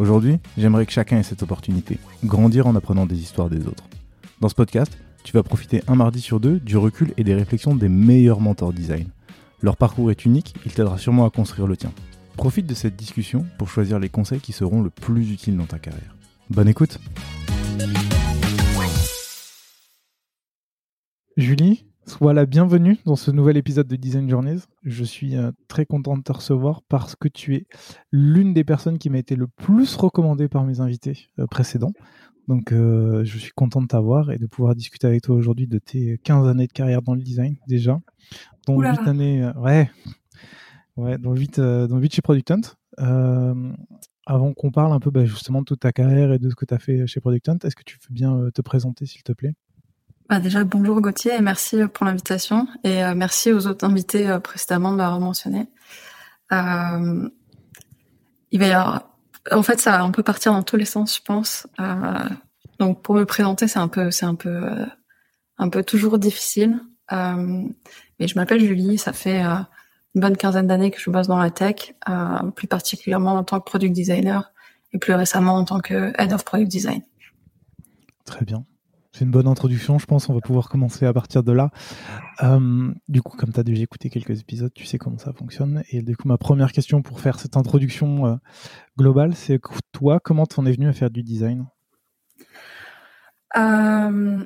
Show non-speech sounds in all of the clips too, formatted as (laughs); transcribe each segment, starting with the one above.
Aujourd'hui, j'aimerais que chacun ait cette opportunité, grandir en apprenant des histoires des autres. Dans ce podcast, tu vas profiter un mardi sur deux du recul et des réflexions des meilleurs mentors design. Leur parcours est unique, il t'aidera sûrement à construire le tien. Profite de cette discussion pour choisir les conseils qui seront le plus utiles dans ta carrière. Bonne écoute Julie, sois la bienvenue dans ce nouvel épisode de Design Journeys. Je suis euh, très content de te recevoir parce que tu es l'une des personnes qui m'a été le plus recommandée par mes invités euh, précédents. Donc euh, je suis content de t'avoir et de pouvoir discuter avec toi aujourd'hui de tes 15 années de carrière dans le design déjà. Dont 8 années, ouais, ouais, dont 8, dont 8 chez Product Hunt. avant qu'on parle un peu bah, justement de toute ta carrière et de ce que tu as fait chez Product Hunt, est-ce que tu veux bien te présenter s'il te plaît? Bah déjà, bonjour Gauthier et merci pour l'invitation et euh, merci aux autres invités euh, précédemment de m'avoir mentionné. Euh, il va y avoir, en fait, ça va un peu partir dans tous les sens, je pense. Euh, donc pour me présenter, c'est un peu, c'est un peu, un peu toujours difficile. mais je m'appelle Julie, ça fait une bonne quinzaine d'années que je bosse dans la tech, plus particulièrement en tant que product designer et plus récemment en tant que head of product design. Très bien. C'est une bonne introduction, je pense. On va pouvoir commencer à partir de là. Euh, du coup, comme tu as déjà écouté quelques épisodes, tu sais comment ça fonctionne. Et du coup, ma première question pour faire cette introduction euh, globale, c'est toi, comment t'en es venu à faire du design? Euh,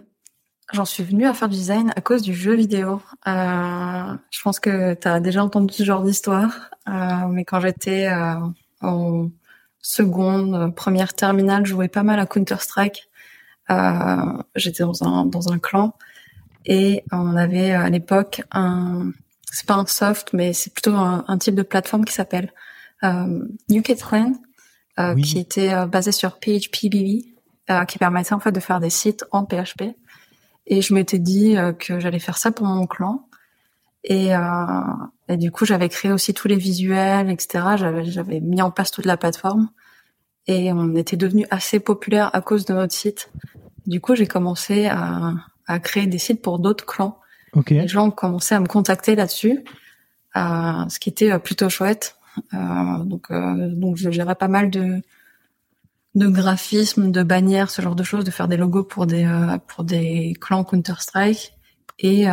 J'en suis venue à faire du design à cause du jeu vidéo. je pense que tu as déjà entendu ce genre d'histoire. mais quand j'étais en seconde, première terminale, je jouais pas mal à Counter-Strike. Euh, j'étais dans un dans un clan et on avait à l'époque un c'est pas un soft mais c'est plutôt un, type de plateforme qui s'appelle euh, Clan euh, qui était euh, basé sur PHPBB euh, qui permettait en fait de faire des sites en PHP et je m'étais dit que j'allais faire ça pour mon clan. Et, et du coup j'avais créé aussi tous les visuels etc j'avais j'avais mis en place toute la plateforme et on était devenu assez populaire à cause de notre site. Du coup, j'ai commencé à, à, créer des sites pour d'autres clans. Okay. Les gens ont commencé à me contacter là-dessus, euh, ce qui était euh, plutôt chouette. Euh, donc, euh, donc, je gérais pas mal de de graphismes, de bannières, ce genre de choses, de faire des logos pour des euh, pour des clans Counter Strike et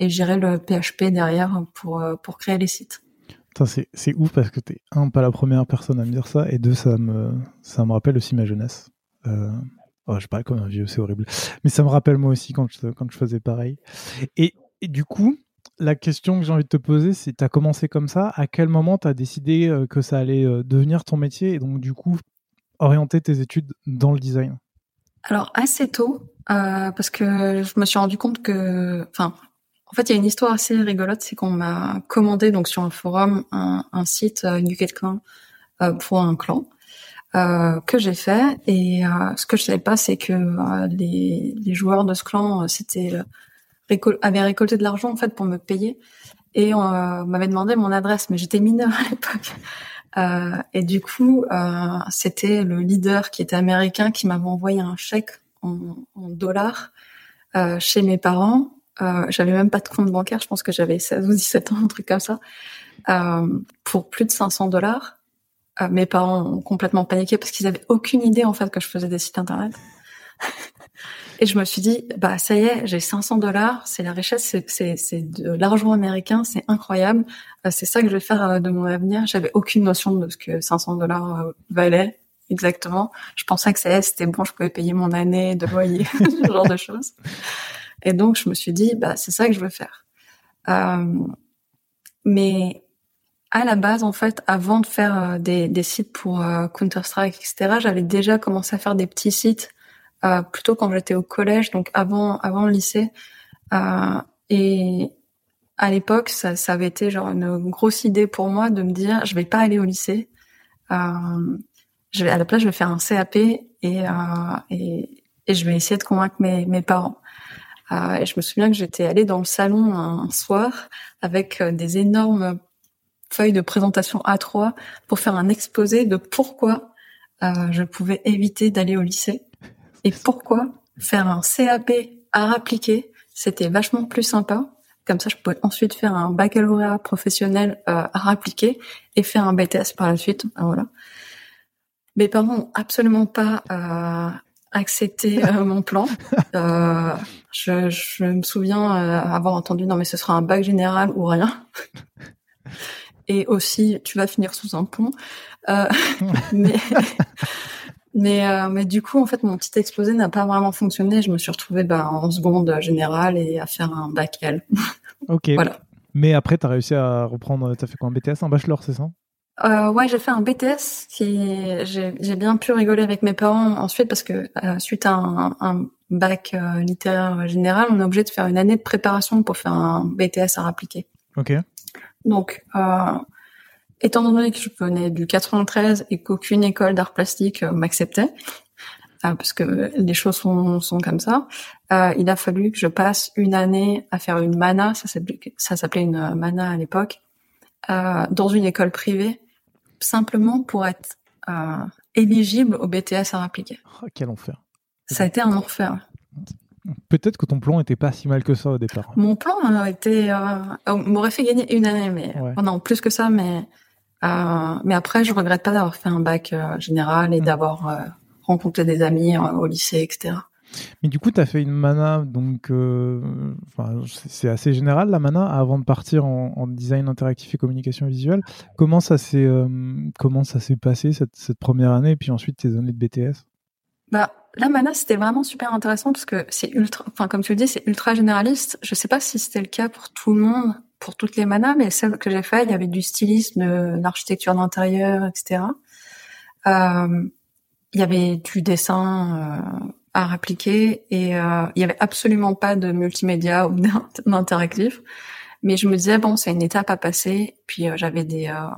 et gérer le PHP derrière pour pour créer les sites c'est ouf parce que t'es un pas la première personne à me dire ça et deux ça me ça me rappelle aussi ma jeunesse. Euh, oh, je parle comme un vieux, c'est horrible. Mais ça me rappelle moi aussi quand je quand je faisais pareil. Et, du coup, la question que j'ai envie de te poser, c'est tu as commencé comme ça. À quel moment tu as décidé euh, que ça allait euh, devenir ton métier et donc du coup orienter tes études dans le design? Alors assez tôt, parce que je me suis rendu compte que, enfin, en fait, il y a une histoire assez rigolote, c'est qu'on m'a commandé donc sur un forum un, site euh, Clan euh, pour un clan euh, que j'ai fait. Et euh, ce que je savais pas, c'est que les, joueurs de ce clan, avaient récolté de l'argent en fait pour me payer et on m'avait demandé mon adresse, mais j'étais mineure à (laughs) l'époque. et du coup, c'était le leader qui était américain qui m'avait envoyé un chèque en dollars chez mes parents euh, j'avais même pas de compte bancaire, je pense que j'avais 16 ou 17 ans, un truc comme ça, euh, pour plus de 500 dollars. Euh, mes parents ont complètement paniqué parce qu'ils avaient aucune idée en fait que je faisais des sites internet. (laughs) Et je me suis dit, bah ça y est, j'ai 500 dollars, c'est la richesse, c'est de l'argent américain, c'est incroyable, euh, c'est ça que je vais faire euh, de mon avenir. J'avais aucune notion de ce que 500 dollars euh, valait exactement. Je pensais que c'était bon, je pouvais payer mon année de loyer, (laughs) ce genre de choses. Et donc, je me suis dit, bah, c'est ça que je veux faire. Euh, mais à la base, en fait, avant de faire euh, des, sites pour euh, Counter-Strike, etc., j'avais déjà commencé à faire des petits sites plutôt quand j'étais au collège, donc avant avant le lycée. et à l'époque, ça, avait été genre une grosse idée pour moi de me dire, je vais pas aller au lycée. à la place, je vais faire un CAP et et, et je vais essayer de convaincre mes mes parents. Euh, et je me souviens que j'étais allée dans le salon un soir avec euh, des énormes feuilles de présentation A3 pour faire un exposé de pourquoi euh, je pouvais éviter d'aller au lycée et pourquoi faire un CAP à appliqué, c'était vachement plus sympa. Comme ça, je pouvais ensuite faire un baccalauréat professionnel à appliquer et faire un BTS par la suite. Voilà. Mes parents absolument pas accepté euh, (laughs) mon plan. Euh, je, je, me souviens euh, avoir entendu non mais ce sera un bac général ou rien. (laughs) Et aussi tu vas finir sous un pont. Euh, (laughs) mais mais mais du coup en fait mon petit exposé n'a pas vraiment fonctionné. Je me suis retrouvée bah, en seconde générale et à faire un bac L. ok. Voilà. Mais après, tu as réussi à reprendre, tu as fait quoi un BTS, un bachelor, c'est ça? Euh, ouais, j'ai fait un BTS qui j'ai bien pu rigoler avec mes parents ensuite parce que euh, suite à un, un bac euh, littéraire général, on est obligé de faire une année de préparation pour faire un BTS à appliquer. Ok. Donc, euh, étant donné que je venais du 93 et qu'aucune école d'art plastique euh, m'acceptait, parce que les choses sont, sont comme ça, il a fallu que je passe une année à faire une mana, ça s'appelait une mana à l'époque, dans une école privée simplement pour être euh, éligible au BTS à appliquer. Oh, quel enfer. Ça a été un enfer. Peut-être que ton plan était pas si mal que ça au départ. Mon plan a été, euh, m'aurait fait gagner une année, mais non plus que ça, mais euh, mais après je regrette pas d'avoir fait un bac euh, général et mm. d'avoir euh, rencontré des amis au lycée, etc. Mais du coup, tu as fait une mana, donc euh, c'est assez général la mana, avant de partir en, design interactif et communication visuelle. Comment ça s'est euh, passé cette, première année, et puis ensuite tes années de BTS Bah la mana, c'était vraiment super intéressant parce que c'est ultra, enfin comme tu le dis, c'est ultra généraliste. Je sais pas si c'était le cas pour tout le monde, pour toutes les manas, mais celle que j'ai fait, il y avait du stylisme, de l'architecture d'intérieur, etc. Euh, il y avait du dessin à appliquer et euh, il y avait absolument pas de multimédia ou d'interactif. Mais je me disais bon, c'est une étape à passer. Puis euh, j'avais des euh,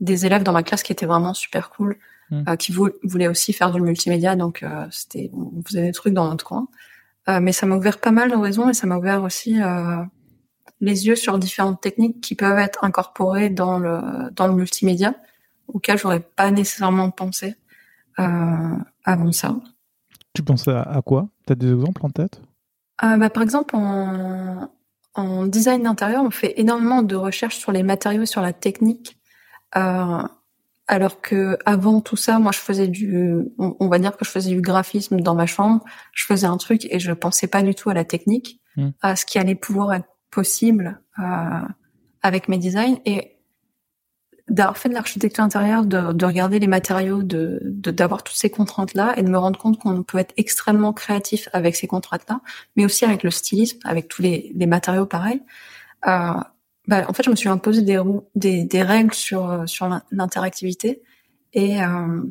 des élèves dans ma classe qui étaient vraiment super cool, mmh. euh, qui voulaient aussi faire du multimédia. Donc c'était on faisait des trucs dans notre coin. mais ça m'a ouvert pas mal d'horizons et ça m'a ouvert aussi les yeux sur différentes techniques qui peuvent être incorporées dans le dans le multimédia auxquelles j'aurais pas nécessairement pensé avant ça. Tu penses à, quoi? Tu as des exemples en tête? Euh, bah, Par exemple, en, en design d'intérieur, on fait énormément de recherches sur les matériaux, sur la technique. Euh, alors que avant tout ça, moi, je faisais du, on, va dire que je faisais du graphisme dans ma chambre. Je faisais un truc et je pensais pas du tout à la technique, hmm. à ce qui allait pouvoir être possible euh, avec mes designs. Et d'avoir fait de l'architecture intérieure, de, de, regarder les matériaux, de d'avoir toutes ces contraintes-là et de me rendre compte qu'on peut être extrêmement créatif avec ces contraintes-là, mais aussi avec le stylisme, avec tous les, les matériaux pareils. Euh, bah, en fait, je me suis imposé des, des, des règles sur sur l'interactivité et euh,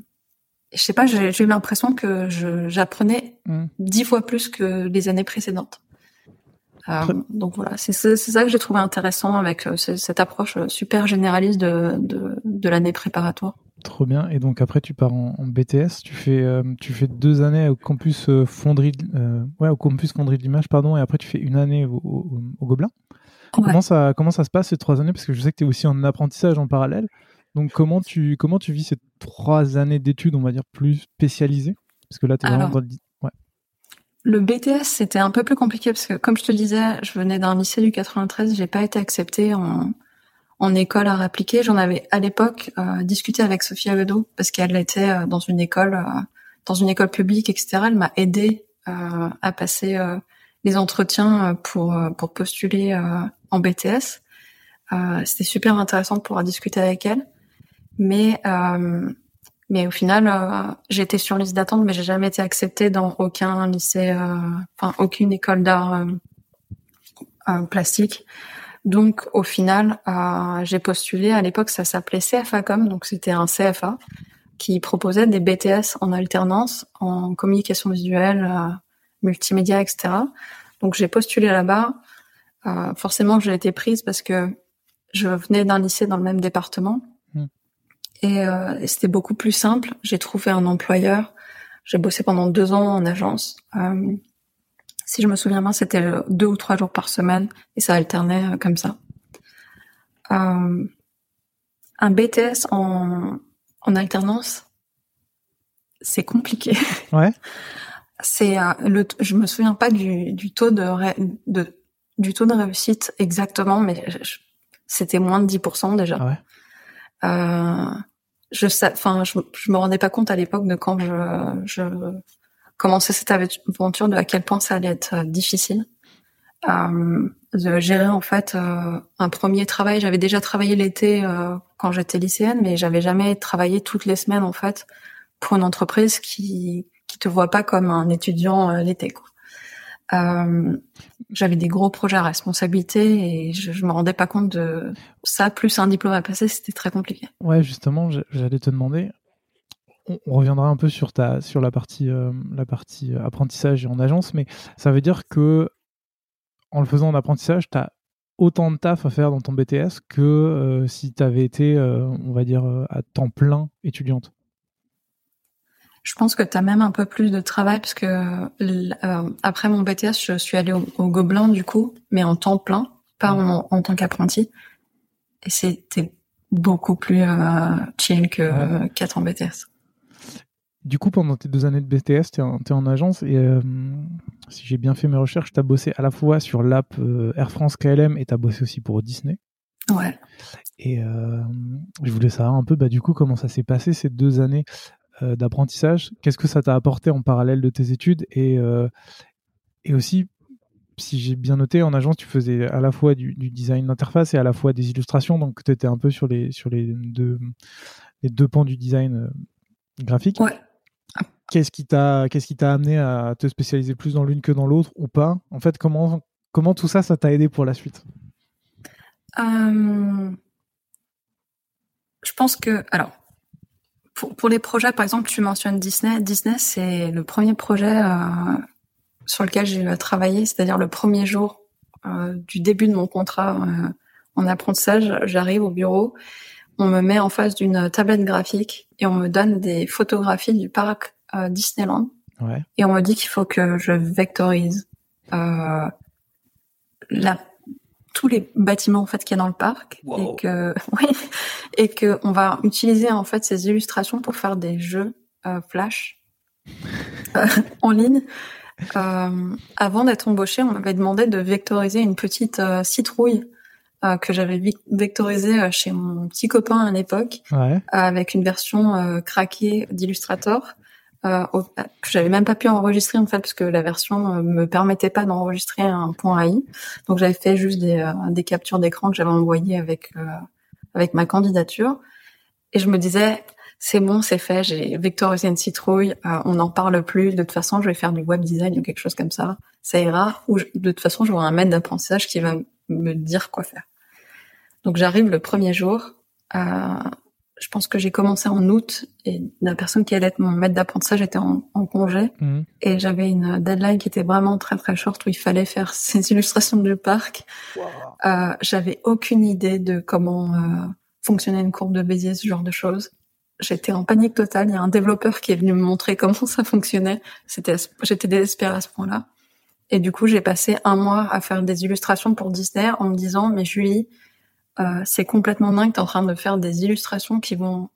je sais pas, j'ai eu l'impression que j'apprenais mmh. dix fois plus que les années précédentes. Euh, donc voilà, c'est ça que j'ai trouvé intéressant avec euh, cette approche euh, super généraliste de, de, de l'année préparatoire. Trop bien. Et donc après, tu pars en, BTS. Tu fais, tu fais deux années au campus fonderie, ouais, au campus fonderie de l'image, pardon. Et après, tu fais une année au, au, Gobelin. Comment ça, comment ça se passe ces trois années? Parce que je sais que tu es aussi en apprentissage en parallèle. Donc comment tu, comment tu vis ces trois années d'études, on va dire plus spécialisées? Parce que là, tu es vraiment dans le, BTS, c'était un peu plus compliqué parce que, comme je te disais, je venais d'un lycée du 93, j'ai pas été acceptée en, en école à réappliquer. J'en avais à l'époque euh, discuté avec Sophia Ledo parce qu'elle était euh, dans une école, euh, dans une école publique, etc. Elle m'a aidé à passer les entretiens pour pour postuler en BTS. c'était super intéressant de pouvoir discuter avec elle, mais Mais au final, euh, été sur liste d'attente, mais j'ai jamais été acceptée dans aucun lycée, euh, enfin aucune école d'art plastique. Donc au final, j'ai postulé. À l'époque, ça s'appelait CFAcom, donc c'était un CFA qui proposait des BTS en alternance en communication visuelle, multimédia, etc. Donc j'ai postulé là-bas. Euh, forcément, j'ai été prise parce que je venais d'un lycée dans le même département. Hmm. Euh, et, c'était beaucoup plus simple. J'ai trouvé un employeur. J'ai bossé pendant deux ans en agence. Euh, si je me souviens bien, c'était deux ou trois jours par semaine et ça alternait comme ça. un BTS en, en alternance, c'est compliqué. (laughs) Ouais. c'est le, je me souviens pas du, du taux de, de du taux de réussite exactement, mais c'était moins de 10% déjà. Ouais. Euh, je enfin, je, je me rendais pas compte à l'époque de quand je, je commençais cette aventure de à quel point ça allait être euh, difficile. Euh, de gérer en fait euh, un premier travail. J'avais déjà travaillé l'été euh, quand j'étais lycéenne, mais j'avais jamais travaillé toutes les semaines en fait pour une entreprise qui qui te voit pas comme un étudiant euh, l'été. Quoi. Euh, j'avais des gros projets à responsabilité et je, je me rendais pas compte de ça. Plus un diplôme à passer, c'était très compliqué. Ouais, justement, j'allais te demander. On, reviendra un peu sur ta sur la partie euh, la partie euh, apprentissage et en agence, mais ça veut dire que en le faisant en apprentissage, tu as autant de taf à faire dans ton BTS que si tu avais été, on va dire, à temps plein étudiante. Je pense que tu as même un peu plus de travail parce que euh, après mon BTS, je suis allée au, Gobelin du coup, mais en temps plein, pas en, en tant qu'apprenti. Et c'était beaucoup plus euh, chill que qu'être en BTS. Du coup, pendant tes deux années de BTS, tu es, en agence et euh, si j'ai bien fait mes recherches, tu as bossé à la fois sur l'app euh, Air France KLM et tu as bossé aussi pour Disney. Ouais. Et je voulais savoir un peu, bah, du coup, comment ça s'est passé ces deux années euh, d'apprentissage. Qu'est-ce que ça t'a apporté en parallèle de tes études et, euh, et aussi, si j'ai bien noté, en agence, tu faisais à la fois du, design d'interface et à la fois des illustrations, donc tu étais un peu sur les, sur les, deux, les deux pans du design euh, graphique. Ouais. Qu'est-ce qui t'a qu'est-ce qui t'a amené à te spécialiser plus dans l'une que dans l'autre ou pas? En fait, comment comment tout ça ça t'a aidé pour la suite? Je pense que alors pour, les projets, par exemple, tu mentionnes Disney. Disney, c'est le premier projet euh, sur lequel j'ai travaillé, c'est-à-dire le premier jour euh, du début de mon contrat euh, en apprentissage. J'arrive au bureau, on me met en face d'une tablette graphique et on me donne des photographies du parc Disneyland. Ouais. Et on me dit qu'il faut que je vectorise la tous les bâtiments en fait qu'il y a dans le parc et que (laughs) oui, et que on va utiliser en fait ces illustrations pour faire des jeux euh, flash (laughs) euh, en ligne. Euh, avant d'être embauché, on m'avait demandé de vectoriser une petite euh, citrouille euh, que j'avais vectorisée chez mon petit copain à l'époque, ouais. avec une version craquée d'Illustrator euh, que j'avais même pas pu enregistrer en fait parce que la version euh, me permettait pas d'enregistrer un point AI. Donc j'avais fait juste des, euh, des captures d'écran que j'avais envoyées avec euh, avec ma candidature et je me disais c'est bon, c'est fait, j'ai vectorisé une citrouille, on n'en parle plus. De toute façon, je vais faire du web design ou quelque chose comme ça, ça ira. Ou de toute façon, j'aurai un maître d'apprentissage qui va me dire quoi faire. Donc j'arrive le premier jour, euh, je pense que j'ai commencé en août et la personne qui allait être mon maître d'apprentissage était en, congé mhm. et j'avais une deadline qui était vraiment très très short où il fallait faire (laughs) ces illustrations du parc. Euh, j'avais aucune idée de comment euh, fonctionnait une courbe de Bézier, ce genre de choses. J'étais en panique totale. Il y a un développeur qui est venu me montrer (laughs) comment ça fonctionnait. C'était, j'étais désespérée à ce point-là. Et du coup, j'ai passé un mois à faire des illustrations pour Disney en me disant, mais Julie, euh, c'est complètement dingue. T'es en train de faire des illustrations qui vont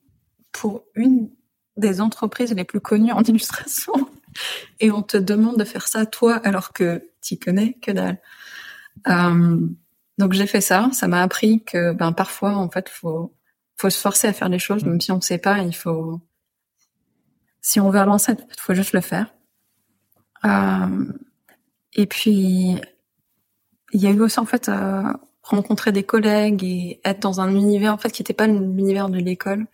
pour une des entreprises les plus connues en (laughs) illustration. Et on te demande de faire ça toi alors que t'y connais que dalle. Euh, donc j'ai fait ça. Ça m'a appris que ben parfois en fait faut faut se forcer à faire les choses même si on ne sait pas. Il faut si on veut avancer, il faut juste le faire. Euh, et puis il y a eu aussi en fait euh, rencontrer des collègues et être dans un univers en fait qui n'était pas l'univers de l'école.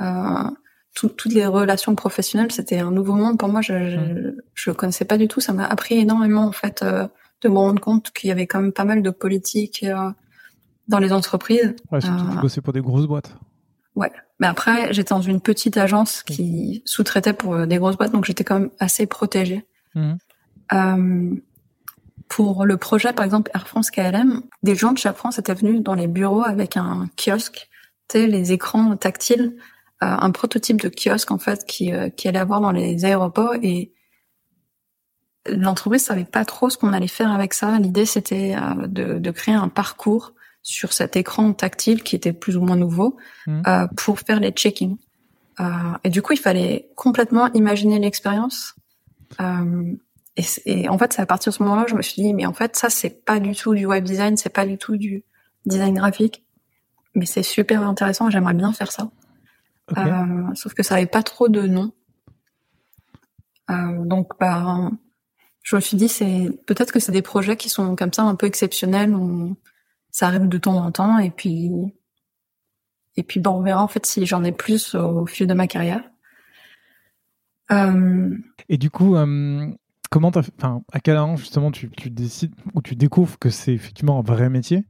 Euh, toutes les relations professionnelles, c'était un nouveau monde pour moi. Je ne je, connaissais pas du tout. Ça m'a appris énormément en fait euh, de me rendre compte qu'il y avait quand même pas mal de politique euh, dans les entreprises. Ouais, surtout tu bossais pour des grosses boîtes. Ouais, mais après j'étais dans une petite agence qui sous-traitait pour des grosses boîtes, donc j'étais quand même assez protégée. Mmh. Pour le projet, par exemple, Air France KLM, des gens de chaque France étaient venus dans les bureaux avec un kiosque, tu sais, les écrans tactiles, euh, un prototype de kiosque, en fait, qui, euh, qui allait avoir dans les aéroports et l'entreprise savait pas trop ce qu'on allait faire avec ça. L'idée, c'était euh, de, de, créer un parcours sur cet écran tactile qui était plus ou moins nouveau mmh. euh, pour faire les check-in. Euh, et du coup, il fallait complètement imaginer l'expérience. Et, en fait, c'est à partir de ce moment-là, je me suis dit, mais en fait, ça, c'est pas du tout du web design, c'est pas du tout du design graphique, mais c'est super intéressant. J'aimerais bien faire ça. Euh, sauf que ça avait pas trop de nom. Euh, donc, bah, je me suis dit, c'est peut-être que c'est des projets qui sont comme ça un peu exceptionnels, où ça arrive de temps en temps, et puis, et puis, on verra en fait si j'en ai plus au fil de ma carrière. Euh... Et du coup, euh, comment enfin, à quel moment justement tu, décides ou tu découvres que c'est effectivement un vrai métier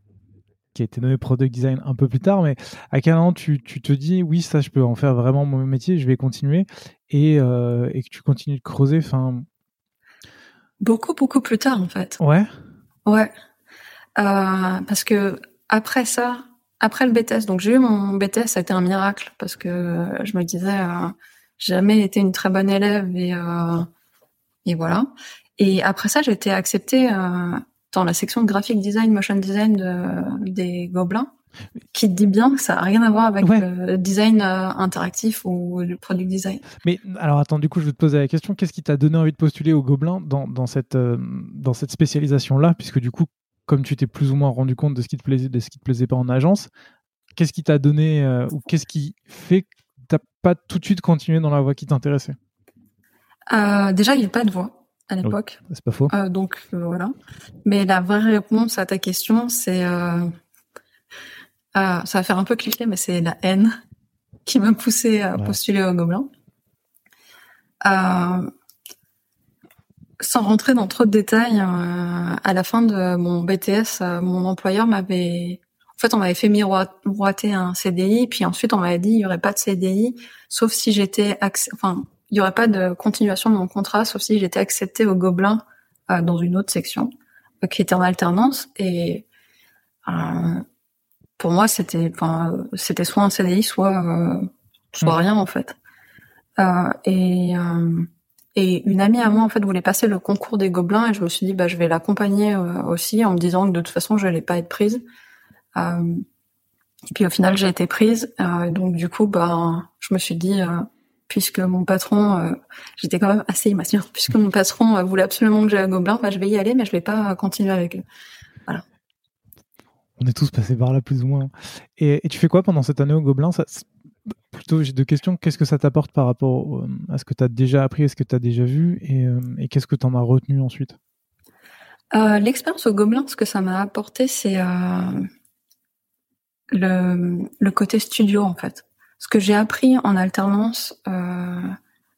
qui a été nommé product design un peu plus tard, mais à quel moment tu, te dis oui ça je peux en faire vraiment mon métier, je vais continuer et, euh, que tu continues de creuser, enfin? Beaucoup beaucoup plus tard en fait. Ouais. Ouais. Euh, parce que après ça, après le BTS, donc j'ai eu mon BTS, ça a été un miracle parce que je me disais euh, jamais été une très bonne élève et et voilà. Et après ça, j'ai été acceptée euh, dans la section de graphic design, motion design de, des Gobelins, qui dit bien que ça n'a rien à voir avec le design euh, interactif ou le product design. Mais alors attends, du coup, je vais te poser la question qu'est-ce qui t'a donné envie de postuler aux Gobelins dans, dans cette euh, dans cette spécialisation-là, puisque du coup, comme tu t'es plus ou moins rendu compte de ce qui te plaisait, de ce qui te plaisait pas en agence, qu'est-ce qui t'a donné ou qu'est-ce qui fait que t'as pas tout de suite continué dans la voie qui t'intéressait? Euh, déjà, il n'y a pas de voix à l'époque. c'est pas faux. Euh, donc euh, voilà. Mais la vraie réponse à ta question, c'est euh, ça va faire un peu cliché, mais c'est la haine qui m'a poussé à postuler au Gobelin. sans rentrer dans trop de détails, à la fin de mon BTS, mon employeur m'avait en fait, on m'avait fait miroiter un CDI, puis ensuite on m'avait dit il y aurait pas de CDI, sauf si j'étais, enfin, il y aurait pas de continuation de mon contrat, sauf si j'étais acceptée au Gobelin euh, dans une autre section euh, qui était en alternance. Et euh, pour moi, c'était, enfin, c'était soit un CDI, soit soit hmm. rien en fait. et et une amie à moi en fait voulait passer le concours des Gobelins et je me suis dit bah je vais l'accompagner aussi en me disant que de toute façon je n'allais pas être prise. et puis au final j'ai été prise. donc du coup bah je me suis dit puisque mon patron, euh, j'étais quand même assez immature, (laughs) puisque mon patron euh, voulait absolument que j'aille à Gobelin, bah, je vais y aller, mais je vais pas continuer avec eux. Voilà. On est tous passés par là plus ou moins. Et, tu fais quoi pendant cette année au Gobelin? Ça, Plutôt, j'ai deux questions. Qu'est-ce que ça t'apporte par rapport à ce que tu as déjà appris, à ce que tu as déjà vu, et, euh, et qu'est-ce que tu en as retenu ensuite? L'expérience au Gobelin, ce que ça m'a apporté, c'est le, le côté studio, en fait ce que j'ai appris en alternance euh,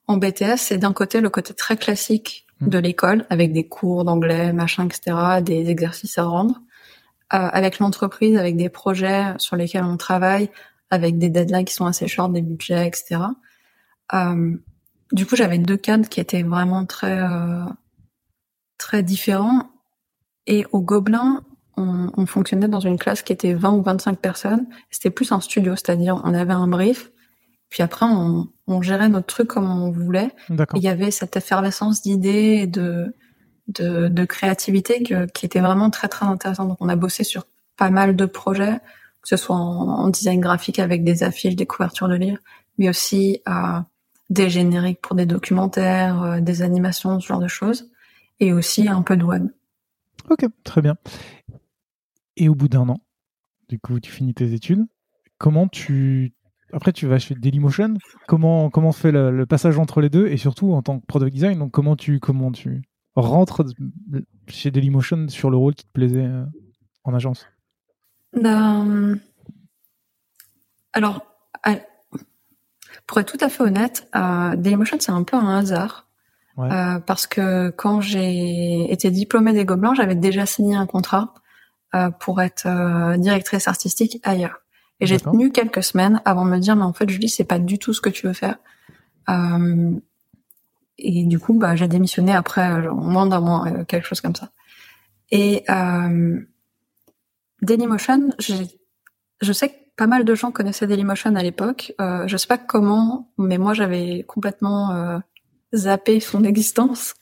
en BTS, c'est d'un côté le côté très classique mmh. de l'école, avec des cours d'anglais, machin, etc., des exercices à rendre, euh, avec l'entreprise, avec des projets sur lesquels on travaille, avec des deadlines qui sont assez short, des budgets, etc. Euh, du coup, j'avais deux cadres qui étaient vraiment très euh, très différents. Et au Gobelin, on, on, fonctionnait dans une classe qui était 20 ou 25 personnes. C'était plus un studio, c'est-à-dire on avait un brief, puis après on, on gérait notre truc comme on voulait. Il y avait cette effervescence d'idées et de, de, de créativité qui était vraiment très très intéressante. Donc on a bossé sur pas mal de projets, que ce soit en, design graphique avec des affiches, des couvertures de livres, mais aussi euh, des génériques pour des documentaires, euh, des animations, ce genre de choses, et aussi un peu de web. Ok, très bien. Et au bout d'un an, du coup, tu finis tes études. Comment tu. Après, tu vas chez Dailymotion. Comment, comment fait le, passage entre les deux? Et surtout, en tant que product design, donc comment tu, comment tu rentres chez Dailymotion sur le rôle qui te plaisait euh, en agence? Ben... Alors, Pour être tout à fait honnête, euh, Dailymotion c'est un peu un hasard. Ouais. Euh, parce que quand j'ai été diplômée des Gobelins, j'avais déjà signé un contrat pour être euh, directrice artistique ailleurs. Et j'ai tenu quelques semaines avant de me dire, mais en fait, Julie, c'est pas du tout ce que tu veux faire. Euh, et du coup, bah, j'ai démissionné après euh, genre, moins d'un mois, euh, quelque chose comme ça. Et euh, Dailymotion, je sais que pas mal de gens connaissaient Dailymotion à l'époque. Euh, je sais pas comment, mais moi, j'avais complètement euh, zappé son (laughs) existence.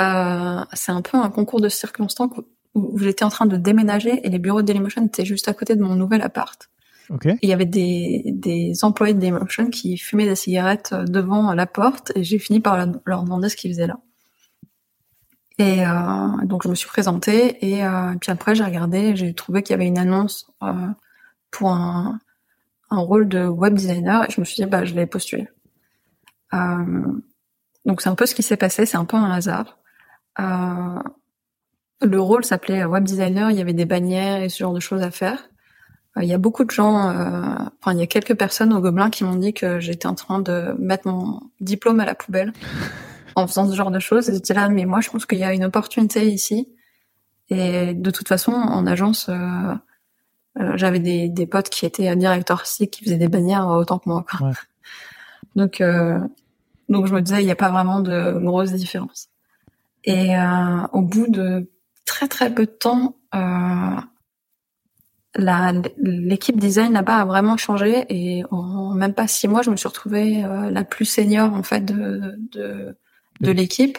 Euh, c'est un peu un concours de circonstances où, où j'étais en train de déménager et les bureaux de Dailymotion étaient juste à côté de mon nouvel appart. Ok. Et il y avait des, des employés de Dailymotion qui fumaient des cigarettes euh, devant la porte et j'ai fini par leur- demander ce qu'ils faisaient là. Et euh, donc je me suis présentée et euh, puis après j'ai regardé, j'ai trouvé qu'il y avait une annonce euh, pour un, un rôle de web designer et je me suis dit bah je vais postuler. Euh, donc c'est un peu ce qui s'est passé, c'est un peu un hasard. Le rôle s'appelait web designer, il y avait des bannières et ce genre de choses à faire. Euh, Il y a beaucoup de gens, euh, enfin il y a quelques personnes au Gobelin qui m'ont dit que j'étais en train de mettre mon diplôme à la poubelle (laughs) en faisant ce genre de choses. Et j'étais là, mais moi je pense qu'il y a une opportunité ici. Et de toute façon, en agence, euh, euh, j'avais des, des potes qui étaient directeurs artistiques qui faisaient des bannières autant que moi. Quoi. Ouais. (laughs) Donc, euh, donc je me disais, il n'y a pas vraiment de grosses différences. Et euh, au bout de très très peu de temps, euh, l'équipe design là-bas a vraiment changé et en même pas six mois, je me suis retrouvée euh, la plus senior en fait de de, de l'équipe,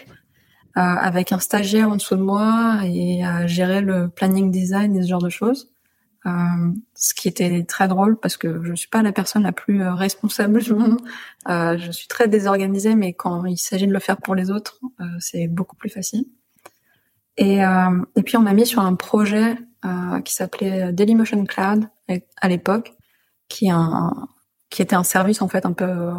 euh, avec un stagiaire en dessous de moi et à gérer le planning design et ce genre de choses. Euh, ce qui était très drôle parce que je suis pas la personne la plus euh, responsable du monde. Euh, je suis très désorganisée, mais quand il s'agit de le faire pour les autres, euh, c'est beaucoup plus facile. Et, euh, et puis on m'a mis sur un projet euh, qui s'appelait Dailymotion Cloud à l'époque, qui un qui était un service en fait un peu euh,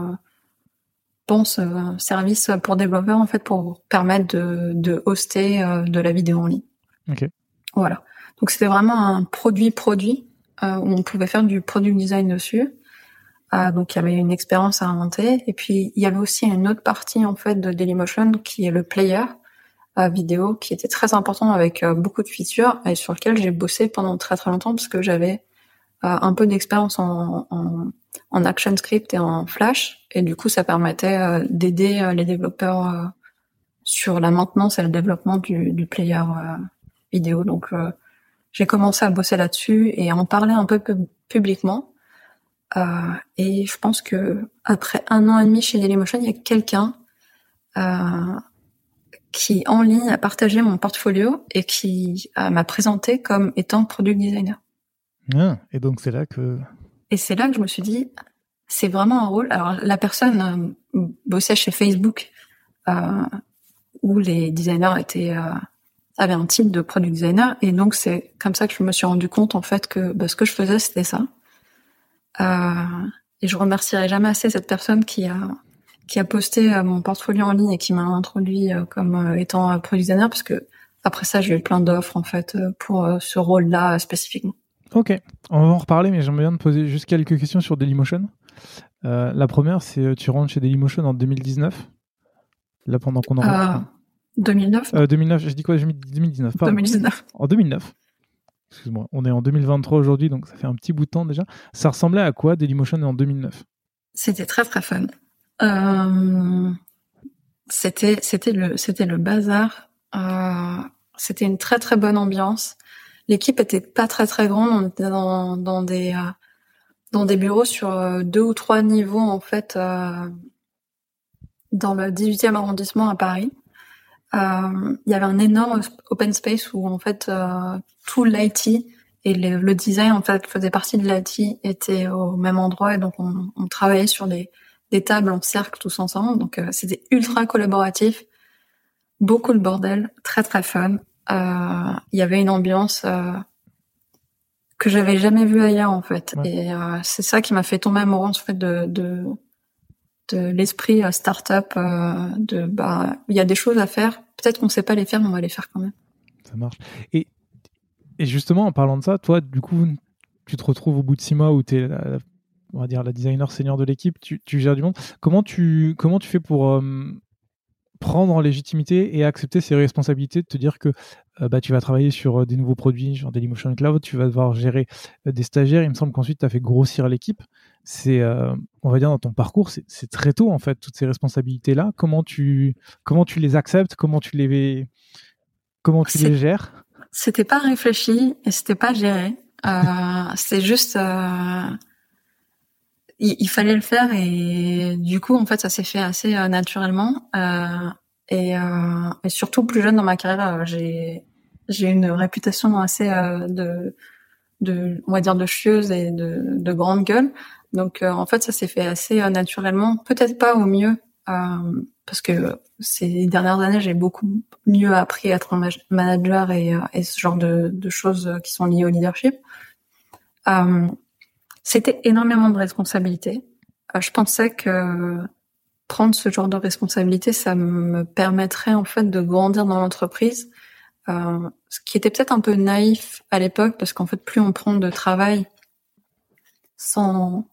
pense euh, service pour développeurs en fait pour permettre de, de hoster euh, de la vidéo en ligne. Ok. Voilà. Donc c'était vraiment un produit produit euh, où on pouvait faire du product design dessus. Euh, donc il y avait une expérience à inventer et puis il y avait aussi une autre partie en fait de Dailymotion qui est le player vidéo qui était très important avec euh, beaucoup de features et sur lequel j'ai bossé pendant très très longtemps parce que j'avais euh, un peu d'expérience en, en, en ActionScript et en Flash et du coup ça permettait euh, d'aider euh, les développeurs euh, sur la maintenance et le développement du, du player euh, vidéo. Donc euh, j'ai commencé à bosser là-dessus et à en parler un peu pub- publiquement. Euh, et je pense que après un an et demi chez Dailymotion, il y a quelqu'un euh, qui en ligne a partagé mon portfolio et qui euh, m'a présenté comme étant product designer. Ah, et donc c'est là que. Et c'est là que je me suis dit, c'est vraiment un rôle. Alors la personne euh, bossait chez Facebook euh, où les designers étaient euh, avaient un type de product designer et donc c'est comme ça que je me suis rendu compte en fait que bah, ce que je faisais c'était ça. Et je remercierai jamais assez cette personne qui a qui a posté euh, mon portfolio en ligne et qui m'a introduit euh, comme euh, étant product designer parce que après ça j'ai eu plein d'offres en fait pour ce rôle-là spécifiquement. Ok, on va en reparler, mais j'aimerais bien te poser juste quelques questions sur Dailymotion. Euh, la première, c'est tu rentres chez Dailymotion en 2019. Là, pendant qu'on en Euh, 2009, Euh, 2009, j'ai dit quoi? J'ai mis 2019, pardon. 2019. En 2009. Excuse-moi, on est en 2023 aujourd'hui, donc ça fait un petit bout de temps déjà. Ça ressemblait à quoi Dailymotion en 2009 C'était très très fun. Euh, c'était c'était le c'était le bazar. Euh, c'était une très très bonne ambiance. L'équipe était pas très très grande. On était dans dans des euh, dans des bureaux sur deux ou trois niveaux en fait dans le 18e arrondissement à Paris. Il y avait un énorme open space où en fait tout l'IT et le, design en fait faisait partie de l'IT était au même endroit et donc on, on travaillait sur des des tables en cercle tous ensemble. Donc euh, c'était ultra collaboratif, beaucoup de bordel, très très fun. Euh, Il y avait une ambiance euh, que j'avais jamais vue ailleurs en fait. Ouais. Et euh, c'est ça qui m'a fait tomber amoureux en fait de de, de l'esprit startup. De bah il y a des choses à faire. Peut-être qu'on sait pas les faire, mais on va les faire quand même. Ça marche. Et, et justement, en parlant de ça, toi, du coup, tu te retrouves au bout de six mois où tu es on va dire la designer senior de l'équipe, tu, tu, gères du monde. Comment tu, comment tu fais pour euh, prendre en légitimité et accepter ses responsabilités, de te dire que euh, bah, tu vas travailler sur euh, des nouveaux produits, genre Dailymotion Cloud, tu vas devoir gérer des stagiaires. Il me semble qu'ensuite, tu as fait grossir l'équipe. C'est, on va dire, dans ton parcours, c'est très tôt, en fait, toutes ces responsabilités-là. Comment tu, comment tu les acceptes? Comment tu les, comment tu les gères? C'était pas réfléchi et c'était pas géré. c'est juste il, fallait le faire et du coup en fait ça s'est fait assez euh, naturellement. Euh, et, euh, et, surtout plus jeune dans ma carrière j'ai j'ai une réputation assez de de on va dire de chieuse et de, de grande gueule. Donc en fait ça s'est fait assez naturellement. Peut-être pas au mieux parce que ces dernières années j'ai beaucoup mieux appris à être un manager et, et ce genre de, de, choses qui sont liées au leadership. Euh, c'était énormément de responsabilités. Euh, je pensais que prendre ce genre de responsabilité, ça me permettrait en fait de grandir dans l'entreprise, euh, ce qui était peut-être un peu naïf à l'époque parce qu'en fait plus on prend de travail sans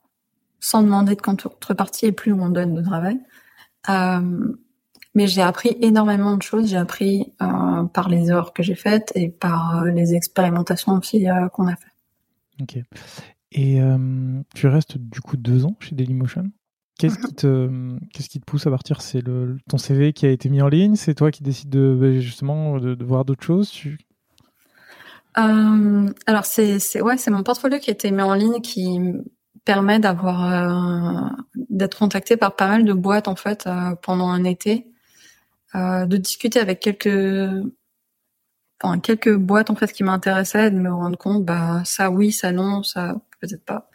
sans demander de contrepartie et plus on donne de travail. Euh, mais j'ai appris énormément de choses. J'ai appris par les erreurs que j'ai faites et par les expérimentations aussi qu'on a fait. Ok. Et euh, tu restes du coup deux ans chez Dailymotion. Qu'est-ce qui te, qu'est-ce qui te pousse à partir? C'est le ton CV qui a été mis en ligne? C'est toi qui décides de bah, justement de, voir d'autres choses? Euh, alors c'est, c'est ouais, c'est mon portfolio qui a été mis en ligne qui permet d'avoir euh, d'être contacté par pas mal de boîtes en fait pendant un été, de discuter avec quelques enfin, quelques boîtes en fait qui m'intéressaient, de me rendre compte bah ça oui, ça non, ça peut-être pas.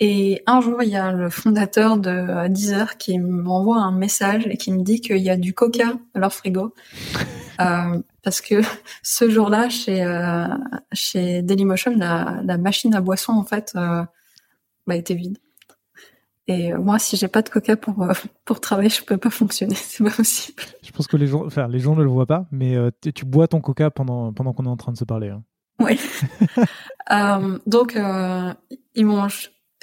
Et un jour, il y a le fondateur de Deezer qui m'envoie un message et qui me dit qu'il y a du coca dans leur frigo. (laughs) Euh, parce que ce jour-là, chez euh, chez Dailymotion, la, la machine à boisson en fait euh, bah, était vide. Et euh, moi, si j'ai pas de coca pour euh, pour travailler, je peux pas fonctionner. (laughs) C'est pas possible. Je pense que les gens, enfin les gens ne le voient pas, mais tu bois ton coca pendant pendant qu'on est en train de se parler. Hein. Oui. (laughs) euh, donc, euh, ils m'ont.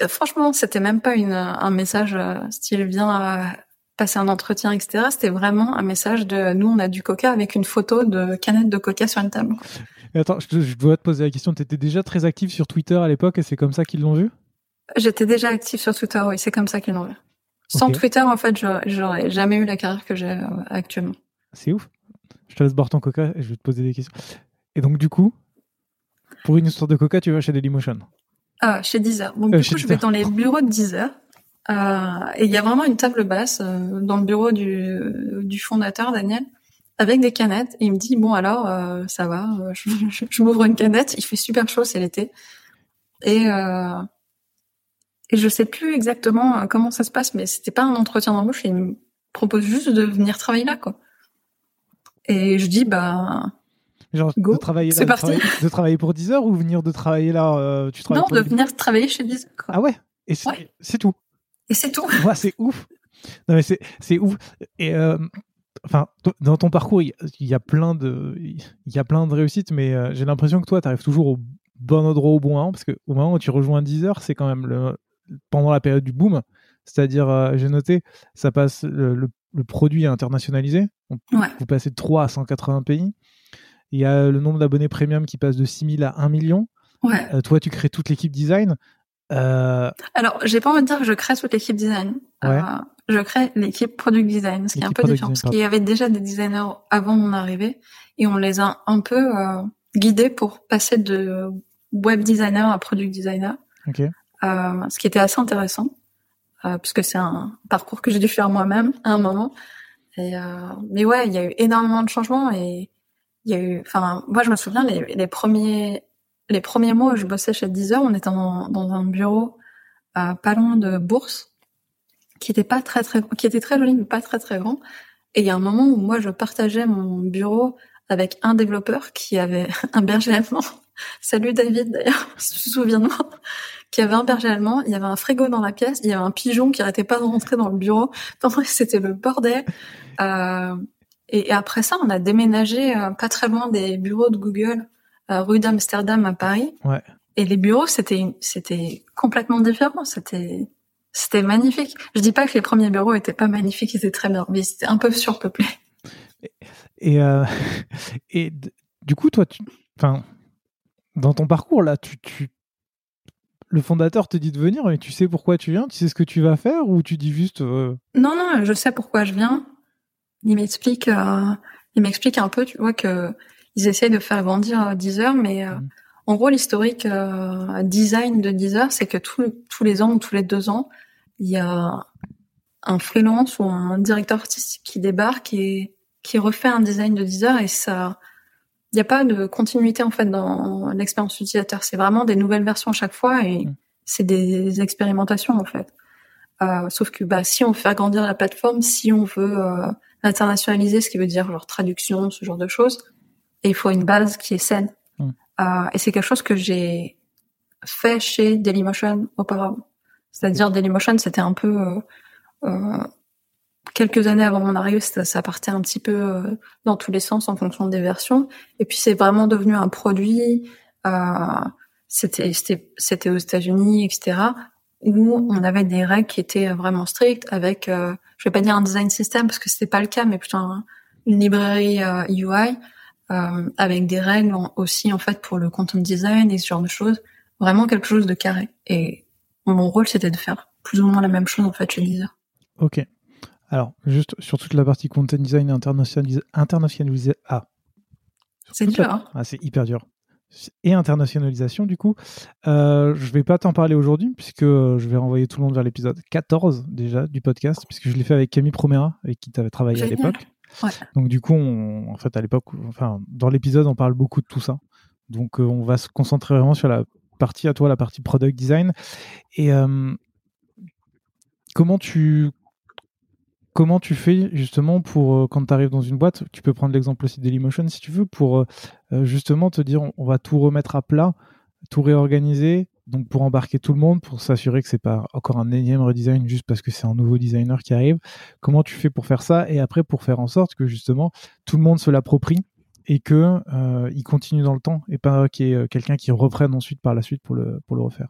Franchement, c'était même pas une, un message euh, style viens passer un entretien, etc. C'était vraiment un message de nous, on a du coca avec une photo de canette de coca sur une table. attends, je, dois te poser la question. Tu étais déjà très active sur Twitter à l'époque et c'est comme ça qu'ils l'ont vu? J'étais déjà active sur Twitter, oui, c'est comme ça qu'ils l'ont vu. Sans Twitter, en fait, j'aurais jamais eu la carrière que j'ai euh, actuellement. C'est ouf. Je te laisse boire ton coca et je vais te poser des questions. Et donc, du coup, pour une histoire de coca, tu vas chez Dailymotion Ah, chez Deezer. Donc, euh, du coup, je vais dans les bureaux de Deezer. Euh, et il y a vraiment une table basse euh, dans le bureau du, du fondateur, Daniel, avec des canettes. Et il me dit, bon, alors, euh, ça va, euh, je, (laughs) je, m'ouvre une canette, il fait super chaud, c'est l'été. Et, et je sais plus exactement comment ça se passe, mais c'était pas un entretien d'embauche, il me propose juste de venir travailler là, quoi. Et je dis, bah, Genre de travailler là, de travailler, pour 10 heures ou venir de travailler là euh, tu travailles Non, de venir travailler chez Deezer. Ah ouais Et c'est tout. Et c'est tout. Ouais, c'est ouf. Non mais c'est ouf. Et euh, enfin, dans ton parcours, il y, a plein de il y a plein de réussites, mais euh, j'ai l'impression que toi, tu arrives toujours au bon endroit au bon moment parce que au moment où tu rejoins Deezer, c'est quand même le pendant la période du boom. C'est-à-dire, j'ai noté, ça passe le, le, produit est internationalisé. ouais. Vous passez de 3 à 180 pays. Il y a le nombre d'abonnés premium qui passe de 6 000 à 1 million. Ouais. Euh, toi, tu crées toute l'équipe design. Euh... Alors, j'ai pas envie de dire que je crée toute l'équipe design. Euh, je crée l'équipe product design, ce qui est un peu différent. Parce qu'il y avait déjà des designers avant mon arrivée et on les a un peu euh, guidés pour passer de web designer à product designer. Okay. Euh, ce qui était assez intéressant, euh, puisque c'est un parcours que j'ai dû faire moi-même à un moment. Et, mais ouais, il y a eu énormément de changements et il y a eu, enfin, moi je me souviens les, les premiers les premiers mois où je bossais chez Deezer, on était dans, dans un bureau euh, pas loin de Bourse, qui était pas très très, qui était très joli mais pas très très grand. Et il y a un moment où moi je partageais mon bureau avec un développeur qui avait (laughs) un berger allemand. (laughs) Salut David d'ailleurs, (laughs) si tu te souviens de moi, qui avait un berger allemand. Il y avait un frigo dans la pièce, il y avait un pigeon qui arrêtait pas de rentrer dans le bureau. C'était le bordel. Euh, et, après ça, on a déménagé euh, pas très loin des bureaux de Google, euh, rue d'Amsterdam à Paris. Ouais. Et les bureaux, c'était c'était complètement différent. C'était C'était magnifique. Je dis pas que les premiers bureaux étaient pas magnifiques, ils étaient très bien, mais c'était un peu surpeuplé. Et, euh, et du coup, toi, tu, enfin, dans ton parcours là, tu, tu, le fondateur te dit de venir, mais tu sais pourquoi tu viens, tu sais ce que tu vas faire, ou tu dis juste. Euh, non, non, je sais pourquoi je viens. Il m'explique, euh, il m'explique un peu, tu vois que ils essayent de faire grandir Deezer, mais mmh. En gros, l'historique euh, design de Deezer, c'est que tous les ans ou tous les deux ans, il y a un freelance ou un directeur artistique qui débarque et qui refait un design de Deezer et ça, il n'y a pas de continuité en fait dans l'expérience utilisateur. C'est vraiment des nouvelles versions à chaque fois et mm. c'est des expérimentations en fait. Euh, sauf que bah, si on veut faire grandir la plateforme, si on veut euh, internationaliser, ce qui veut dire genre traduction, ce genre de choses, et il faut une base qui est saine. Euh, et c'est quelque chose que j'ai fait chez Dailymotion auparavant. C'est-à-dire Dailymotion, c'était un peu euh, euh, quelques années avant mon arrivée, ça, ça partait un petit peu euh, dans tous les sens en fonction des versions. Et puis c'est vraiment devenu un produit. Euh, c'était c'était aux États-Unis, etc. Où on avait des règles qui étaient vraiment strictes, avec euh, je vais pas dire un design system parce que c'était pas le cas, mais plutôt une librairie UI euh, avec des règles aussi en fait pour le content design et ce genre de choses, vraiment quelque chose de carré. Et mon rôle c'était de faire plus ou moins la même chose en fait chez Deezer. Ok. Alors juste sur toute la partie content design internationalisé, internationalisé ah. C'est dur. Hein. ah, c'est hyper dur. Et internationalisation du coup. Euh, je vais pas t'en parler aujourd'hui puisque euh, je vais renvoyer tout le monde vers l'épisode 14 déjà du podcast puisque je l'ai fait avec Camille Promera avec qui tu avais travaillé à l'époque. Donc du coup, en fait, à l'époque, enfin, dans l'épisode, on parle beaucoup de tout ça. Donc euh, on va se concentrer vraiment sur la partie à toi, la partie product design. Et euh, comment tu comment tu fais justement pour quand tu arrives dans une boîte, tu peux prendre l'exemple aussi Dailymotion si tu veux, pour justement te dire on va tout remettre à plat, tout réorganiser, donc pour embarquer tout le monde, pour s'assurer que c'est pas encore un énième redesign juste parce que c'est un nouveau designer qui arrive. Comment tu fais pour faire ça et après pour faire en sorte que justement tout le monde se l'approprie et que euh, il continue dans le temps et pas qu'il y ait euh, quelqu'un qui reprenne ensuite par la suite pour le refaire?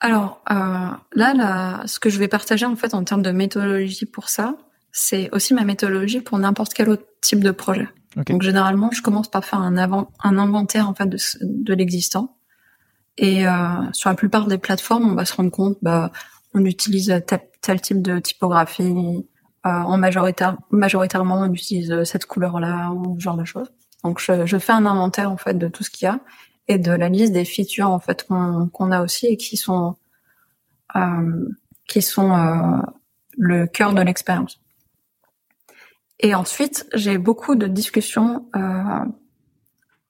Alors euh, là, là, ce que je vais partager en fait en termes de méthodologie pour ça, c'est aussi ma méthodologie pour n'importe quel autre type de projet. Donc généralement, je commence par faire un, avant, un inventaire en fait de, de l'existant et euh, sur la plupart des plateformes, on va se rendre compte, bah, on utilise tel, type de typographie. Euh, en majoritaire, majoritairement, on utilise cette couleur-là ou ce genre de choses. Donc, je, je, fais un inventaire en fait de tout ce qu'il y a et de la liste des features en fait qu'on a aussi et qui sont euh, qui sont euh, le cœur de l'expérience. Et ensuite, j'ai beaucoup de discussions euh,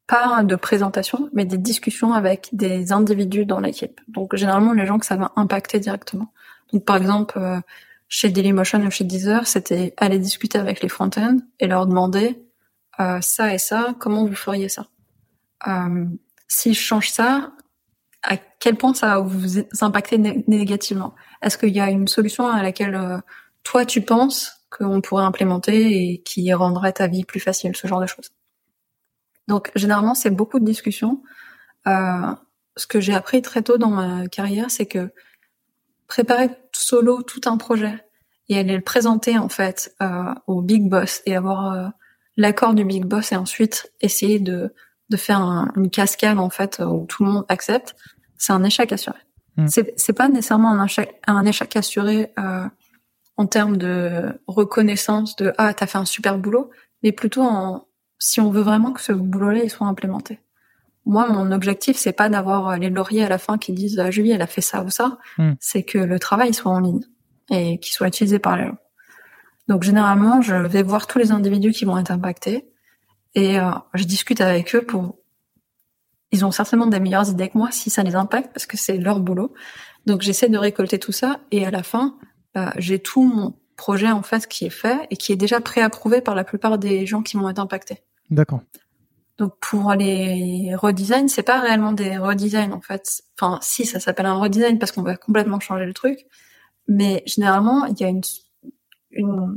pas de présentation, mais des discussions avec des individus dans l'équipe. Donc généralement les gens que ça va impacter directement. Donc par exemple euh, chez Dailymotion ou chez Deezer, c'était aller discuter avec les front-end et leur demander euh, ça et ça, comment vous feriez ça? Euh, Si je change ça, à quel point ça va vous impacter négativement? Est-ce qu'il y a une solution à laquelle euh, toi tu penses qu'on pourrait implémenter et qui rendrait ta vie plus facile, ce genre de choses donc généralement, c'est beaucoup de discussions. Euh, ce que j'ai appris très tôt dans ma carrière, c'est que préparer solo tout un projet et aller le présenter en fait euh, au big boss et avoir euh, l'accord du big boss et ensuite essayer de de faire une cascade en fait où tout le monde accepte, c'est un échec assuré. Mm. C'est c'est pas nécessairement un échec un échec assuré euh, en termes de reconnaissance de ah t'as fait un super boulot, mais plutôt en si on veut vraiment que ce boulot-là soit implémenté. Moi, mon objectif, c'est pas d'avoir euh, les lauriers à la fin qui disent ah, Julie, elle a fait ça ou ça. Hmm. C'est que le travail soit en ligne et qu'il soit utilisé par les gens. Donc généralement, je vais voir tous les individus qui vont être impactés et euh, je discute avec eux pour. Ils ont certainement des meilleures idées que moi si ça les impacte parce que c'est leur boulot. Donc j'essaie de récolter tout ça et à la fin, bah, j'ai tout mon projet en fait qui est fait et qui est déjà préapprouvé par la plupart des gens qui vont être impactés. D'accord. Donc pour les redesigns, c'est pas réellement des redesigns en fait. Enfin, si ça s'appelle un redesign parce qu'on va complètement changer le truc, mais généralement il y a une une,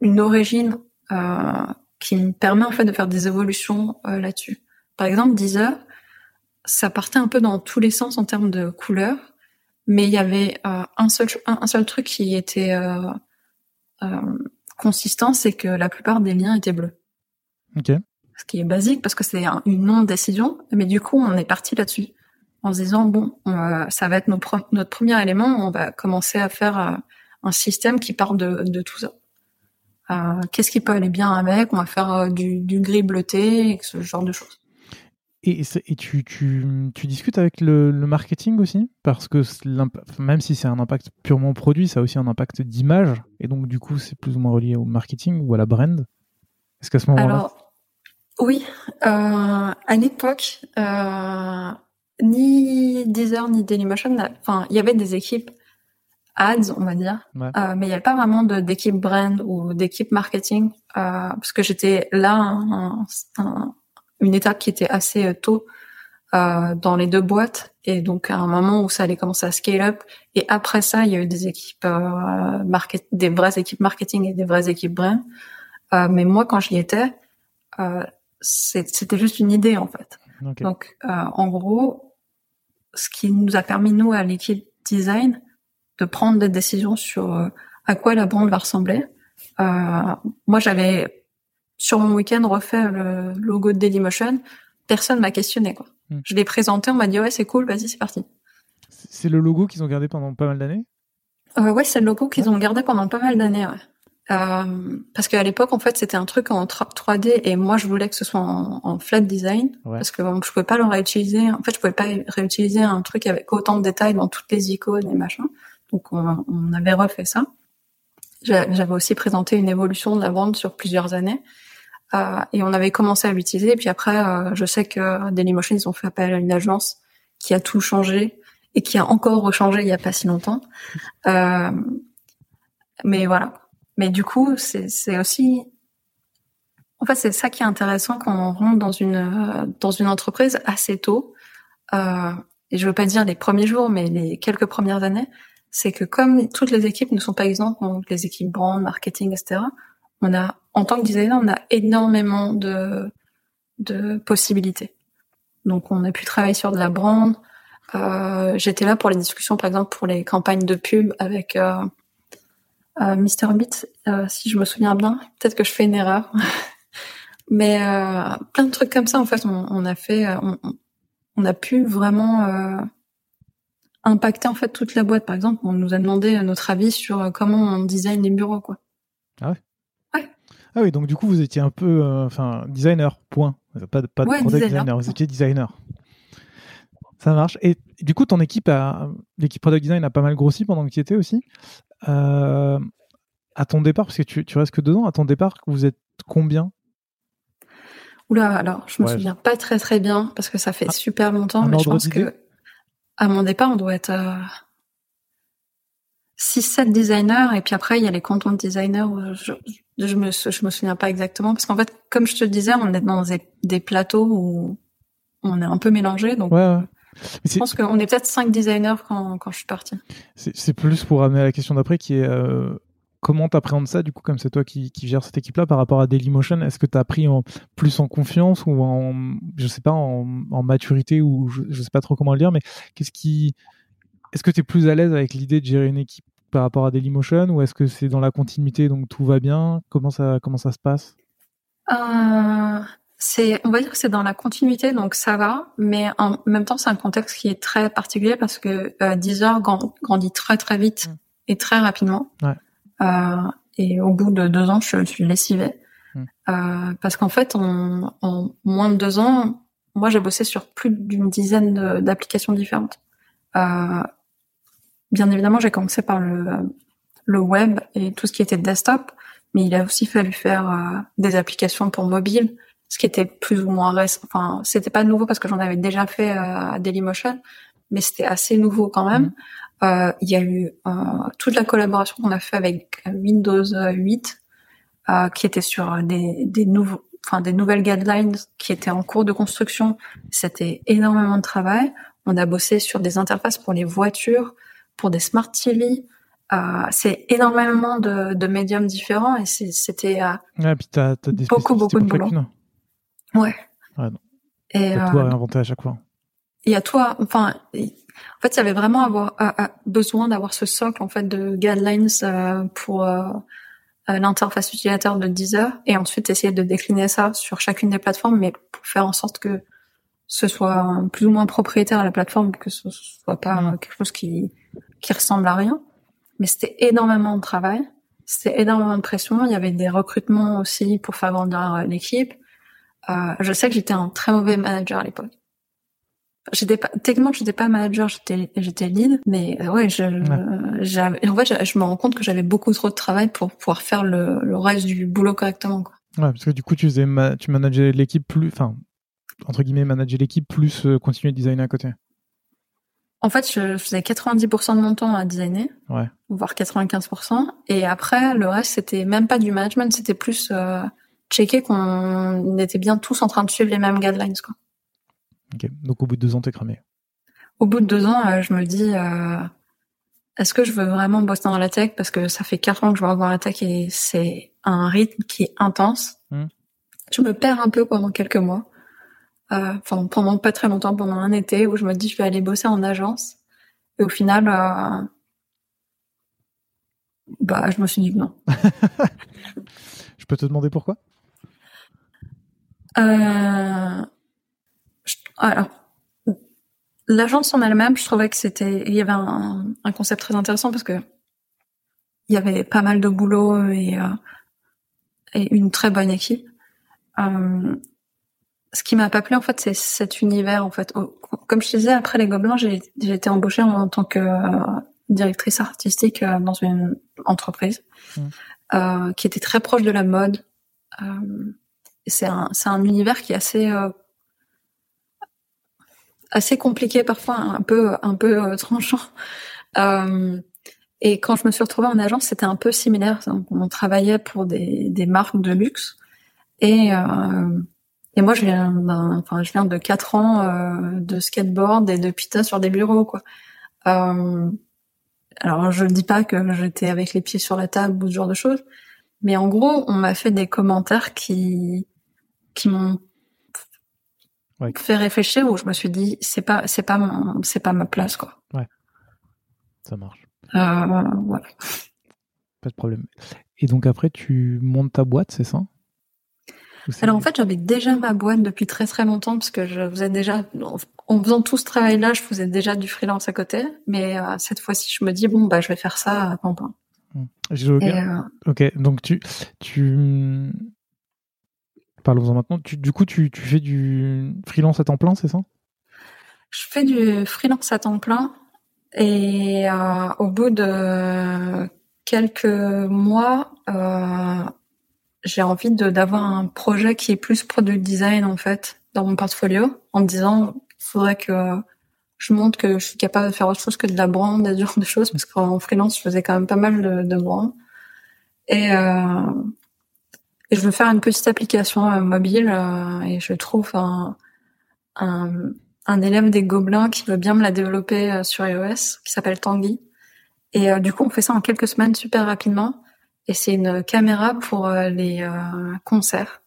une origine euh, qui me permet en fait de faire des évolutions euh, là-dessus. Par exemple, Deezer, ça partait un peu dans tous les sens en termes de couleurs, mais il y avait un seul un, seul truc qui était consistant, c'est que la plupart des liens étaient bleus. Ok. Ce qui est basique parce que c'est une non-décision, mais du coup on est parti là-dessus en se disant bon, ça va être notre premier élément, on va commencer à faire un système qui part de, de tout ça. Euh, qu'est-ce qui peut aller bien avec? On va faire euh, du, du gris bleuté, ce genre de choses. Et, et tu, tu, tu, discutes avec le, le, marketing aussi? Parce que même si c'est un impact purement produit, ça a aussi un impact d'image. Et donc, du coup, c'est plus ou moins relié au marketing ou à la brand Est-ce qu'à ce, moment-là oui. Euh, à l'époque, euh, ni Deezer ni Dailymotion, enfin, il y avait des équipes ads, on va dire. Euh, mais il n'y avait pas vraiment d'équipe brand ou d'équipe marketing euh, parce que j'étais là une étape qui était assez euh, tôt euh, dans les deux boîtes et donc à un moment où ça allait commencer à scale up et après ça il y a eu des équipes euh, market, des vraies équipes marketing et des vraies équipes brand. Euh, mais moi quand j'y étais, c'était juste une idée en fait. Donc en gros, ce qui nous a permis nous à l'équipe design de prendre des décisions sur euh, à quoi la bande va ressembler. Euh, moi, j'avais sur mon week-end refait le logo de Dailymotion. Personne m'a questionné quoi. Hmm. Je l'ai présenté, on m'a dit ouais c'est cool, vas-y c'est parti. C'est le logo qu'ils ont gardé pendant pas mal d'années? Euh, ouais, c'est le logo qu'ils ont gardé pendant pas mal d'années. Ouais. Euh, parce qu'à l'époque, en fait, c'était un truc en 3D et moi, je voulais que ce soit en, en flat design parce que bon, je pouvais pas le réutiliser. En fait, je pouvais pas réutiliser un truc avec autant de détails dans toutes les icônes et machin. Donc on, on avait refait ça. J'avais aussi présenté une évolution de la vente sur plusieurs années. Euh, et on avait commencé à l'utiliser. Et puis après, euh, je sais que Dailymotion, ils ont fait appel à une agence qui a tout changé et qui a encore rechangé il y a pas si longtemps. Euh, mais voilà. Mais du coup, c'est aussi... En fait, c'est ça qui est intéressant quand on rentre dans une dans une entreprise assez tôt. Euh, et je veux pas dire les premiers jours, mais les quelques premières années, c'est que comme toutes les équipes ne sont pas exemples, donc les équipes brand, marketing, etc., on a, en tant que designer, on a énormément de, de possibilités. Donc, on a pu travailler sur de la brand. Euh, J'étais là pour les discussions, par exemple, pour les campagnes de pub avec euh, euh, euh, si je me souviens bien. Peut-être que je fais une erreur. (laughs) Mais euh, plein de trucs comme ça, en fait, on, a fait, on, on, a pu vraiment impacter en fait toute la boîte. Par exemple, on nous a demandé notre avis sur euh, comment on design les bureaux, quoi. Ah ouais. Ah oui, donc du coup vous étiez un peu, euh, enfin designer, point. Pas, pas de product designer. vous étiez designer. Ça marche. Et du coup, ton équipe, a, l'équipe product design a pas mal grossi pendant que tu y étais aussi. Euh, à ton départ, parce que tu, tu restes que deux ans, à ton départ, vous êtes combien? Oula, alors je me souviens pas très très bien parce que ça fait ah. super longtemps, mais je pense que à mon départ, on doit être euh, 6-7 designers et puis après il y a les content designers. Je, je, me je me souviens pas exactement parce qu'en fait, comme je te le disais, on est dans des, plateaux où on est un peu mélangé. Donc, ouais, je pense qu'on est peut-être 5 designers quand, quand je suis partie. C'est plus pour amener à la question d'après qui est euh, comment t'appréhendes ça du coup comme c'est toi qui, qui gères cette équipe là par rapport à Dailymotion est-ce que tu as pris en, plus en confiance ou en je sais pas en, maturité ou je, je, sais pas trop comment le dire mais qu'est-ce qui est-ce que tu es plus à l'aise avec l'idée de gérer une équipe par rapport à Dailymotion ou est-ce que c'est dans la continuité donc tout va bien? Comment ça comment ça se passe? Euh, c'est on va dire que c'est dans la continuité donc ça va mais en même temps c'est un contexte qui est très particulier parce que euh, Deezer grandit très très vite mmh. et très rapidement ouais. Euh, et au bout de deux ans, je, suis lessivée. Hmm. Euh, parce qu'en fait, en, en, moins de deux ans, moi, j'ai bossé sur plus d'une dizaine d'applications différentes. Bien évidemment, j'ai commencé par le, le web et tout ce qui était desktop, mais il a aussi fallu faire euh, des applications pour mobile, ce qui était plus ou moins récent. Enfin, c'était pas nouveau parce que j'en avais déjà fait euh, à Dailymotion, mais c'était assez nouveau quand même. Hmm. Euh, il y a eu euh, toute la collaboration qu'on a fait avec Windows 8, euh, qui était sur des, des nouveaux, enfin des nouvelles guidelines qui étaient en cours de construction. C'était énormément de travail. On a bossé sur des interfaces pour les voitures, pour des smart TV. Euh, c'est énormément de, de médiums différents et c'était euh, ouais, beaucoup beaucoup de boulot. Ouais. ouais et, t'as tout à réinventer à chaque fois. il y a toi, enfin, en fait, il y avait vraiment avoir, besoin d'avoir ce socle en fait de guidelines euh, pour euh, euh, l'interface utilisateur de Deezer et ensuite essayer de décliner ça sur chacune des plateformes, mais pour faire en sorte que ce soit plus ou moins propriétaire à la plateforme, que ce soit pas quelque chose qui qui ressemble à rien. Mais c'était énormément de travail, c'était énormément de pression. Il y avait des recrutements aussi pour faire grandir l'équipe. Euh, je sais que j'étais un très mauvais manager à l'époque. J'étais pas, techniquement, j'étais pas manager, j'étais, j'étais lead, mais euh, ouais, je, en fait, je, me rends compte que j'avais beaucoup trop de travail pour pouvoir faire le, le reste du boulot correctement, quoi. Ouais, parce que du coup, tu faisais, tu manageais l'équipe plus, enfin, entre guillemets, manager l'équipe plus euh, continuer de designer à côté. En fait, je faisais 90% de mon temps à designer, ouais. voire 95%, et après, le reste, c'était même pas du management, c'était plus euh, checker qu'on était bien tous en train de suivre les mêmes guidelines, quoi. Donc au bout de deux ans, t'es cramé. Au bout de deux ans, euh, je me dis, euh, est-ce que je veux vraiment bosser dans la tech? Parce que ça fait quatre ans que je vais dans la tech et c'est un rythme qui est intense. Hmm. Je me perds un peu pendant quelques mois. Euh, enfin, pendant pas très longtemps, pendant un été, où je me dis, je vais aller bosser en agence. Et au final, bah, je me suis dit non. (laughs) je peux te demander pourquoi? Euh, alors, l'agence en elle-même, je trouvais que c'était, il y avait un, concept très intéressant parce que il y avait pas mal de boulot et, euh, et une très bonne équipe. Euh, ce qui m'a pas plu en fait, c'est cet univers en fait. Comme je te disais, après les Gobelins, j'ai été embauchée en, tant que euh, directrice artistique dans une entreprise mmh. qui était très proche de la mode. c'est un, univers qui est assez assez compliqué parfois, un peu un peu euh, tranchant. Euh, et quand je me suis retrouvée en agence, c'était un peu similaire. On travaillait pour des, des marques de luxe et euh, et moi je viens enfin je viens de quatre ans euh, de skateboard et de pita sur des bureaux quoi. Euh, alors je dis pas que j'étais avec les pieds sur la table ou ce genre de choses, mais en gros on m'a fait des commentaires qui qui m'ont ouais. fait réfléchir où je me suis dit c'est pas c'est pas c'est pas ma place quoi. Ouais. Ça marche. Euh, ouais. Pas de problème. Et donc après tu montes ta boîte, c'est ça? Alors en fait j'avais déjà ma boîte depuis très très longtemps parce que je faisais déjà en faisant tout ce travail-là, je faisais déjà du freelance à côté, mais euh, cette fois-ci je me dis bon bah je vais faire ça à temps plein. Ok, donc tu tu Parlons-en maintenant. du coup, tu, fais du freelance à temps plein, c'est ça? Je fais du freelance à temps plein. Et euh, au bout de quelques mois, euh, j'ai envie d'avoir un projet qui est plus product design en fait dans mon portfolio, en me disant il faudrait que je montre que je suis capable de faire autre chose que de la brand et ce genre de choses parce qu'en freelance je faisais quand même pas mal de, de brand et euh, et je veux faire une petite application euh, mobile euh, et je trouve un, un, un, élève des Gobelins qui veut bien me la développer sur iOS, qui s'appelle Tanguy. Et du coup, on fait ça en quelques semaines super rapidement. Et c'est une caméra pour les concerts.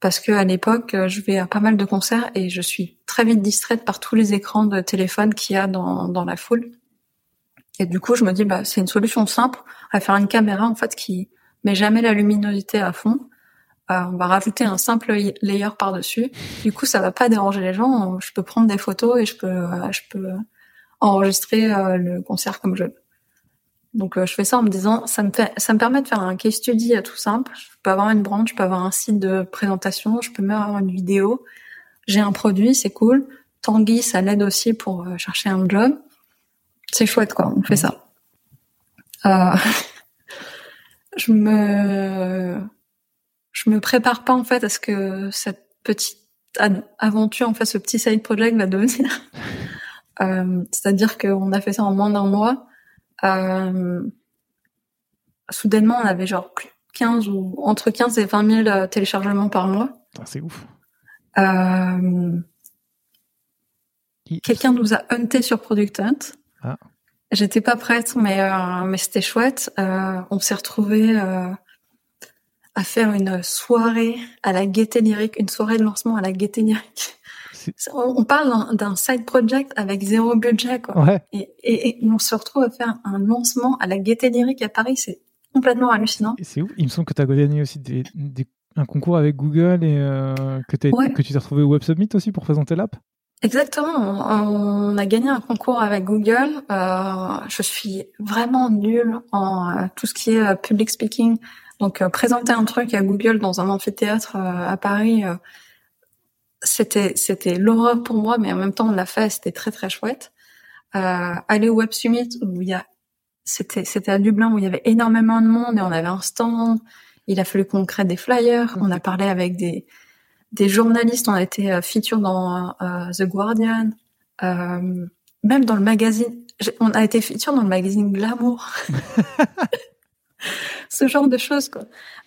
Parce que à l'époque, je vais à pas mal de concerts et je suis très vite distraite par tous les écrans de téléphone qu'il y a dans, dans la foule. Et du coup, je me dis, bah, c'est une solution simple à faire une caméra, en fait, qui met jamais la luminosité à fond euh, on va rajouter un simple layer par-dessus. Du coup, ça va pas déranger les gens. Je peux prendre des photos et je peux, euh, je peux enregistrer euh, le concert comme je veux. Donc, je fais ça en me disant, ça me fait, ça me permet de faire un case study tout simple. Je peux avoir une branche, je peux avoir un site de présentation, je peux même avoir une vidéo. J'ai un produit, c'est cool. Tanguy, ça l'aide aussi pour chercher un job. C'est chouette, quoi. On fait ça. Euh, (laughs) je me je me prépare pas en fait à ce que cette petite aventure, en fait, ce petit side project va devenir. (laughs) euh, C'est-à-dire qu'on a fait ça en moins d'un mois. Euh, soudainement, on avait genre 15 ou entre 15 et 20 000 euh, téléchargements par mois. C'est ouf. Euh, Quelqu'un nous a hunté sur Product Hunt. Ah. J'étais pas prête, mais euh, mais c'était chouette. On s'est retrouvés à faire une soirée à la Gaieté Lyrique, une soirée de lancement à la Gaieté Lyrique. On parle d'un side project avec zéro budget, quoi. Ouais. Et, et, on se retrouve à faire un lancement à la Gaieté Lyrique à Paris, c'est complètement hallucinant. C'est où Il me semble que tu as gagné aussi des, un concours avec Google et euh, que, que tu t'es retrouvé au Web Summit aussi pour présenter l'app Exactement. On a gagné un concours avec Google. Euh, je suis vraiment nulle en euh, tout ce qui est euh, public speaking. Donc présenter un truc à Google dans un amphithéâtre à Paris, c'était c'était l'horreur pour moi, mais en même temps on l'a fait, c'était très très chouette. aller au Web Summit où il y a c'était c'était à Dublin où il y avait énormément de monde et on avait un stand. Il a fallu qu'on crée des flyers. On a parlé avec des des journalistes. On a été euh, feature dans euh, The Guardian, euh, même dans le magazine. On a été feature dans le magazine Glamour. (laughs) Ce genre de choses, quoi.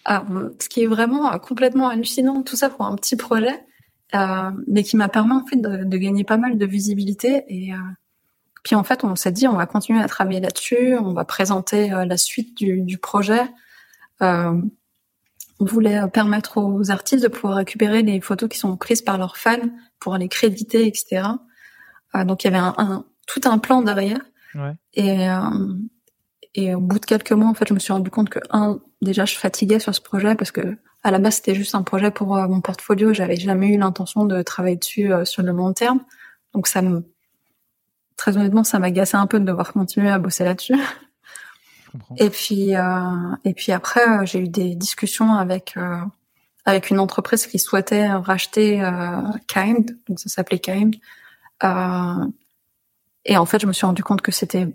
ce qui est vraiment complètement hallucinant, tout ça pour un petit projet, mais qui m'a permis en fait de, de, gagner pas mal de visibilité. Et puis en fait, on s'est dit, on va continuer à travailler là-dessus, on va présenter la suite du, du projet. Euh, on voulait euh, permettre aux artistes de pouvoir récupérer les photos qui sont prises par leurs fans pour les créditer, etc. Euh, donc il y avait un, tout un plan derrière. Ouais. Et, euh, et au bout de quelques mois, en fait, je me suis rendu compte que un, déjà, je fatiguais sur ce projet parce que à la base, c'était juste un projet pour mon portfolio. J'avais jamais eu l'intention de travailler dessus sur le long terme. Donc ça me, très honnêtement, ça m'agaçait un peu de devoir continuer à bosser là-dessus. Et puis, euh, et puis après, euh, j'ai eu des discussions avec euh, avec une entreprise qui souhaitait racheter euh, Kind, donc ça s'appelait Kind. Euh, et en fait, je me suis rendu compte que c'était,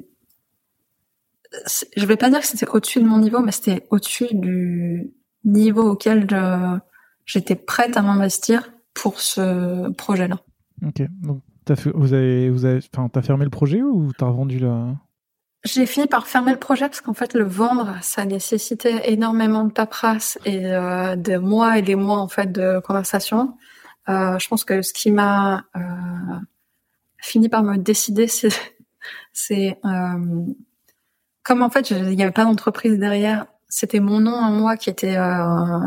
je vais pas dire que c'était au-dessus de mon niveau, mais c'était au-dessus du niveau auquel j'étais prête à m'investir pour ce projet-là. Ok, donc as fait, vous avez, vous avez, enfin, t'as fermé le projet ou t'as vendu la j'ai fini par fermer le projet parce qu'en fait le vendre, ça nécessitait énormément de paperasse et euh, des mois et des mois en fait de conversation. Euh, je pense que ce qui m'a euh, fini par me décider, (laughs) c'est c'est euh, comme en fait il n'y avait pas d'entreprise derrière, c'était mon nom à moi qui était euh,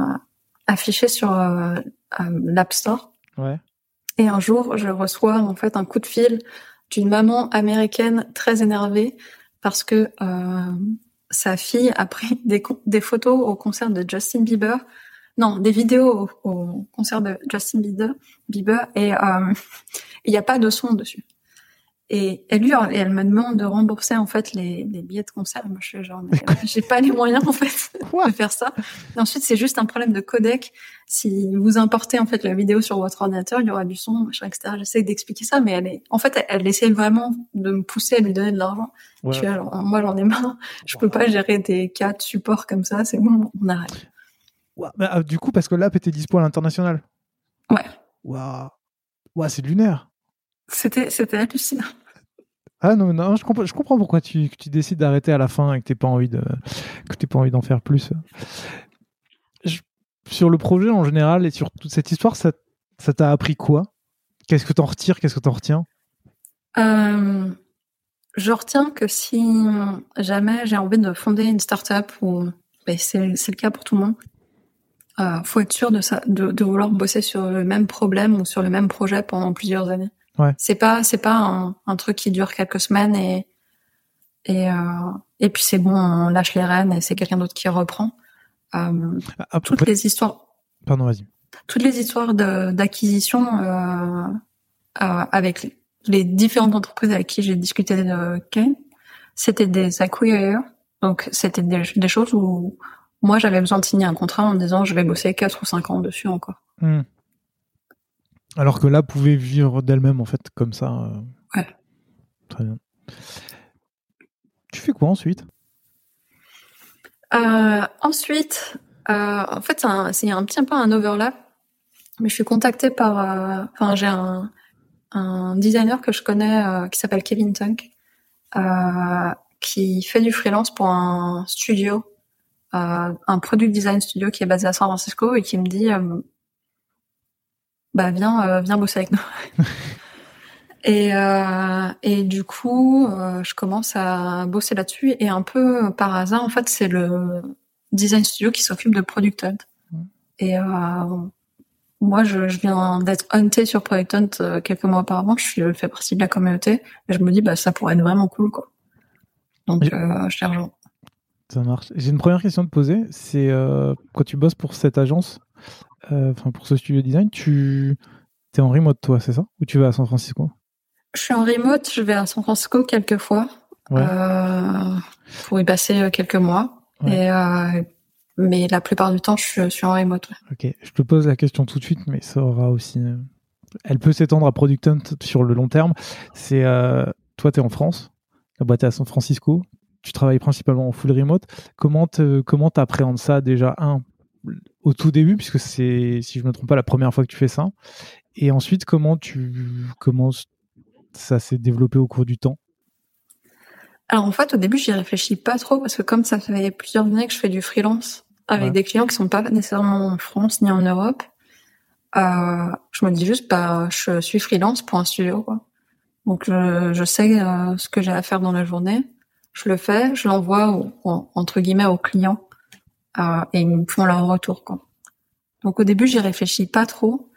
affiché sur euh, l'App Store. Ouais. Et un jour, je reçois en fait un coup de fil d'une maman américaine très énervée parce que euh, sa fille a pris (laughs) des, des photos au concert de Justin Bieber, non, des vidéos au, concert de Justin Bieber, Bieber et euh, (laughs) il n'y a pas de son dessus. Et elle lui, elle me demande de rembourser en fait les, les billets de concert. Moi, je suis genre, j'ai pas les moyens en fait (laughs) de faire ça. Et ensuite, c'est juste un problème de codec. Si vous importez en fait la vidéo sur votre ordinateur, il y aura du son, machin, etc. J'essaie d'expliquer ça, mais elle est, en fait, elle, essaie vraiment de me pousser à lui donner de l'argent. Ouais. alors, moi, j'en ai marre. Je peux pas gérer des cas de support comme ça. C'est bon, on arrête. Bah, du coup, parce que l'app était dispo à l'international. Ouais. Waouh. Ouais, c'est lunaire. C'était, c'était hallucinant. Ah non, non, je comprends, je comprends pourquoi tu, décides d'arrêter à la fin et que tu pas envie de, que pas envie d'en faire plus. sur le projet en général et sur toute cette histoire, ça, t'a appris quoi? Qu'est-ce que t'en retires? Qu'est-ce que t'en retiens? Euh, Je retiens que si jamais j'ai envie de fonder une startup ben c'est, le cas pour tout le monde, euh, faut être sûr de, de vouloir bosser sur le même problème ou sur le même projet pendant plusieurs années. Ouais. C'est pas c'est pas un, un, truc qui dure quelques semaines et et euh, et puis c'est bon, on lâche les rênes et c'est quelqu'un d'autre qui reprend. Euh, ah, toutes les histoires. Pardon, vas-y. Toutes les histoires d'acquisition euh, euh, avec les, différentes entreprises avec qui j'ai discuté de Kane, c'était des acquirers. Donc c'était des, des, choses où moi j'avais besoin de signer un contrat en disant je vais bosser 4 ou 5 ans dessus encore. Hmm. Alors que là, pouvait vivre d'elle-même, en fait, comme ça. Euh. Ouais. Très bien. Tu fais quoi ensuite? Euh, Ensuite, euh, en fait, c'est un, un petit peu un overlap. Mais je suis contactée par... Enfin, j'ai un, un, designer que je connais qui s'appelle Kevin Tunk, qui fait du freelance pour un studio, un product design studio qui est basé à San Francisco et qui me dit bah viens, euh, viens bosser avec nous. (laughs) et, euh, et du coup, euh, je commence à bosser là-dessus et un peu par hasard, en fait, c'est le design studio qui s'occupe de Product Hunt. Et moi, je, je viens d'être hunté sur Project Hunt euh, quelques mois auparavant. Je fais partie de la communauté. Et je me dis, bah, ça pourrait être vraiment cool, quoi. Donc, euh, je rejoint. Ça marche. J'ai une première question à te poser. C'est euh, quand tu bosses pour cette agence, euh, enfin pour ce studio design, tu es en remote toi, c'est ça? Ou tu vas à San Francisco? Je suis en remote. Je vais à San Francisco quelques fois euh, pour y passer quelques mois. Et mais la plupart du temps, je suis en remote. Ok, je te pose la question tout de suite, mais ça aura aussi. Elle peut s'étendre à Product Hunt sur le long terme. C'est toi, tu es en France, la boîte est à San Francisco, tu travailles principalement en full remote. Comment comment t'appréhendes ça déjà un au tout début puisque c'est si je me trompe pas la première fois que tu fais ça. Et ensuite comment tu comment ça s'est développé au cours du temps? Alors en fait, au début, j'y réfléchis pas trop parce que comme ça fait plusieurs années que je fais du freelance avec des clients qui sont pas nécessairement en France ni en Europe, euh, je me dis juste, bah, je suis freelance pour un studio, quoi. Donc je, je sais euh, ce que j'ai à faire dans la journée, je le fais, je l'envoie entre guillemets aux clients euh, et ils me font leur retour, quoi. Donc au début, j'y réfléchis pas trop,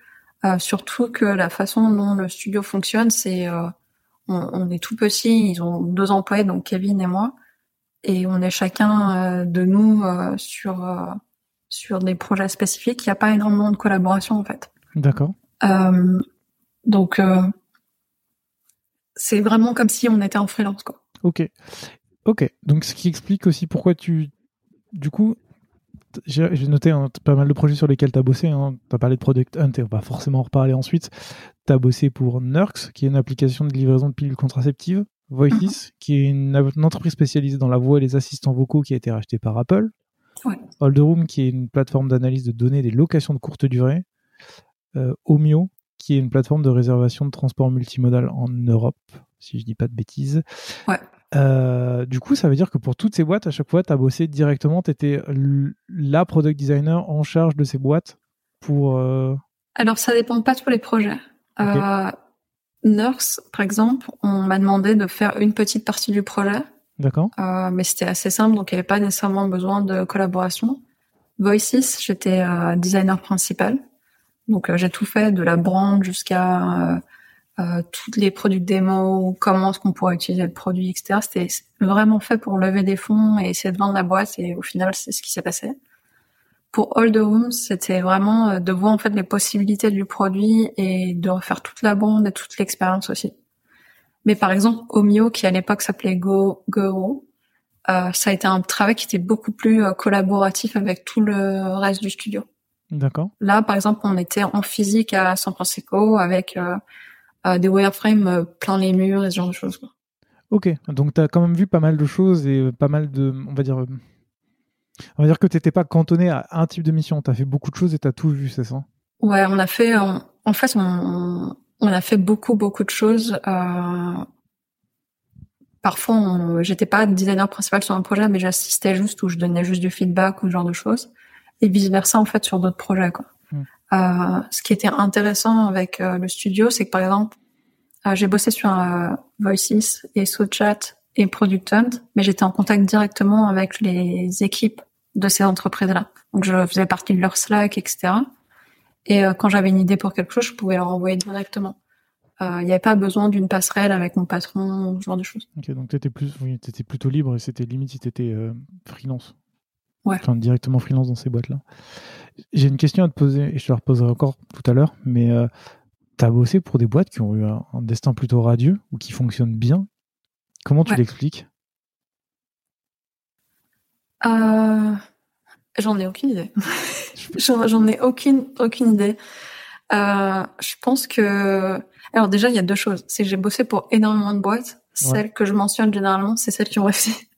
euh, surtout que la façon dont le studio fonctionne, c'est euh, on, est tout petit, ils ont deux employés, donc Kevin et moi, et on est chacun euh, de nous euh, sur euh, sur des projets spécifiques. Il n'y a pas énormément de collaboration en fait. D'accord. donc c'est vraiment comme si on était en freelance quoi. Ok, ok. Donc ce qui explique aussi pourquoi tu, du coup, j'ai noté pas mal de projets sur lesquels tu as bossé. Hein. Tu as parlé de Product Hunt et on va forcément en reparler ensuite. Tu as bossé pour Nurx, qui est une application de livraison de pilules contraceptives. Voices, mhm. qui est une, entreprise spécialisée dans la voix et les assistants vocaux qui a été rachetée par Apple. Ouais. Room, qui est une plateforme d'analyse de données des locations de courte durée. Euh, Omio, qui est une plateforme de réservation de transport multimodal en Europe, si je dis pas de bêtises. Ouais. Euh, du coup, ça veut dire que pour toutes ces boîtes, à chaque fois, tu as bossé directement, tu étais la product designer en charge de ces boîtes pour. Euh, Alors, ça dépend pas de tous les projets. Euh, Nurse, par exemple, on m'a demandé de faire une petite partie du projet. D'accord. mais c'était assez simple, donc il n'y avait pas nécessairement besoin de collaboration. Voices, j'étais designer principal. Donc j'ai tout fait, de la brand jusqu'à euh, toutes les produits démo, comment est-ce qu'on pourrait utiliser le produit, etc. C'était vraiment fait pour lever des fonds et essayer de vendre la boîte et au final c'est ce qui s'est passé. Pour All the Rooms, c'était vraiment euh, de voir en fait les possibilités du produit et de refaire toute la bande et toute l'expérience aussi. Mais par exemple, Omio, qui à l'époque s'appelait Go Go, euh, ça a été un travail qui était beaucoup plus euh, collaboratif avec tout le reste du studio. D'accord. Là, par exemple, on était en physique à San Francisco avec des wireframes euh, plein les murs et ce genre de choses. Quoi. Ok, donc tu as quand même vu pas mal de choses et euh, pas mal de, on va dire, euh, on va dire que t'étais pas cantonné à un type de mission. Tu as fait beaucoup de choses et tu as tout vu, c'est ça? Ouais, on a fait, en fait, on, on, a fait beaucoup, beaucoup de choses. Euh, parfois, j'étais pas designer principal sur un projet, mais j'assistais juste ou je donnais juste du feedback ou ce genre de choses. Et vice versa, en fait, sur d'autres projets, quoi. Euh, ce qui était intéressant avec euh, le studio, c'est que par exemple, euh, j'ai bossé sur Voices et SoChat et Product Hunt, mais j'étais en contact directement avec les équipes de ces entreprises-là. Donc je faisais partie de leur Slack, etc. Et quand j'avais une idée pour quelque chose, je pouvais leur envoyer directement. Il n'y avait pas besoin d'une passerelle avec mon patron, ce genre de choses. Ok, donc tu étais, plus, oui, étais plutôt libre et c'était limite si tu étais freelance. Ouais. Enfin, directement freelance dans ces boîtes-là. J'ai une question à te poser, et je te la reposerai encore tout à l'heure, mais euh, tu as bossé pour des boîtes qui ont eu un, destin plutôt radieux ou qui fonctionnent bien? Comment tu l'expliques? Euh, J'en ai aucune idée. (laughs) J'en ai aucune, aucune idée. Euh, je pense que... Alors déjà, il y a deux choses. C'est que j'ai bossé pour énormément de boîtes. Celles que je mentionne généralement, c'est celles qui ont réussi.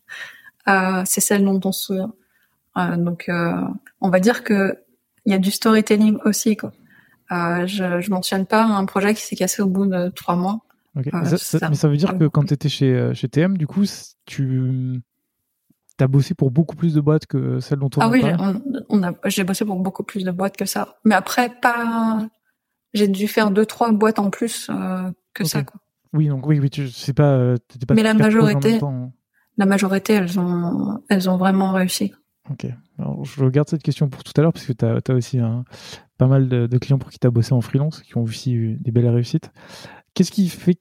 c'est celles dont on se souvient. donc, on va dire que il y a du storytelling aussi. Quoi. Euh, je, je mentionne pas un projet qui s'est cassé au bout de trois mois. Euh, mais ça veut dire que quand tu étais chez, euh, chez TM, du coup, tu as bossé pour beaucoup plus de boîtes que celles dont on Ah oui, on, j'ai bossé pour beaucoup plus de boîtes que ça. Mais après, pas. J'ai dû faire deux, trois boîtes en plus euh, que ça. Quoi. Oui, donc oui, oui, tu sais pas, pas. Mais la majorité, la majorité, elles ont, elles ont vraiment réussi. Ok. Alors, je regarde cette question pour tout à l'heure, parce que tu as, aussi un, pas mal de, clients pour qui tu as bossé en freelance, qui ont aussi eu des belles réussites. Qu'est-ce qui fait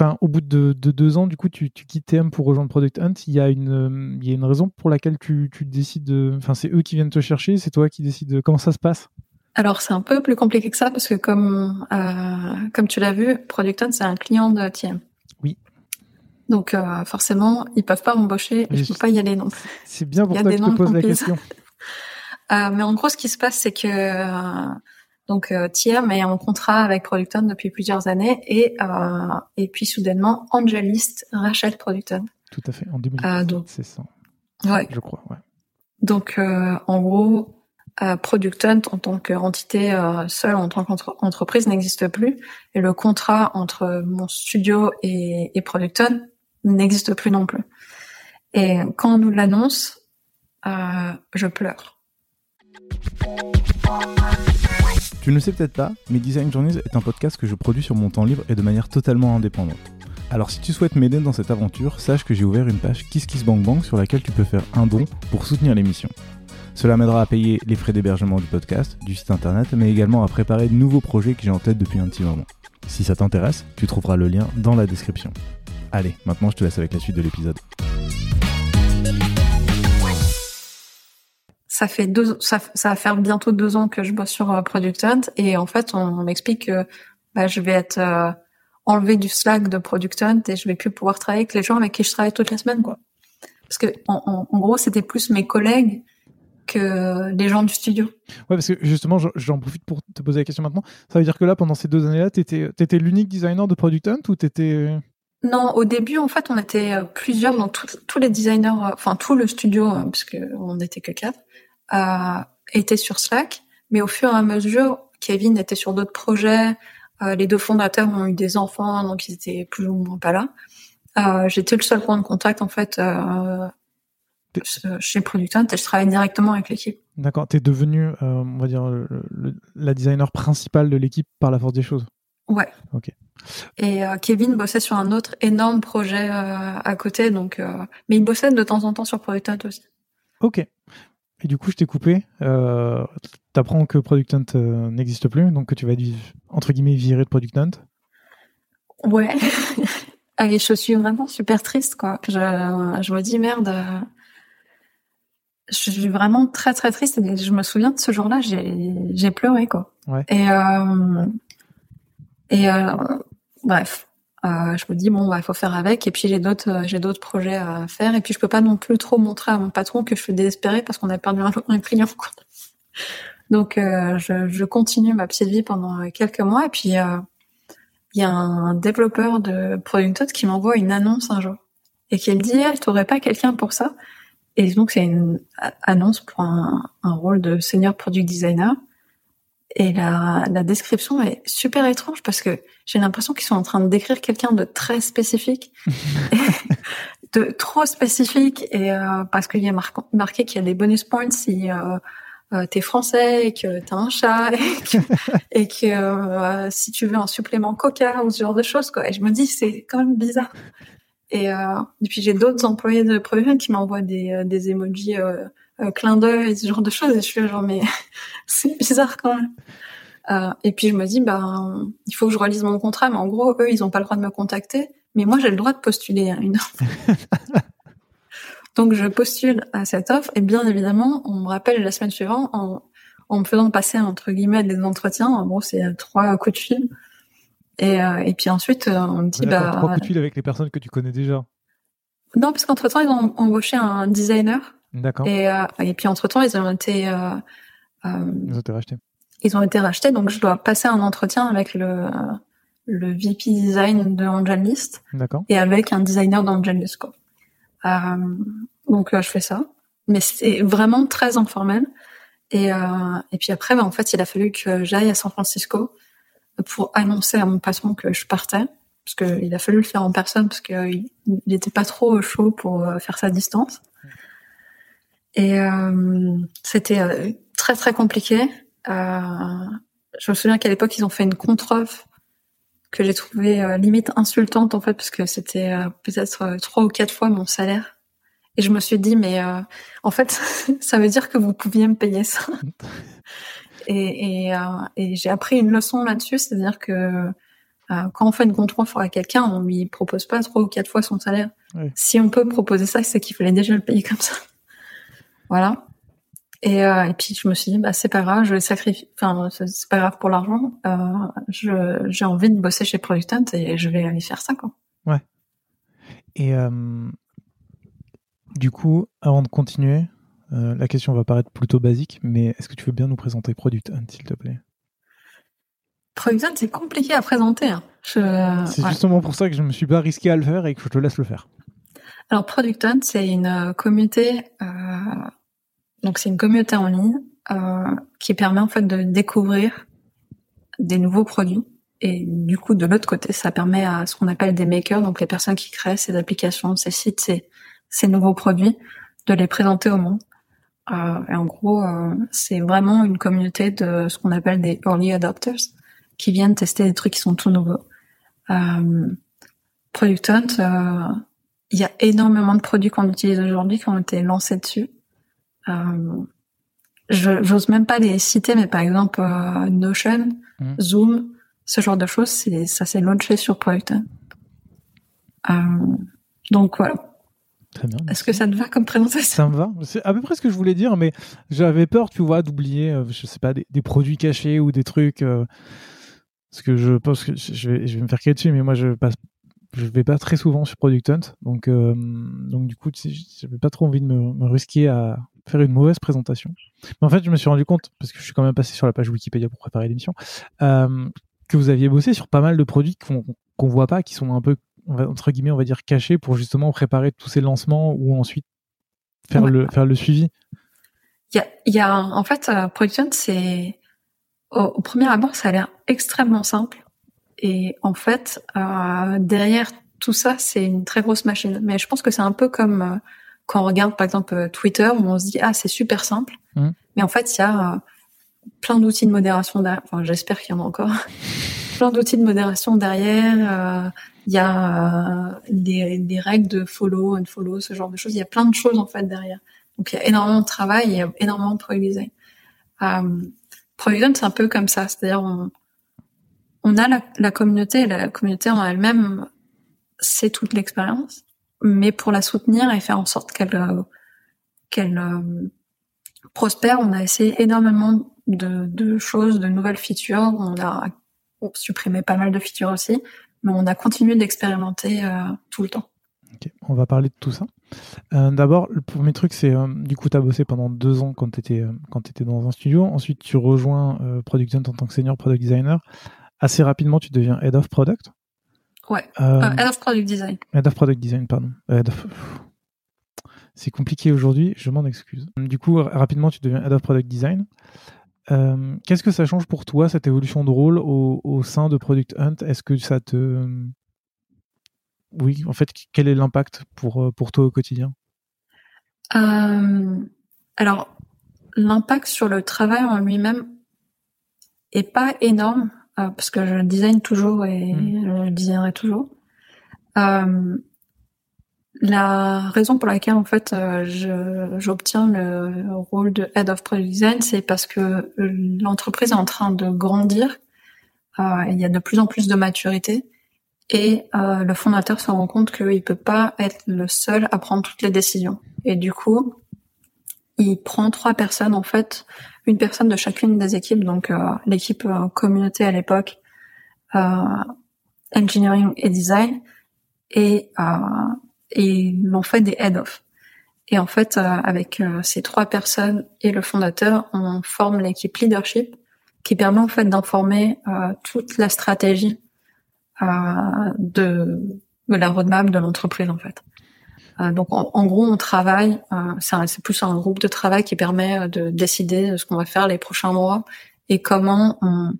Enfin, au bout de, deux ans, du coup, tu, quittes TM pour rejoindre Product Hunt. Il y a une, il y a une raison pour laquelle tu, décides de. Enfin, c'est eux qui viennent te chercher, c'est toi qui décides. Comment ça se passe? Alors, c'est un peu plus compliqué que ça parce que, comme, euh, comme tu l'as vu, Product Hunt, c'est un client de TM. Donc, euh, forcément, ils peuvent pas m'embaucher. Je peux pas y aller non plus. C'est bien pour ça que je te pose la question. (laughs) euh, mais en gros, ce qui se passe, c'est que donc euh, est en contrat avec Producton depuis plusieurs années et euh, et puis soudainement Angelist rachète Producton. Tout à fait en 2017, euh, c'est ça. Ouais. Je crois. Ouais. Donc euh, en gros, euh, Producton en tant qu'entité euh, seule en tant qu'entreprise n'existe plus et le contrat entre mon studio et, et Producton n'existe plus non plus. Et quand on nous l'annonce, je pleure. Tu ne le sais peut-être pas, mais Design Journeys est un podcast que je produis sur mon temps libre et de manière totalement indépendante. Alors si tu souhaites m'aider dans cette aventure, sache que j'ai ouvert une page KissKissBankBank sur laquelle tu peux faire un don pour soutenir l'émission. Cela m'aidera à payer les frais d'hébergement du podcast, du site internet, mais également à préparer de nouveaux projets que j'ai en tête depuis un petit moment. Si ça t'intéresse, tu trouveras le lien dans la description. Allez, maintenant je te laisse avec la suite de l'épisode. ça fait deux, ça, va faire bientôt deux ans que je bosse sur euh, Product Hunt et en fait on, m'explique que bah, je vais être euh, enlevé du Slack de Product Hunt et je vais plus pouvoir travailler avec les gens avec qui je travaille toute la semaine quoi. Parce que en, gros c'était plus mes collègues que les gens du studio. Ouais parce que justement j'en profite pour te poser la question maintenant. Ça veut dire que là pendant ces deux années-là t'étais étais, l'unique designer de Product Hunt ou t'étais euh, non, au début, en fait, on était plusieurs, donc tous les designers, enfin tout le studio, parce qu'on n'était que quatre, euh, était sur Slack, mais au fur et à mesure, Kevin était sur d'autres projets. Euh, les deux fondateurs ont eu des enfants, donc ils étaient plus ou moins pas là. Euh, J'étais le seul point de contact en fait euh, chez Productant et je travaille directement avec l'équipe. D'accord, tu es devenu, euh, on va dire, le, la designer principale de l'équipe par la force des choses. Ouais. Ok. Et euh, Kevin bossait sur un autre énorme projet à côté, donc mais il bossait de temps en temps sur Productant aussi. Ok. Et du coup, je t'ai coupé. Euh, T'apprends que Product Hunt euh, n'existe plus, donc que tu vas entre guillemets virer de Product Hunt. Ouais. (laughs) Et je suis vraiment super triste, quoi. Je, je me dis merde. Euh, je suis vraiment très très triste. Et je me souviens de ce jour-là, j'ai pleuré, quoi. Ouais. Et euh, et euh, bref, euh, je me dis bon, bah, il faut faire avec. Et puis j'ai d'autres, euh, j'ai d'autres projets à faire. Et puis je peux pas non plus trop montrer à mon patron que je suis désespérée parce qu'on a perdu un, client. Donc euh, je, je, continue ma petite vie pendant quelques mois. Et puis il y a un développeur de Product qui m'envoie une annonce un jour et qui me dit, elle, t'aurais pas quelqu'un pour ça? Et donc c'est une annonce pour un, un rôle de senior product designer. Et la, la, description est super étrange parce que j'ai l'impression qu'ils sont en train de décrire quelqu'un de très spécifique, (laughs) de trop spécifique, et euh, parce qu'il y a marqué qu'il y a des bonus points si euh, euh, t'es français et que t'as un chat (laughs) et que, euh, si tu veux un supplément Coca ou ce genre de choses quoi. Et je me dis c'est quand même bizarre. Et, et puis j'ai d'autres employés de Provision qui m'envoient des, des emojis euh, clin d'œil, ce genre de choses. Et je suis genre, mais (laughs) c'est bizarre quand même. Euh, et puis je me dis, bah, il faut que je relise mon contrat, mais en gros, eux, ils ont pas le droit de me contacter, mais moi, j'ai le droit de postuler à une offre. (laughs) Donc je postule à cette offre, et bien évidemment, on me rappelle la semaine suivante en, en me faisant passer entre guillemets des entretiens. En gros, c'est trois coups de fil. Et, euh, et puis ensuite, euh, on me dit, bah, trois coups de fil avec les personnes que tu connais déjà. Non, parce qu'entre temps, ils ont embauché un designer D'accord. Et, euh, et puis entre temps, ils ont été euh, euh, ils ont été rachetés. Ils ont été rachetés, donc je dois passer un entretien avec le le VP design de AngelList D'accord. et avec un designer d'AngelList. Quoi. Euh, donc je fais ça, mais c'est vraiment très informel. Et, euh, et puis après, bah, en fait, il a fallu que j'aille à San Francisco pour annoncer à mon patron que je partais, parce qu'il a fallu le faire en personne, parce qu'il n'était pas trop chaud pour faire sa distance. Et euh, c'était euh, très très compliqué. Euh, je me souviens qu'à l'époque ils ont fait une contre-offre que j'ai trouvé limite insultante en fait parce que c'était peut-être trois ou quatre fois mon salaire. Et je me suis dit, mais euh, en fait, (laughs) ça veut dire que vous pouviez me payer ça. (laughs) et, et, euh, et j'ai appris une leçon là-dessus, c'est-à-dire que euh, quand on fait une contre-offre à quelqu'un, on lui propose pas trois ou quatre fois son salaire. Si on peut proposer ça, c'est qu'il fallait déjà le payer comme ça. (laughs) voilà. Et, euh, et puis je me suis dit, bah c'est pas grave, je vais sacrifier. Enfin, c'est pas grave pour l'argent. Je j'ai envie de bosser chez Product Hunt et je vais aller faire ça quoi. Ouais. Et du coup, avant de continuer, euh, la question va paraître plutôt basique, mais est-ce que tu veux bien nous présenter Product Hunt, s'il te plaît? Product Hunt, c'est compliqué à présenter. Hein. C'est justement pour ça que je me suis pas risqué à le faire et que je te laisse le faire. Alors Product Hunt, c'est une euh, communauté, euh, donc c'est une communauté en ligne qui permet en fait de découvrir des nouveaux produits. Et du coup, de l'autre côté, ça permet à ce qu'on appelle des makers, donc les personnes qui créent ces applications, ces sites, ces, ces nouveaux produits, de les présenter au monde. Euh, et en gros, euh, c'est vraiment une communauté de ce qu'on appelle des early adopters qui viennent tester des trucs qui sont tout nouveaux. Euh, Product Hunt, euh, il y a énormément de produits qu'on utilise aujourd'hui qui ont été lancés dessus. Euh, J'ose même pas les citer, mais par exemple euh, Notion, mmh. Zoom, ce genre de choses, ça s'est launché sur Product Hunt. Euh, donc voilà. Très bien. Est-ce que ça te va comme présentation Ça me va. C'est à peu près ce que je voulais dire, mais j'avais peur, tu vois, d'oublier, euh, je sais pas, des, des, produits cachés ou des trucs. Euh, parce que je pense que je vais, je vais me faire crier dessus, mais moi, je passe, je vais pas très souvent sur Product Hunt, donc, euh, donc du coup, j'avais pas trop envie de me, me, risquer à faire une mauvaise présentation. Mais en fait, je me suis rendu compte, parce que je suis quand même passé sur la page Wikipédia pour préparer l'émission, euh, que vous aviez bossé sur pas mal de produits qu'on qu'on voit pas, qui sont un peu entre guillemets, on va dire caché pour justement préparer tous ces lancements ou ensuite faire ouais. le faire le suivi? Il y a, y a en fait euh, Production, c'est au, au, premier abord, ça a l'air extrêmement simple et en fait euh, derrière tout ça, c'est une très grosse machine. Mais je pense que c'est un peu comme euh, quand on regarde par exemple Twitter où on se dit ah c'est super simple, mmh. mais en fait il y a plein d'outils de modération derrière. Enfin, j'espère qu'il y en a encore. (laughs) plein d'outils de modération derrière. Il y a euh, des, règles de follow, unfollow, ce genre de choses. Il y a plein de choses en fait derrière. Donc il y a énormément de travail, il y a énormément de product design. Euh, c'est un peu comme ça, c'est-à-dire on, on a la, communauté, la communauté en elle-même, c'est toute l'expérience, mais pour la soutenir et faire en sorte qu'elle qu'elle euh, prospère, on a essayé énormément de, de choses, de nouvelles features. On a supprimé pas mal de features aussi, mais on a continué d'expérimenter euh, tout le temps. Okay. On va parler de tout ça. Euh, D'abord, le premier truc, c'est euh, du coup, tu as bossé pendant deux ans quand tu étais, étais dans un studio. Ensuite, tu rejoins euh, Product Hunt en tant que senior product designer. Assez rapidement, tu deviens head of product. Ouais, head of product design. Head of product design, pardon. Of... C'est compliqué aujourd'hui, je m'en excuse. Du coup, rapidement, tu deviens head of product design. Euh, Qu'est-ce que ça change pour toi, cette évolution de rôle au, au sein de Product Hunt? Est-ce que ça te... Oui, en fait, quel est l'impact pour, pour toi au quotidien? Euh, Alors, l'impact sur le travail en lui-même est pas énorme, euh, parce que je design toujours et mmh. je designerai toujours. Euh, la raison pour laquelle en fait euh, j'obtiens le rôle de head of product design, c'est parce que l'entreprise est en train de grandir. Euh, il y a de plus en plus de maturité et euh, le fondateur se rend compte qu'il peut pas être le seul à prendre toutes les décisions. Et du coup, il prend trois personnes en fait, une personne de chacune des équipes, donc euh, l'équipe euh, communauté à l'époque, euh, engineering et design, et et l'ont fait des head-off. Et en fait, euh, avec euh, ces trois personnes et le fondateur, on forme l'équipe leadership qui permet en fait d'informer euh, toute la stratégie de, de, la roadmap de l'entreprise en fait. donc en, en, gros, on travaille, c'est plus un groupe de travail qui permet de décider de ce qu'on va faire les prochains mois et comment on,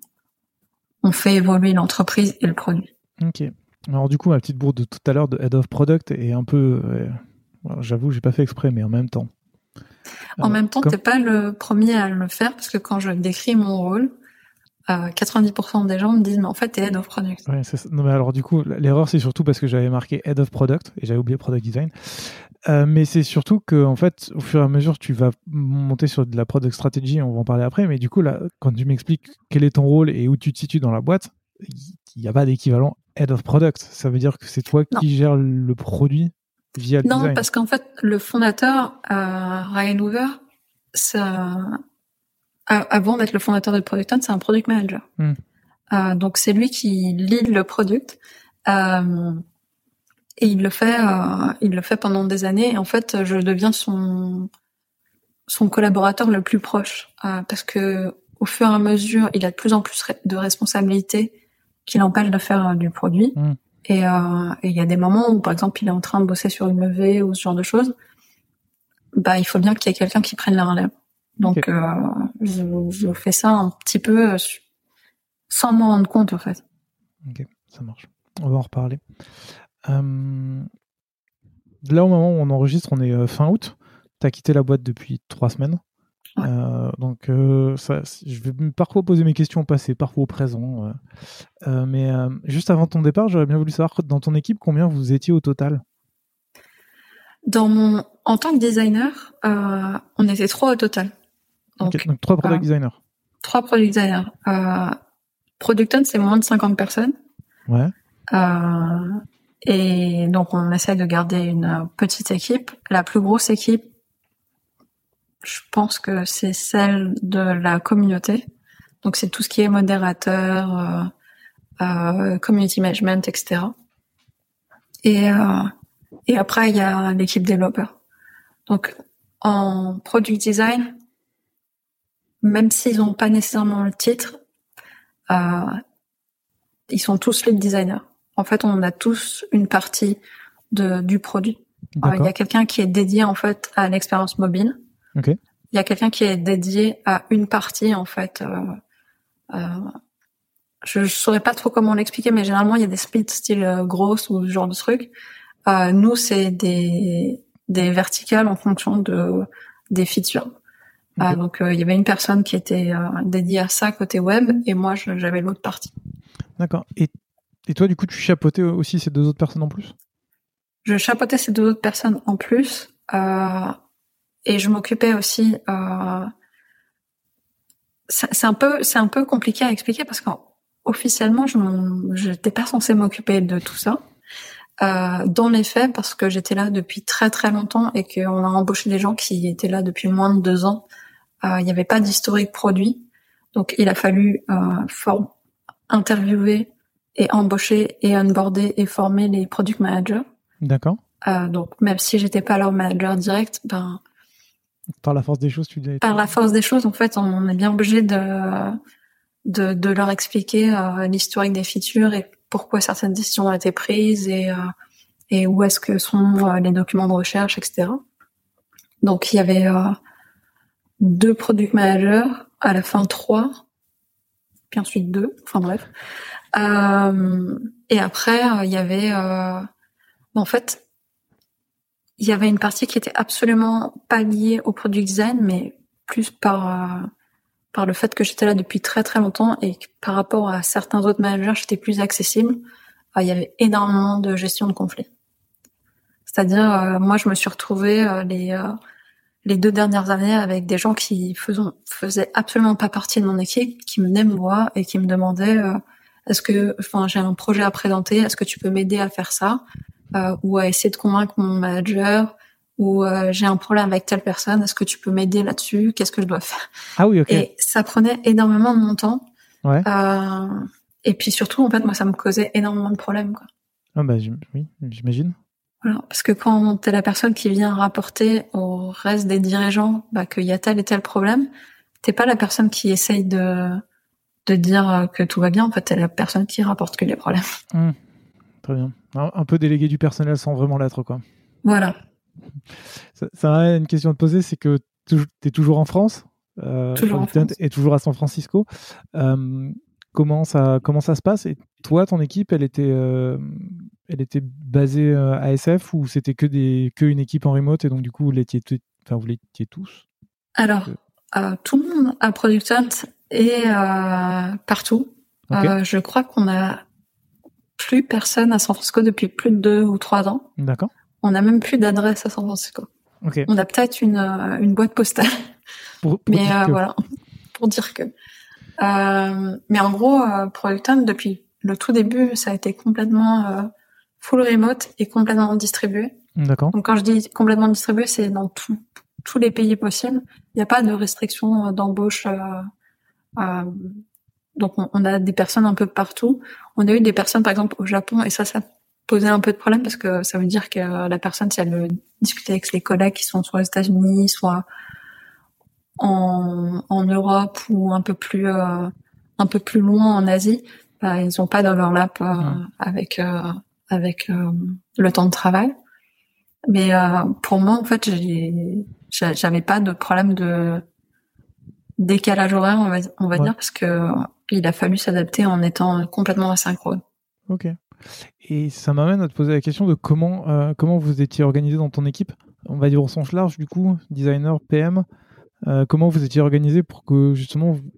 on fait évoluer l'entreprise et le produit. Ok. Alors du coup, ma petite bourde de tout à l'heure de Head of Product est un peu... Euh, J'avoue, j'ai pas fait exprès, mais en même temps. En euh, même temps, comme... t'es pas le premier à le faire, parce que quand je décris mon rôle, euh, 90% des gens me disent, mais en fait, t'es Head of Product. Ouais, non, mais alors du coup, l'erreur, c'est surtout parce que j'avais marqué Head of Product, et j'avais oublié Product Design. Euh, mais c'est surtout que, en fait, au fur et à mesure, tu vas monter sur de la product strategy, on va en parler après. Mais du coup, là, quand tu m'expliques quel est ton rôle et où tu te situes dans la boîte, il n'y a pas d'équivalent head of product. Ça veut dire que c'est toi qui gères le produit via le Non, parce qu'en fait, le fondateur, euh, Ryan Hoover, ça, avant d'être le fondateur de Product c'est un product manager. Hmm. Euh, donc c'est lui qui lead le product. Euh, et il le fait, il le fait pendant des années. Et en fait, je deviens son son collaborateur le plus proche parce que au fur et à mesure, il a de plus en plus de responsabilités qui l'empêchent de faire euh, du produit. Mm. Et il y a des moments où, par exemple, il est en train de bosser sur une levée ou ce genre de choses. Bah, il faut bien qu'il y ait quelqu'un qui prenne la relève. Donc, je, je, fais ça un petit peu sans m'en rendre compte, en fait. Ok, ça marche. On va en reparler. Euh, là, au moment où on enregistre, on est euh, fin août. Tu as quitté la boîte depuis trois semaines. Euh, donc, ça, je vais parfois poser mes questions au passé, parfois au présent. mais juste avant ton départ, j'aurais bien voulu savoir dans ton équipe combien vous étiez au total? Dans mon, en tant que designer, on était trois au total. Donc, trois product designers. Trois product designers. Product c'est moins de 50 personnes. Ouais. Et donc, on essaie de garder une petite équipe. La plus grosse équipe, je pense que c'est celle de la communauté. Donc, c'est tout ce qui est modérateur, euh, euh, community management, etc. Et, euh, et après, il y a l'équipe développeur. Donc, en product design, même s'ils n'ont pas nécessairement le titre, euh, ils sont tous lead designers en fait, on a tous une partie de, du produit. il y a quelqu'un qui est dédié en fait à l'expérience mobile. Il y a quelqu'un qui est dédié à une partie en fait. Euh, euh, je, ne saurais pas trop comment l'expliquer, mais généralement il y a des splits style euh, grosse ou ce genre de truc. Euh, nous, c'est des des verticales en fonction de des features. Euh, donc il y avait une personne qui était dédiée à ça côté web et moi j'avais l'autre partie. D'accord. Et et toi, du coup, tu chapeautais aussi ces deux autres personnes en plus? Je chapeautais ces deux autres personnes en plus. Euh, et je m'occupais aussi. Euh, c'est un peu, c'est un peu compliqué à expliquer parce qu'officiellement, je n'étais pas censée m'occuper de tout ça. Euh, dans les faits, parce que j'étais là depuis très très longtemps et qu'on a embauché des gens qui étaient là depuis moins de deux ans, euh, il n'y avait pas d'historique produit, donc il a fallu euh, interviewer et embaucher et onboarder et former les product managers. D'accord. Euh, donc même si j'étais pas leur manager direct, ben par la force des choses, tu. Par la force des choses, en fait, on est bien obligé de de, de leur expliquer euh, l'historique des features et pourquoi certaines décisions ont été prises et euh, et où est-ce que sont euh, les documents de recherche, etc. Donc il y avait euh, deux product managers, à la fin trois, puis ensuite deux, enfin bref. Et après, il y avait, en fait, il y avait une partie qui était absolument pas liée au product design, mais plus par par le fait que j'étais là depuis très très longtemps et que par rapport à certains autres managers, j'étais plus accessible. il y avait énormément de gestion de conflits. C'est-à-dire, moi, je me suis retrouvée les les deux dernières années avec des gens qui faisaient absolument pas partie de mon équipe, qui venaient me voir et qui me demandaient est-ce que, enfin, j'ai un projet à présenter, est-ce que tu peux m'aider à faire ça? Euh, ou à essayer de convaincre mon manager ou euh, j'ai un problème avec telle personne, est-ce que tu peux m'aider là-dessus? Qu'est-ce que je dois faire? Ah oui, ok. Et ça prenait énormément de mon temps. Ouais. Euh, et puis surtout, en fait, moi, ça me causait énormément de problèmes. Quoi. Ah bah oui, j'imagine. Voilà, parce que quand t'es la personne qui vient rapporter au reste des dirigeants bah, qu'il y a tel et tel problème, t'es pas la personne qui essaye de de dire que tout va bien. En fait, t'es la personne qui rapporte que les problèmes. Mmh. Très bien. Un, peu délégué du personnel sans vraiment l'être, quoi. Voilà. Ça, ça une question à te poser, c'est que tu es toujours en France euh, toujours en France. et toujours à San Francisco. Euh, comment ça comment ça se passe? Et toi, ton équipe, elle était euh, elle était basée à SF ou c'était que des que une équipe en remote et donc du coup vous l'étiez enfin vous l'étiez tous? Alors tout le monde à Product et euh, partout. Euh, je crois qu'on a plus personne à San Francisco depuis plus de deux ou trois ans. D'accord. on n'a même plus d'adresse à San Francisco. Ok. On a peut-être une, euh, une boîte postale, Pour, pour mais euh, que- voilà, pour dire que. Euh, mais en gros, euh, Product Hunt, depuis le tout début, ça a été complètement euh, full remote et complètement distribué. D'accord. Donc quand je dis complètement distribué, c'est dans tout- tous les pays possibles. Il n'y a pas de restriction euh, d'embauche. Euh, euh, donc on, on a des personnes un peu partout. On a eu des personnes par exemple au Japon et ça, ça posait un peu de problème parce que ça veut dire que euh, la personne, si elle veut discuter avec les collègues qui sont soit aux États-Unis, soit en, en Europe ou un peu plus euh, un peu plus loin en Asie, bah, ils n'ont pas d'overlap euh, Ouais. avec euh, avec euh, le temps de travail. Mais euh, pour moi, en fait, j'avais pas de problème de décalage horaire, on va, on va Ouais. dire, parce que il a fallu s'adapter en étant complètement asynchrone. Ok. Et ça m'amène à te poser la question de comment, euh, comment vous étiez organisé dans ton équipe? On va dire au sens large, du coup, designer, PM. euh, comment vous étiez organisé pour que justement vous-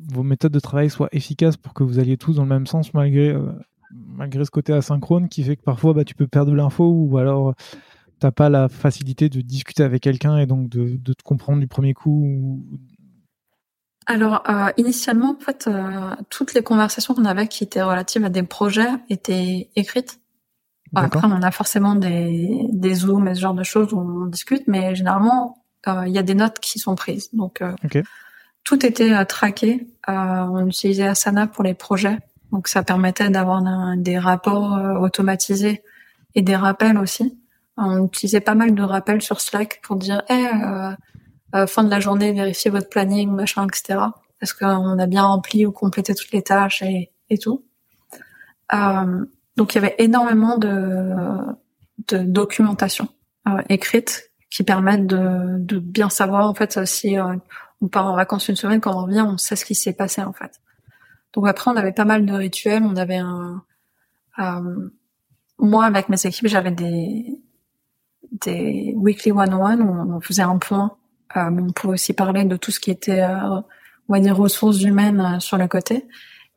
vos méthodes de travail soient efficaces pour que vous alliez tous dans le même sens malgré, euh, malgré ce côté asynchrone qui fait que parfois bah, tu peux perdre de l'info ou alors t'as pas la facilité de discuter avec quelqu'un et donc de, de te comprendre du premier coup. ou- Alors, euh, initialement, en fait, euh, toutes les conversations qu'on avait qui étaient relatives à des projets étaient écrites. Après, on a forcément des, des zooms et ce genre de choses où on discute, mais généralement, euh, il y a des notes qui sont prises. Donc, euh, tout était euh, traqué. Euh, on utilisait Asana pour les projets, donc ça permettait d'avoir des rapports automatisés et des rappels aussi. On utilisait pas mal de rappels sur Slack pour dire, hey, fin de la journée, vérifiez votre planning, machin, etc. Est-ce qu'on a bien rempli ou complété toutes les tâches et, et tout. Euh, donc il y avait énormément de, de documentation euh, écrite qui permettent de, de bien savoir en fait si euh, on part en vacances une semaine, quand on revient, on sait ce qui s'est passé en fait. Donc après on avait pas mal de rituels, on avait un euh, moi avec mes équipes j'avais des des weekly one-on-one où on faisait un point, euh, on pouvait aussi parler de tout ce qui était euh, on va dire ressources humaines euh, sur le côté.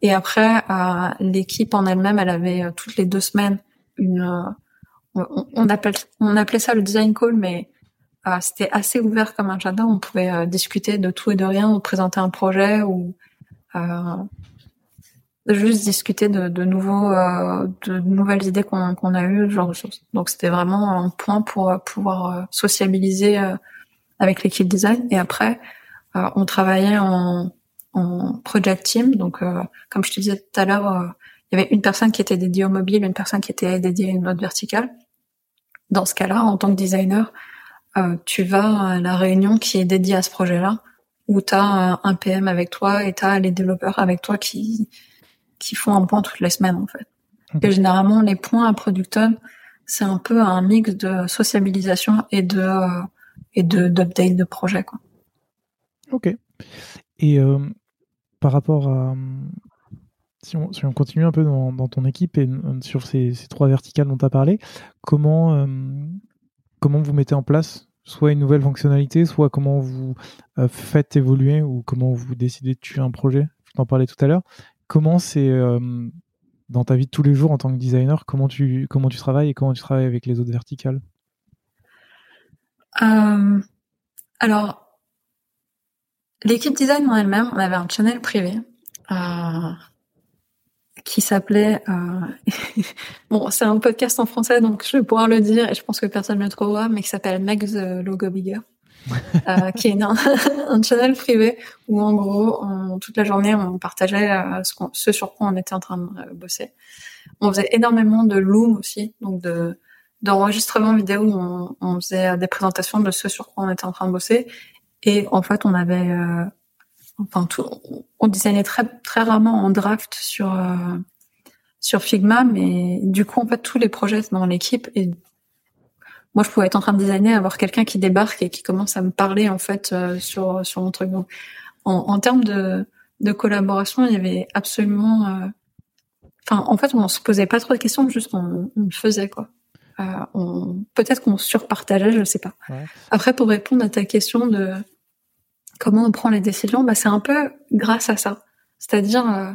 Et après, euh, l'équipe en elle-même, elle avait euh, toutes les deux semaines une, euh, on, on appelle, on appelait ça le design call, mais euh, c'était assez ouvert comme un jardin. On pouvait euh, discuter de tout et de rien, ou présenter un projet, ou euh, juste discuter de, de nouveaux, euh, de nouvelles idées qu'on qu'on a eues, genre. Donc c'était vraiment un point pour euh, pouvoir euh, sociabiliser euh, avec l'équipe design. Et après, euh, on travaillait en, en project team. Donc, euh, comme je te disais tout à l'heure, euh, il y avait une personne qui était dédiée au mobile, une personne qui était dédiée à une autre verticale. Dans ce cas-là, en tant que designer, euh, tu vas à la réunion qui est dédiée à ce projet-là, où tu as un PM avec toi et tu as les développeurs avec toi qui qui font un point toutes les semaines en fait. Et généralement, les points à Producton, c'est un peu un mix de sociabilisation et de euh, et de d'update de projet quoi. Ok. Et euh, par rapport à. Si on, si on continue un peu dans, dans ton équipe et euh, sur ces, ces trois verticales dont tu as parlé, comment, euh, comment vous mettez en place soit une nouvelle fonctionnalité, soit comment vous faites évoluer ou comment vous décidez de tuer un projet? Je t'en parlais tout à l'heure. Comment c'est dans ta vie de tous les jours en tant que designer, comment tu, comment tu travailles et comment tu travailles avec les autres verticales? Euh, alors, l'équipe design en elle-même, on avait un channel privé euh, qui s'appelait. euh, (laughs) bon, c'est un podcast en français, donc je vais pouvoir le dire et je pense que personne ne le trouvera, mais qui s'appelle Make the Logo Bigger. (laughs) euh, qui est un, (laughs) un channel privé où en gros on- toute la journée on partageait euh, ce, sur quoi on était en train de euh, bosser. On faisait énormément de loom aussi, donc de d'enregistrement vidéo où on, on faisait des présentations de ce sur quoi on était en train de bosser. Et en fait, on avait, euh, enfin, tout, on designait très très rarement en draft sur euh, sur Figma, mais du coup, en fait, tous les projets dans l'équipe et moi, je pouvais être en train de designer, avoir quelqu'un qui débarque et qui commence à me parler en fait euh, sur sur mon truc. Donc, en, en termes de de collaboration, il y avait absolument, euh, enfin, en fait, on se posait pas trop de questions, juste on, on faisait quoi. Euh, on... Peut-être qu'on surpartageait, je sais pas. Ouais. Après, pour répondre à ta question de comment on prend les décisions, bah, c'est un peu grâce à ça. C'est-à-dire, euh,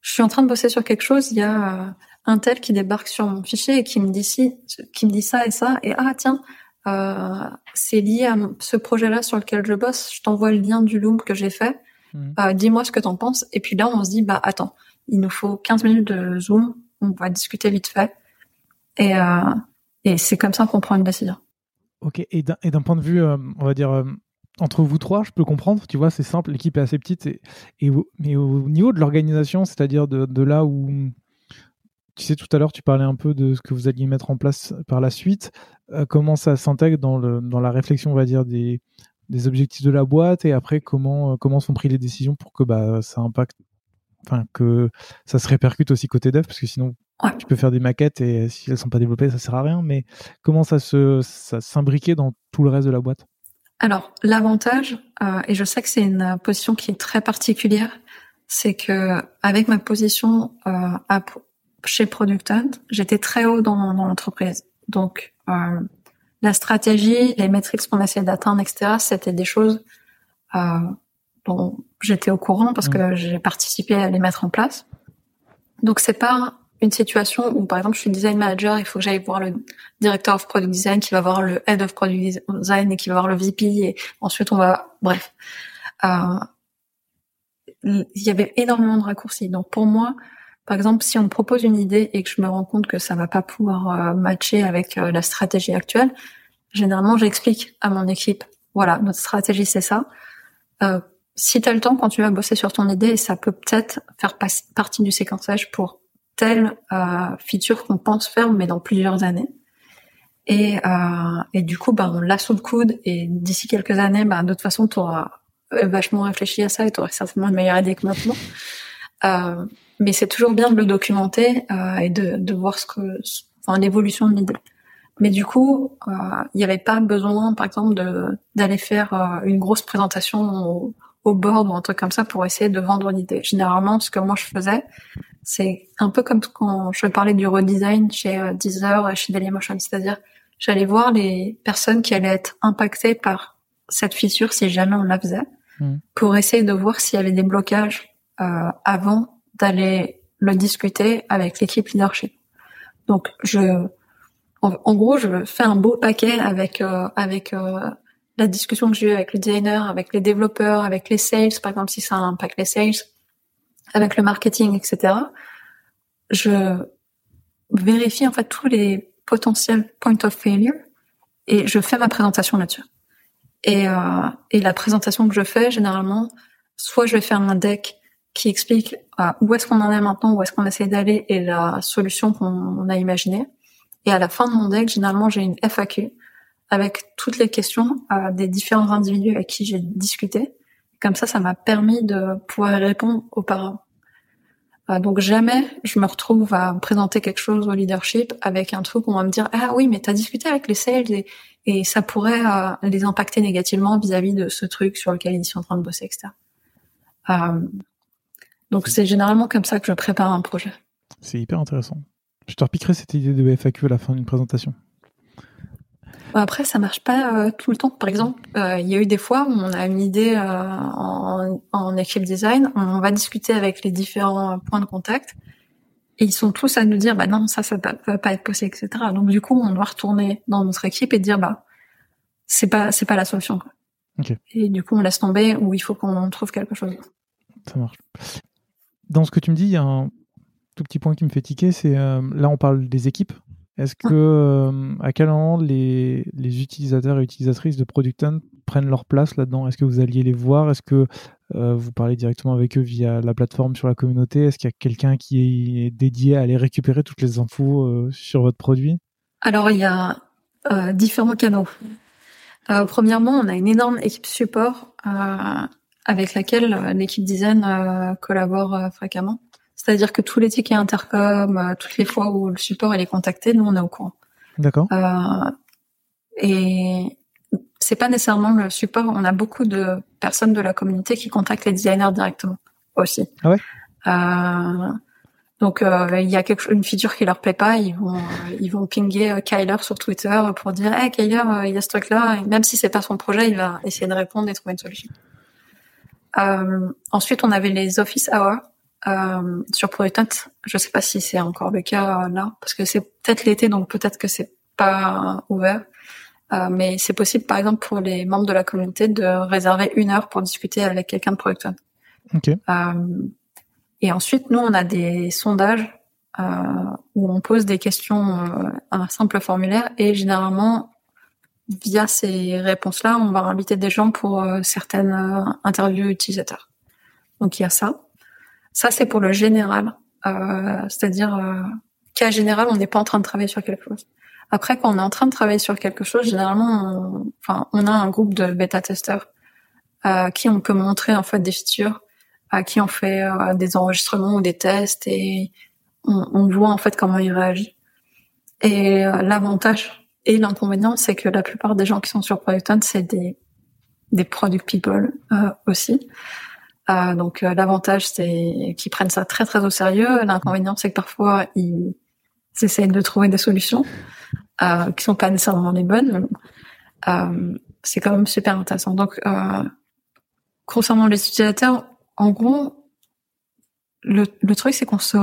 je suis en train de bosser sur quelque chose, il y a euh, un tel qui débarque sur mon fichier et qui me dit si, qui me dit ça et ça, et ah tiens, euh, c'est lié à ce projet-là sur lequel je bosse. Je t'envoie le lien du Loom que j'ai fait. Mhm. Euh, dis-moi ce que t'en penses. Et puis là, on se dit bah attends, il nous faut 15 minutes de Zoom. On va discuter vite fait. Et, euh, et c'est comme ça qu'on prend une décision. Ok. Et d'un point de vue, euh, on va dire entre vous trois, je peux comprendre, tu vois, c'est simple, l'équipe est assez petite, et, mais au niveau de l'organisation, c'est-à-dire de, là où, tu sais, tout à l'heure, tu parlais un peu de ce que vous alliez mettre en place par la suite, euh, comment ça s'intègre dans, dans la réflexion, on va dire, des, objectifs de la boîte, et après, comment, euh, comment sont prises les décisions pour que bah, ça impacte, enfin, que ça se répercute aussi côté dev, parce que sinon, tu peux faire des maquettes, et si elles sont pas développées, ça sert à rien, mais comment ça se ça s'imbriquait dans tout le reste de la boîte? Alors l'avantage, euh, et je sais que c'est une position qui est très particulière, c'est que avec ma position euh, à, chez Product Hunt, j'étais très haut dans, dans l'entreprise. Donc euh, la stratégie, les métriques qu'on essayait d'atteindre, etc., c'était des choses dont j'étais au courant parce que mmh. j'ai participé à les mettre en place. Donc c'est pas une situation où, par exemple, je suis design manager, il faut que j'aille voir le directeur of product design qui va voir le head of product design et qui va voir le VP et ensuite on va, bref. Euh, il y avait énormément de raccourcis. Donc pour moi, par exemple, si on me propose une idée et que je me rends compte que ça va pas pouvoir euh, matcher avec euh, la stratégie actuelle, généralement j'explique à mon équipe, voilà, notre stratégie c'est ça. Euh, si tu le temps, quand tu vas bosser sur ton idée, ça peut peut-être faire partie du séquençage pour telle euh, feature qu'on pense faire, mais dans plusieurs années. Et, euh, et du coup, bah, on l'a sous le coude. Et d'ici quelques années, bah, de toute façon, tu auras vachement réfléchi à ça et tu auras certainement une meilleure idée que maintenant. Euh, mais c'est toujours bien de le documenter euh, et de, de voir ce que, enfin, l'évolution de l'idée. Mais du coup, euh, il n'y avait pas besoin, par exemple, d'aller faire euh, une grosse présentation au, au board ou un truc comme ça pour essayer de vendre l'idée. Généralement, ce que moi je faisais, c'est un peu comme quand je parlais du redesign chez euh, Deezer, chez Dailymotion, c'est-à-dire j'allais voir les personnes qui allaient être impactées par cette fissure si jamais on la faisait, hmm. pour essayer de voir s'il y avait des blocages euh, avant d'aller le discuter avec l'équipe leadership. Donc je, en, gros, je fais un beau paquet avec euh, avec euh, la discussion que j'ai eue avec le designer, avec les développeurs, avec les sales, par exemple si ça impacte les sales, avec le marketing, etc. Je vérifie en fait tous les potentiels points of failure et je fais ma présentation là-dessus. Et, euh, et la présentation que je fais, généralement, soit je vais faire un deck qui explique euh, où est-ce qu'on en est maintenant, où est-ce qu'on essaie d'aller et la solution qu'on a imaginée. Et à la fin de mon deck, généralement, j'ai une FAQ avec toutes les questions euh, des différents individus avec qui j'ai discuté comme ça, ça m'a permis de pouvoir répondre auparavant. Euh, donc jamais je me retrouve à présenter quelque chose au leadership avec un truc où on va me dire ah oui mais t'as discuté avec les sales et, et ça pourrait euh, les impacter négativement vis-à-vis de ce truc sur lequel ils sont en train de bosser etc. Euh, donc c'est généralement comme ça que je prépare un projet. C'est hyper intéressant. Je te repiquerai cette idée de FAQ à la fin d'une présentation. Après, ça marche pas euh, tout le temps. Par exemple, euh, il y a eu des fois où on a une idée euh, en, en équipe design, on va discuter avec les différents points de contact, et ils sont tous à nous dire, bah non, ça, ça va pas être possible, etc. Donc du coup, on doit retourner dans notre équipe et dire, bah c'est pas, c'est pas la solution. Quoi. Et du coup, on laisse tomber ou il faut qu'on trouve quelque chose. Ça marche. Dans ce que tu me dis, il y a un tout petit point qui me fait tiquer, c'est là on parle des équipes, est-ce que euh, à quel moment les, utilisateurs et utilisatrices de Product Hunt prennent leur place là-dedans? Est-ce que vous alliez les voir? Est-ce que euh, vous parlez directement avec eux via la plateforme sur la communauté? Est-ce qu'il y a quelqu'un qui est dédié à aller récupérer toutes les infos euh, sur votre produit? Alors il y a différents canaux. premièrement, on a une énorme équipe support avec laquelle l'équipe design collabore fréquemment. C'est-à-dire que tous les tickets intercom, euh, toutes les fois où le support est contacté, nous on est au courant. D'accord. Euh, et c'est pas nécessairement le support. On a beaucoup de personnes de la communauté qui contactent les designers directement aussi. Ah ouais? Euh, donc euh, il y a quelque, une feature qui leur plaît pas, ils vont ils vont pinguer Kyler sur Twitter pour dire hey Kyler il y a ce truc là, même si c'est pas son projet, il va essayer de répondre et trouver une solution. ensuite on avait les office hours euh, sur Product je sais pas si c'est encore le cas euh, là, parce que c'est peut-être l'été, donc peut-être que c'est pas ouvert. Euh, mais c'est possible, par exemple, pour les membres de la communauté de réserver une heure pour discuter avec quelqu'un de Product Okay. Euh, et ensuite, nous, on a des sondages euh, où on pose des questions, euh, un simple formulaire, et généralement, via ces réponses-là, on va inviter des gens pour certaines interviews utilisateurs. Donc il y a ça. Ça, c'est pour le général, euh, c'est-à-dire euh, qu'à général, on n'est pas en train de travailler sur quelque chose. Après, quand on est en train de travailler sur quelque chose, généralement, on, enfin, on a un groupe de bêta-testeurs à qui on peut montrer en fait des features, à qui on fait euh, des enregistrements ou des tests et on, on voit en fait comment il réagit. Et euh, l'avantage et l'inconvénient, c'est que la plupart des gens qui sont sur Product c'est des des product people euh, aussi. Euh, donc euh, l'avantage, c'est qu'ils prennent ça très très au sérieux. L'inconvénient, c'est que parfois ils, essayent de trouver des solutions euh, qui sont pas nécessairement les bonnes. Euh, c'est quand même super intéressant. Donc euh, concernant les utilisateurs, en gros, le, le truc, c'est qu'on se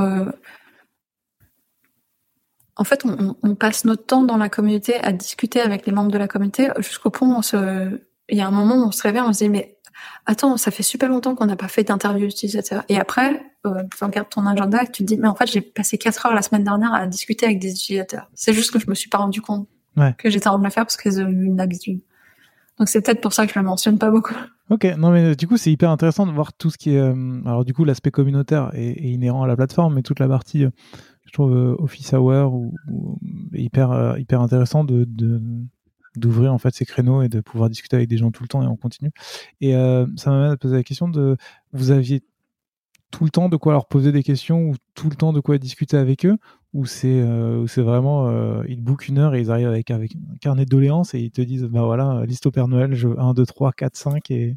en fait, on, on passe notre temps dans la communauté à discuter avec les membres de la communauté jusqu'au point où on se, il y a un moment où on se réveille, on se dit mais attends, ça fait super longtemps qu'on n'a pas fait d'interview utilisateur. Et après, euh, tu regardes ton agenda et tu te dis mais en fait j'ai passé quatre heures la semaine dernière à discuter avec des utilisateurs. C'est juste que je me suis pas rendu compte Ouais. que j'étais en train de le faire parce que c'est devenu une habitude. Donc c'est peut-être pour ça que je le mentionne pas beaucoup. Ok, non mais euh, du coup c'est hyper intéressant de voir tout ce qui est, euh, alors du coup l'aspect communautaire est, est inhérent à la plateforme, mais toute la partie, euh, je trouve euh, Office Hour ou, hyper hyper intéressant de de- d'ouvrir en fait ces créneaux et de pouvoir discuter avec des gens tout le temps et en continu. Et euh, ça m'amène à poser la question de, vous aviez tout le temps de quoi leur poser des questions ou tout le temps de quoi discuter avec eux ou c'est euh, c'est vraiment euh, ils bookent une heure et ils arrivent avec avec un carnet de doléances et ils te disent bah voilà liste au Père Noël je veux 1 2 3 4 5 et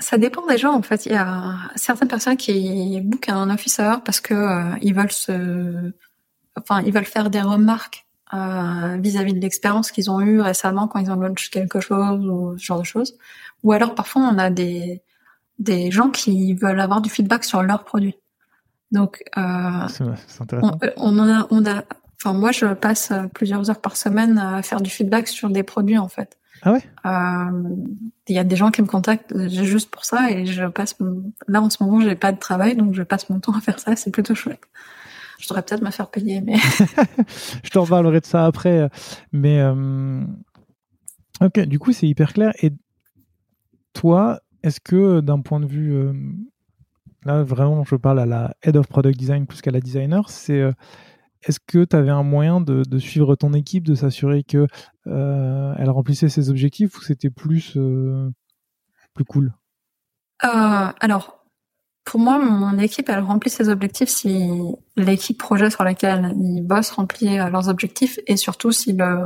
Ça dépend des gens en fait. Il y a certaines personnes qui bookent un office hour parce que euh, ils veulent se, enfin ils veulent faire des remarques euh, vis-à-vis de l'expérience qu'ils ont eue récemment quand ils ont launch quelque chose ou ce genre de choses. Ou alors parfois on a des des gens qui veulent avoir du feedback sur leurs produits. Donc euh, c'est on, en a, on a, enfin moi je passe plusieurs heures par semaine à faire du feedback sur des produits en fait. Ah ouais? Euh, Il y a des gens qui me contactent juste pour ça et je passe. Là en ce moment j'ai pas de travail donc je passe mon temps à faire ça. C'est plutôt chouette. Je devrais peut-être me faire payer mais (laughs) je te reparlerai de ça après. euh, Mais euh, ok, du coup, c'est hyper clair. Et toi, est-ce que d'un point de vue, euh, là vraiment, je parle à la head of product design plus qu'à la designer, c'est euh, est-ce que tu avais un moyen de, de suivre ton équipe, de s'assurer que euh, elle remplissait ses objectifs ou c'était plus euh, plus cool? Euh, alors, pour moi, mon équipe, elle remplit ses objectifs si l'équipe projet sur laquelle ils bossent remplit euh, leurs objectifs et surtout si le,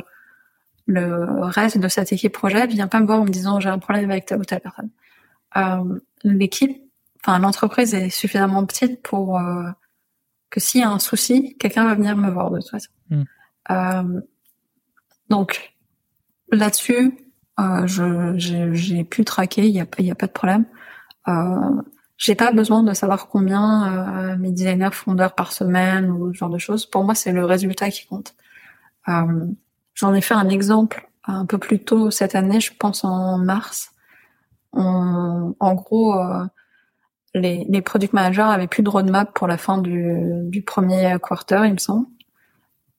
le reste de cette équipe projet vient pas me voir en me disant j'ai un problème avec telle ou telle personne. Euh, l'équipe, enfin l'entreprise est suffisamment petite pour euh, que s'il y a un souci, quelqu'un va venir me voir de toute façon. Mm. Euh, donc là-dessus, euh, j'ai pu traquer, il y a pas il y a pas de problème. J'ai pas besoin de savoir combien euh, mes designers font d'heures par semaine ou ce genre de choses. Pour moi, c'est le résultat qui compte. Euh, J'en ai fait un exemple un peu plus tôt cette année, je pense en mars. On- en gros, euh, les, les product managers avaient plus de roadmap pour la fin du, du premier quarter, il me semble.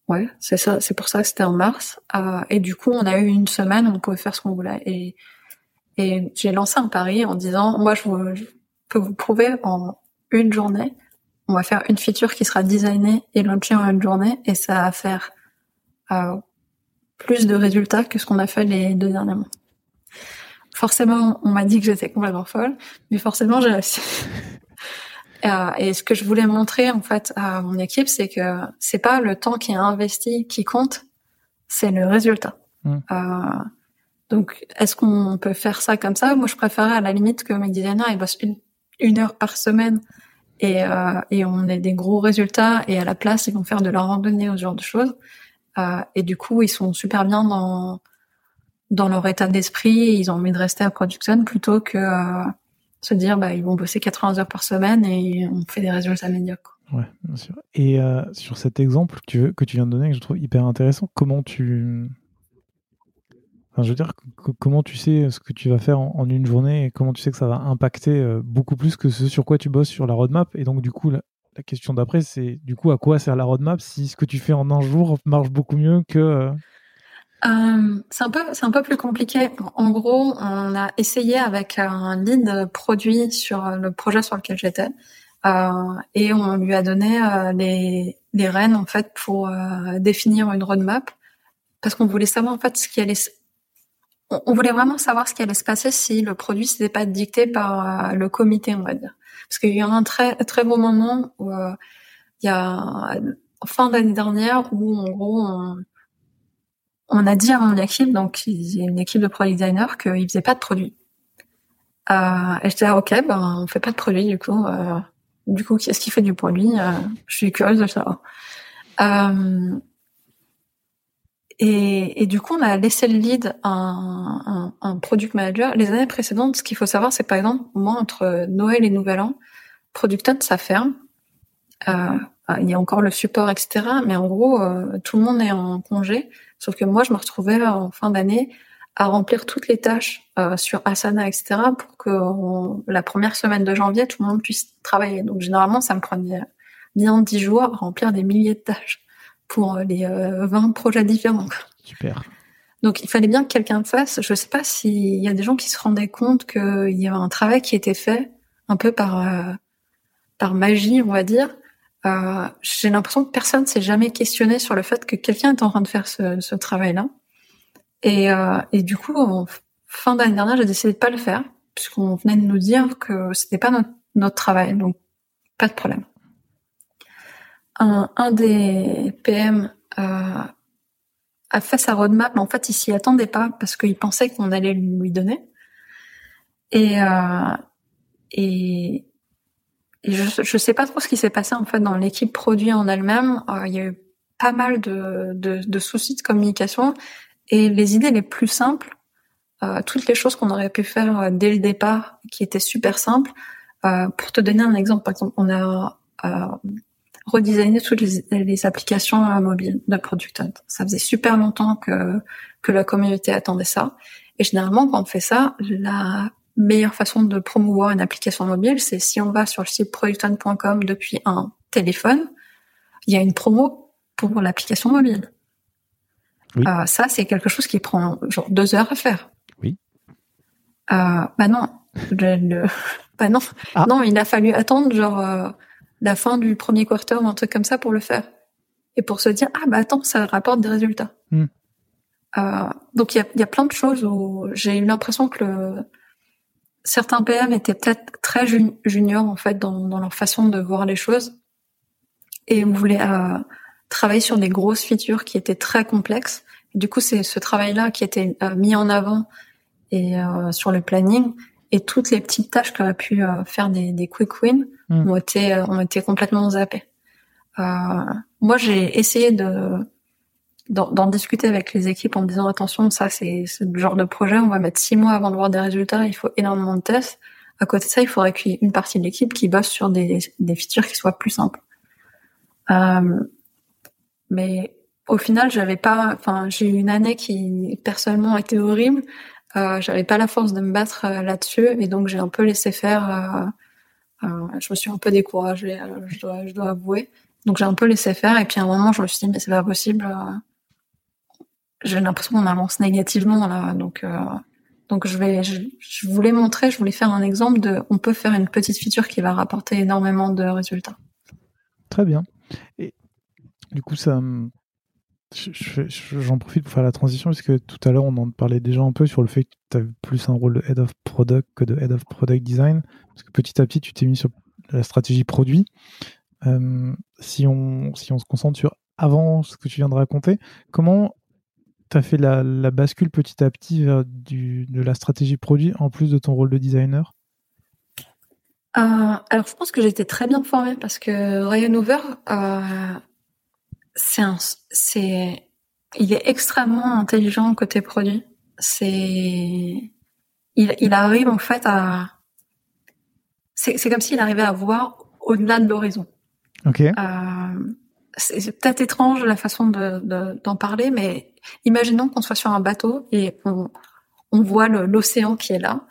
Ouais, c'est ça, c'est pour ça que c'était en mars. Euh, et du coup, on a eu une semaine où on pouvait faire ce qu'on voulait. Et, et j'ai lancé un pari en disant, moi, je, je peux vous prouver en une journée, on va faire une feature qui sera designée et launchée en une journée, et ça va faire euh, plus de résultats que ce qu'on a fait les deux derniers mois. Forcément, on m'a dit que j'étais complètement folle, mais forcément, j'ai réussi. (laughs) Euh, et ce que je voulais montrer en fait à mon équipe, c'est que c'est pas le temps qui est investi qui compte, c'est le résultat. Mm. Euh, donc, est-ce qu'on peut faire ça comme ça? Moi, je préférais à la limite que mes designers ils bossent une, une heure par semaine et, euh, et on ait des gros résultats et à la place ils vont faire de la randonnée ou ce genre de choses. Euh, et du coup, ils sont super bien dans dans leur état d'esprit. Ils ont envie de rester à production plutôt que euh, se dire bah ils vont bosser 80 heures par semaine et on fait des résultats médiocres. Ouais, bien sûr. Et euh, sur cet exemple que tu, que tu viens de donner, que je trouve hyper intéressant, comment tu. Je veux dire, comment tu sais ce que tu vas faire en, une journée et comment tu sais que ça va impacter euh, beaucoup plus que ce sur quoi tu bosses sur la roadmap? Et donc, du coup, la, question d'après, c'est du coup, à quoi sert la roadmap si ce que tu fais en un jour marche beaucoup mieux que. Euh, euh, c'est un peu, c'est un peu plus compliqué. En gros, on a essayé avec un lead produit sur le projet sur lequel j'étais, euh, et on lui a donné euh, les, les rênes en fait pour euh, définir une roadmap, parce qu'on voulait savoir en fait ce qui allait, on, voulait vraiment savoir ce qui allait se passer si le produit n'était pas dicté par le comité, on va. Parce qu'il y a un très beau moment où il y a fin d'année dernière où en gros on, a dit à mon équipe, donc une équipe de product designer, qu'ils faisaient pas de produits. Euh, et j'étais ok, ben on fait pas de produit du coup. Euh, du coup, qui est-ce qui fait du produit euh, Je suis curieuse de savoir. Et, et, du coup, on a laissé le lead à un, un, un product manager. Les années précédentes, ce qu'il faut savoir, c'est par exemple, moi, entre Noël et Nouvel An, Product ça ferme. Euh, il y a encore le support, etc. Mais en gros, euh, tout le monde est en congé. Sauf que moi, je me retrouvais en fin d'année à remplir toutes les tâches euh, sur Asana, etc. pour que la première semaine de janvier, tout le monde puisse travailler. Donc généralement, ça me prenait bien dix jours à remplir des milliers de tâches pour les 20 euh, projets différents. Super. Donc il fallait bien que quelqu'un le fasse. Je ne sais pas s'il y a des gens qui se rendaient compte qu'il y avait un travail qui était fait un peu par euh, par magie, on va dire, euh, j'ai l'impression que personne s'est jamais questionné sur le fait que quelqu'un est en train de faire ce, ce travail-là. Et, euh, et, du coup, en fin d'année dernière, j'ai décidé de pas le faire puisqu'on venait de nous dire que c'était pas notre, notre, travail, donc pas de problème. Un, un des PM euh, a fait sa roadmap, mais en fait, il s'y attendait pas parce qu'il pensait qu'on allait lui donner. Et, euh, et, je, je sais pas trop ce qui s'est passé en fait dans l'équipe produit en elle-même. Euh, il y a eu pas mal de, de, de, soucis de communication et les idées les plus simples, euh, toutes les choses qu'on aurait pu faire euh, dès le départ, qui étaient super simples. Euh, pour te donner un exemple, par exemple, on a euh, redesigné toutes les, les applications mobiles de Product Hunt. Ça faisait super longtemps que que la communauté attendait ça. Et généralement, quand on fait ça, la meilleure façon de promouvoir une application mobile, c'est si on va sur le site producton.com depuis un téléphone, il y a une promo pour l'application mobile. Euh, ça, c'est quelque chose qui prend genre deux heures à faire. Oui. Euh, bah non, le, (laughs) bah non, ah. non, il a fallu attendre genre euh, la fin du premier quarter ou un truc comme ça pour le faire et pour se dire ah bah attends, ça rapporte des résultats. Hmm. Euh, donc il y a, y a plein de choses où j'ai eu l'impression que le, certains PM étaient peut-être très juniors en fait dans, dans, leur façon de voir les choses et on voulait euh, travailler sur des grosses features qui étaient très complexes. du coup, c'est ce travail-là qui était euh, mis en avant et sur le planning et toutes les petites tâches qu'aurait pu faire des, des, quick wins hmm. ont été ont été complètement zappées. moi, j'ai essayé de d'en discuter avec les équipes en disant attention, ça c'est ce genre de projet, on va mettre six mois avant de voir des résultats, il faut énormément de tests. À côté de ça, il faudrait qu'il y ait une partie de l'équipe qui bosse sur des, des features qui soient plus simples. Euh, mais au final, j'avais pas, enfin, j'ai eu une année qui personnellement été horrible. Euh, j'avais pas la force de me battre euh, là-dessus, et donc j'ai un peu laissé faire. Euh, euh, je me suis un peu découragée, je dois, avouer. Donc j'ai un peu laissé faire, et puis à un moment, je me suis dit mais c'est pas possible j'ai l'impression qu'on avance négativement là. Donc, euh, donc je vais, je, voulais montrer, je voulais faire un exemple de, on peut faire une petite feature qui va rapporter énormément de résultats. Très bien. Et du coup, ça, j'en profite pour faire la transition parce que tout à l'heure on en parlait déjà un peu sur le fait que tu as plus un rôle de head of product que de head of product design parce que petit à petit tu t'es mis sur la stratégie produit. Euh, si on si on se concentre sur avant ce que tu viens de raconter, comment tu as fait la, bascule petit à petit vers du, de la stratégie produit en plus de ton rôle de designer? Euh, Alors, je pense que j'étais très bien formée parce que Ryan Hoover, euh, c'est c'est, il est extrêmement intelligent côté produit. C'est, il, il arrive en fait à, c'est comme s'il arrivait à voir au-delà de l'horizon. Ok. Euh, c'est peut-être étrange la façon d'en de, d'en parler, mais imaginons qu'on soit sur un bateau et on, on voit l'océan qui est là.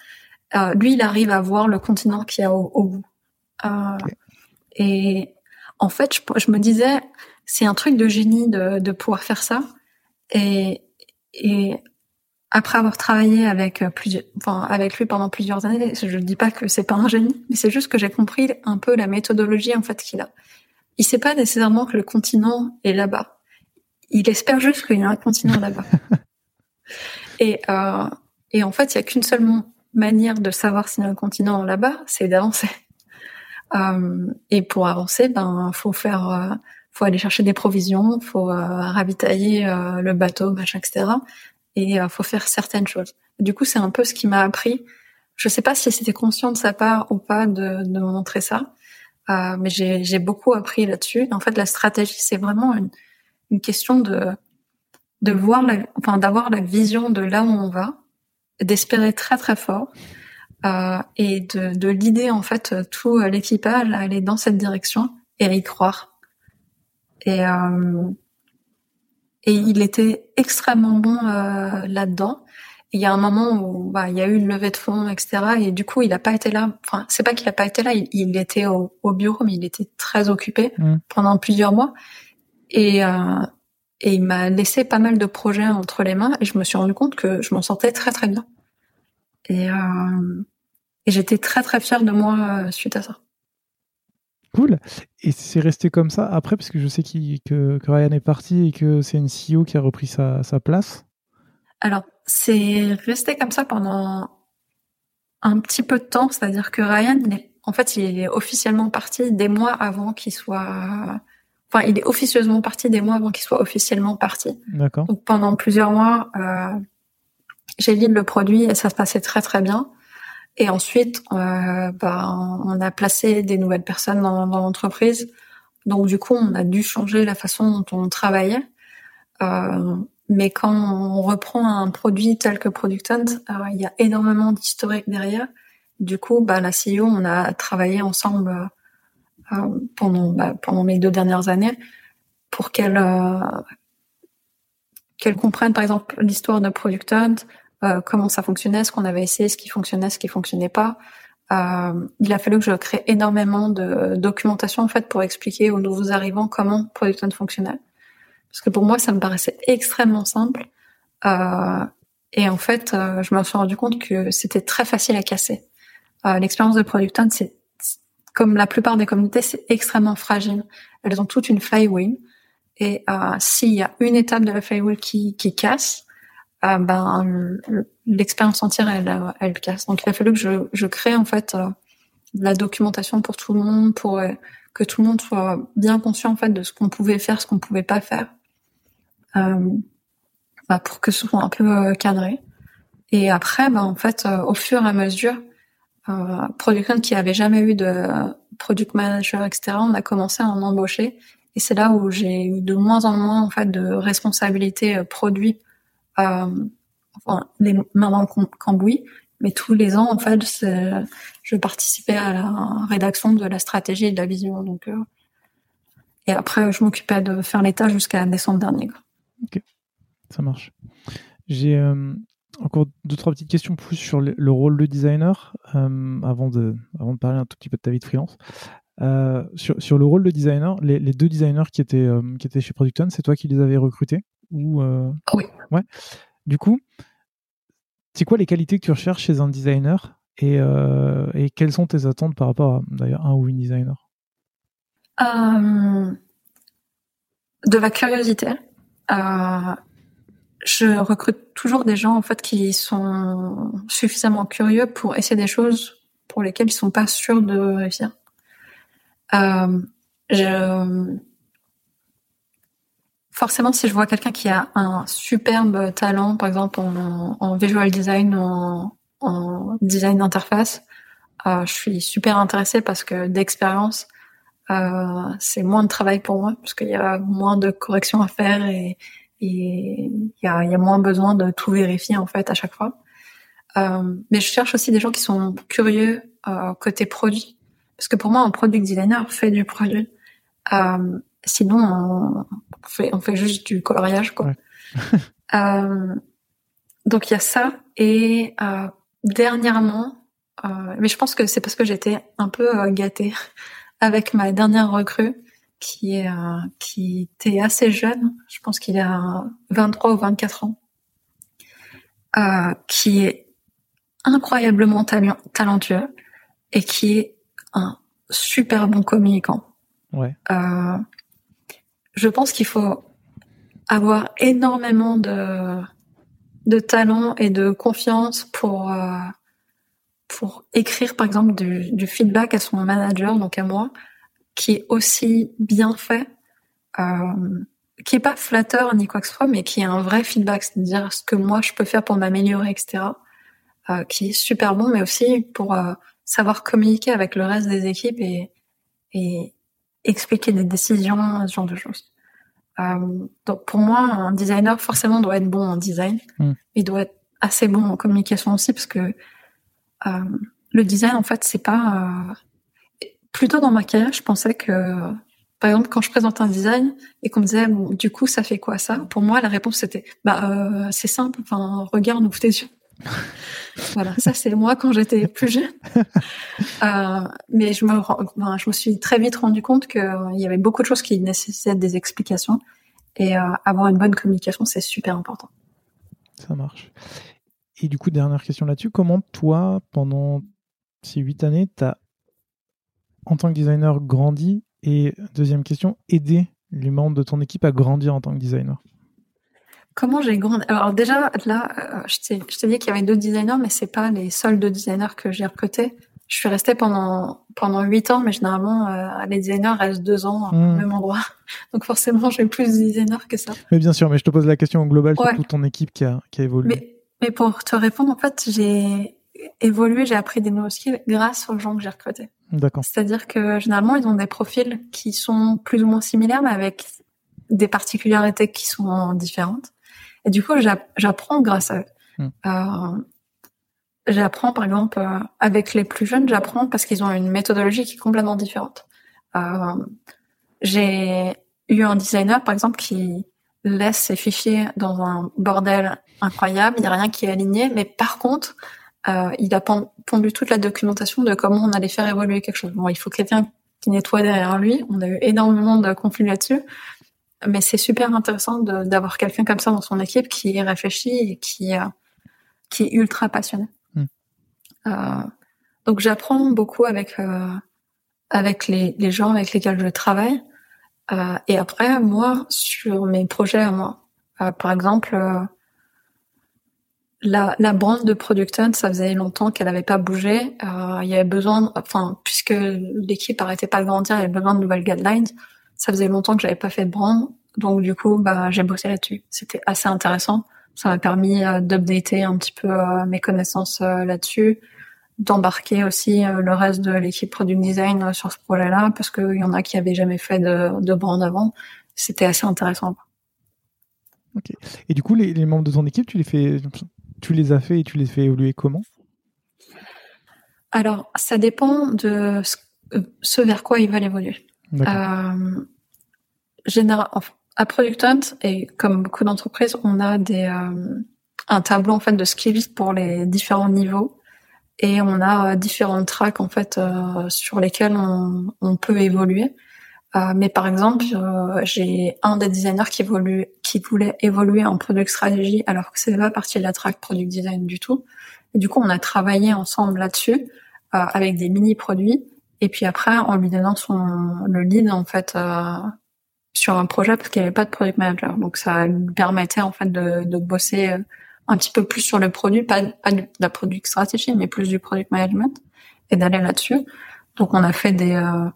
Euh, lui, il arrive à voir le continent qui est au, au bout. Euh, Et en fait, je, je, me disais, c'est un truc de génie de, de pouvoir faire ça. Et, et après avoir travaillé avec plusieurs, enfin avec lui pendant plusieurs années, je ne dis pas que c'est pas un génie, mais c'est juste que j'ai compris un peu la méthodologie en fait qu'il a. Il sait pas nécessairement que le continent est là-bas. Il espère juste qu'il y a un continent là-bas. (laughs) et euh, et en fait, il y a qu'une seule manière de savoir s'il y a un continent là-bas, c'est d'avancer. (laughs) Euh, et pour avancer, ben faut faire, euh, faut aller chercher des provisions, faut euh, ravitailler euh, le bateau, machin, etc. Et faut faire certaines choses. Du coup, c'est un peu ce qui m'a appris. Je sais pas si c'était conscient de sa part ou pas de, de me montrer ça, mais j'ai beaucoup appris là-dessus. En fait, la stratégie, c'est vraiment une, une question de de voir, la, enfin d'avoir la vision de là où on va, d'espérer très très fort euh, et de, de l'idée en fait tout l'équipage à aller dans cette direction et à y croire. Et euh, et il était extrêmement bon euh, là-dedans. Il y a un moment où bah, il y a eu une levée de fonds, etc. Et du coup, il n'a pas été là. Enfin, c'est pas qu'il n'a pas été là. Il, il était au, au, bureau, mais il était très occupé mmh. pendant plusieurs mois. Et, euh, et il m'a laissé pas mal de projets entre les mains. Et je me suis rendu compte que je m'en sortais très très bien. Et, euh, et j'étais très très fière de moi euh, suite à ça. Cool. Et c'est resté comme ça après, parce que je sais qu que, que, Ryan est parti et que c'est une CEO qui a repris sa, sa place. Alors, c'est resté comme ça pendant un petit peu de temps, c'est-à-dire que Ryan, il est, en fait, il est officiellement parti des mois avant qu'il soit. Enfin, il est officieusement parti des mois avant qu'il soit officiellement parti. D'accord. Donc pendant plusieurs mois, euh, j'ai lu le produit et ça se passait très très bien. Et ensuite, euh, bah, on a placé des nouvelles personnes dans, l'entreprise. Donc du coup, on a dû changer la façon dont on travaillait. Euh, mais quand on reprend un produit tel que Product Hunt, euh, il y a énormément d'historique derrière. Du coup, bah, la CEO, on a travaillé ensemble euh, pendant bah, pendant mes deux dernières années pour qu'elle euh, qu'elle comprenne, par exemple, l'histoire de Product Hunt, euh, comment ça fonctionnait, ce qu'on avait essayé, ce qui fonctionnait, ce qui fonctionnait pas. Euh, il a fallu que je crée énormément de documentation en fait pour expliquer aux nouveaux arrivants comment Product fonctionnait. Parce que pour moi, ça me paraissait extrêmement simple. Euh, et en fait, euh, je me suis rendu compte que c'était très facile à casser. Euh, l'expérience de Product c'est comme la plupart des communautés, c'est extrêmement fragile. Elles ont toute une flywheel. Et euh, s'il y a une étape de la flywheel qui, qui casse, euh, ben l'expérience entière elle, casse. Donc il a fallu que je, crée en fait euh, la documentation pour tout le monde, pour euh, que tout le monde soit bien conscient en fait de ce qu'on pouvait faire, ce qu'on pouvait pas faire, euh, bah, pour que ce soit un peu cadré. Et après, ben en fait, au fur et à mesure, euh, Product qui avait jamais eu de product manager, etc. On a commencé à en embaucher et c'est là où j'ai eu de moins en moins en fait de responsabilités euh, produits, euh, enfin, les cambouis. Mais tous les ans, en fait, je participais à la rédaction de la stratégie et de la vision. Donc, euh, et après, je m'occupais de faire l'état jusqu'à décembre dernier. Ok, ça marche. J'ai euh, encore deux trois petites questions plus sur le, le rôle de designer euh, avant de avant de parler un tout petit peu de ta vie de freelance. Euh, sur, sur, le rôle de designer, les, deux designers qui étaient, euh, qui étaient chez Producton, c'est toi qui les avais recrutés? Ou euh... Oui. Ouais. Du coup, c'est quoi les qualités que tu recherches chez un designer et, euh, et quelles sont tes attentes par rapport à d'ailleurs un ou une designer? Euh, De la curiosité. je recrute toujours des gens en fait qui sont suffisamment curieux pour essayer des choses pour lesquelles ils sont pas sûrs de réussir. Je... Forcément, si je vois quelqu'un qui a un superbe talent, par exemple en, visual design, en, en design d'interface, euh, je suis super intéressée parce que d'expérience, euh, c'est moins de travail pour moi parce qu'il y a moins de corrections à faire et il y a, moins besoin de tout vérifier en fait à chaque fois. Euh, mais je cherche aussi des gens qui sont curieux côté produit parce que pour moi, un product designer fait du produit. Sinon, on fait, on fait juste du coloriage, quoi. (laughs) euh, donc il y a ça. Et euh, dernièrement, euh, mais je pense que c'est parce que j'étais un peu gâtée (laughs) avec ma dernière recrue qui est qui était assez jeune. Je pense qu'il a 23 ou 24 ans, qui est incroyablement talentueux et qui est un super bon communicant. Ouais. Euh, je pense qu'il faut avoir énormément de de talent et de confiance pour euh, pour écrire par exemple du, du, feedback à son manager donc à moi qui est aussi bien fait euh, qui est pas flatteur ni quoi que ce soit mais qui est un vrai feedback c'est-à-dire ce que moi je peux faire pour m'améliorer etc euh, qui est super bon mais aussi pour euh, savoir communiquer avec le reste des équipes et et expliquer des décisions ce genre de choses euh, donc pour moi, un designer forcément doit être bon en design. Mm. Il doit être assez bon en communication aussi parce que euh, le design en fait c'est pas. Euh... Plutôt dans ma carrière, je pensais que par exemple quand je présente un design et qu'on me disait bon, du coup ça fait quoi ça? Pour moi la réponse c'était bah c'est simple. Enfin regarde ouvre tes yeux. Voilà, ça c'est moi quand j'étais plus jeune. Euh, mais je me, ben, je me suis très vite rendu compte qu'il y avait beaucoup de choses qui nécessitaient des explications et euh, avoir une bonne communication, c'est super important. Ça marche. Et du coup, dernière question là-dessus, comment toi, pendant ces huit années, tu as, en tant que designer, grandi? Et deuxième question, aidé les membres de ton équipe à grandir en tant que designer? Comment j'ai grandi? Alors déjà là, euh, je t'ai je t'ai dit qu'il y avait deux designers, mais c'est pas les seuls deux designers que j'ai recrutés. Je suis restée pendant pendant huit ans, mais généralement euh, les designers restent deux ans au Hmm. même endroit. (laughs) Donc forcément, j'ai plus de designers que ça. Mais bien sûr, mais je te pose la question au global sur Ouais. toute ton équipe qui a, qui a évolué. Mais mais pour te répondre, en fait, j'ai évolué, j'ai appris des nouveaux skills grâce aux gens que j'ai recrutés. D'accord. C'est-à-dire que généralement, ils ont des profils qui sont plus ou moins similaires, mais avec des particularités qui sont différentes. Et du coup, j'app- j'apprends grâce à eux. Hmm. Euh, j'apprends, par exemple, euh, avec les plus jeunes, j'apprends parce qu'ils ont une méthodologie qui est complètement différente. Euh, J'ai eu un designer, par exemple, qui laisse ses fichiers dans un bordel incroyable. Il n'y a rien qui est aligné, mais par contre, euh, il a pondu toute la documentation de comment on allait faire évoluer quelque chose. Bon, il faut quelqu'un qui nettoie derrière lui. On a eu énormément de conflits là-dessus, mais c'est super intéressant d'avoir quelqu'un comme ça dans son équipe qui réfléchit et qui euh, qui est ultra passionné. Mm. Euh, donc j'apprends beaucoup avec euh, avec les, les gens avec lesquels je travaille. Et après, moi, sur mes projets à moi, par exemple, la, la brand de Producton, ça faisait longtemps qu'elle n'avait pas bougé. Euh, il y avait besoin, enfin, puisque l'équipe arrêtait pas de grandir, il y avait besoin de nouvelles guidelines. Ça faisait longtemps que j'avais pas fait de brand, donc du coup, bah, j'ai bossé là-dessus. C'était assez intéressant. Ça m'a permis euh, d'updater un petit peu euh, mes connaissances euh, là-dessus, d'embarquer aussi le reste de l'équipe product design sur ce projet-là, parce qu'il y en a qui avaient jamais fait de, de brand avant. C'était assez intéressant. Et du coup, les, les membres de ton équipe, tu les fais, tu les as fait et tu les fais évoluer comment? Alors, ça dépend de ce, ce vers quoi ils veulent évoluer. Euh, général, enfin, à Product Hunt, et comme beaucoup d'entreprises, on a des, euh, un tableau en fait de skills pour les différents niveaux et on a euh, différents tracks en fait euh, sur lesquels on, on peut évoluer. Euh, mais par exemple, euh, j'ai un des designers qui évolue, qui voulait évoluer en product strategy alors que c'est pas partie de la track product design du tout. Du coup, on a travaillé ensemble là-dessus euh, avec des mini produits et puis après en lui donnant son le lead en fait sur un projet parce qu'il n'y avait pas de product manager. Donc ça lui permettait en fait de, de bosser euh, un petit peu plus sur le produit, pas, pas de la product strategy, mais plus du product management et d'aller là-dessus. Donc on a fait des euh,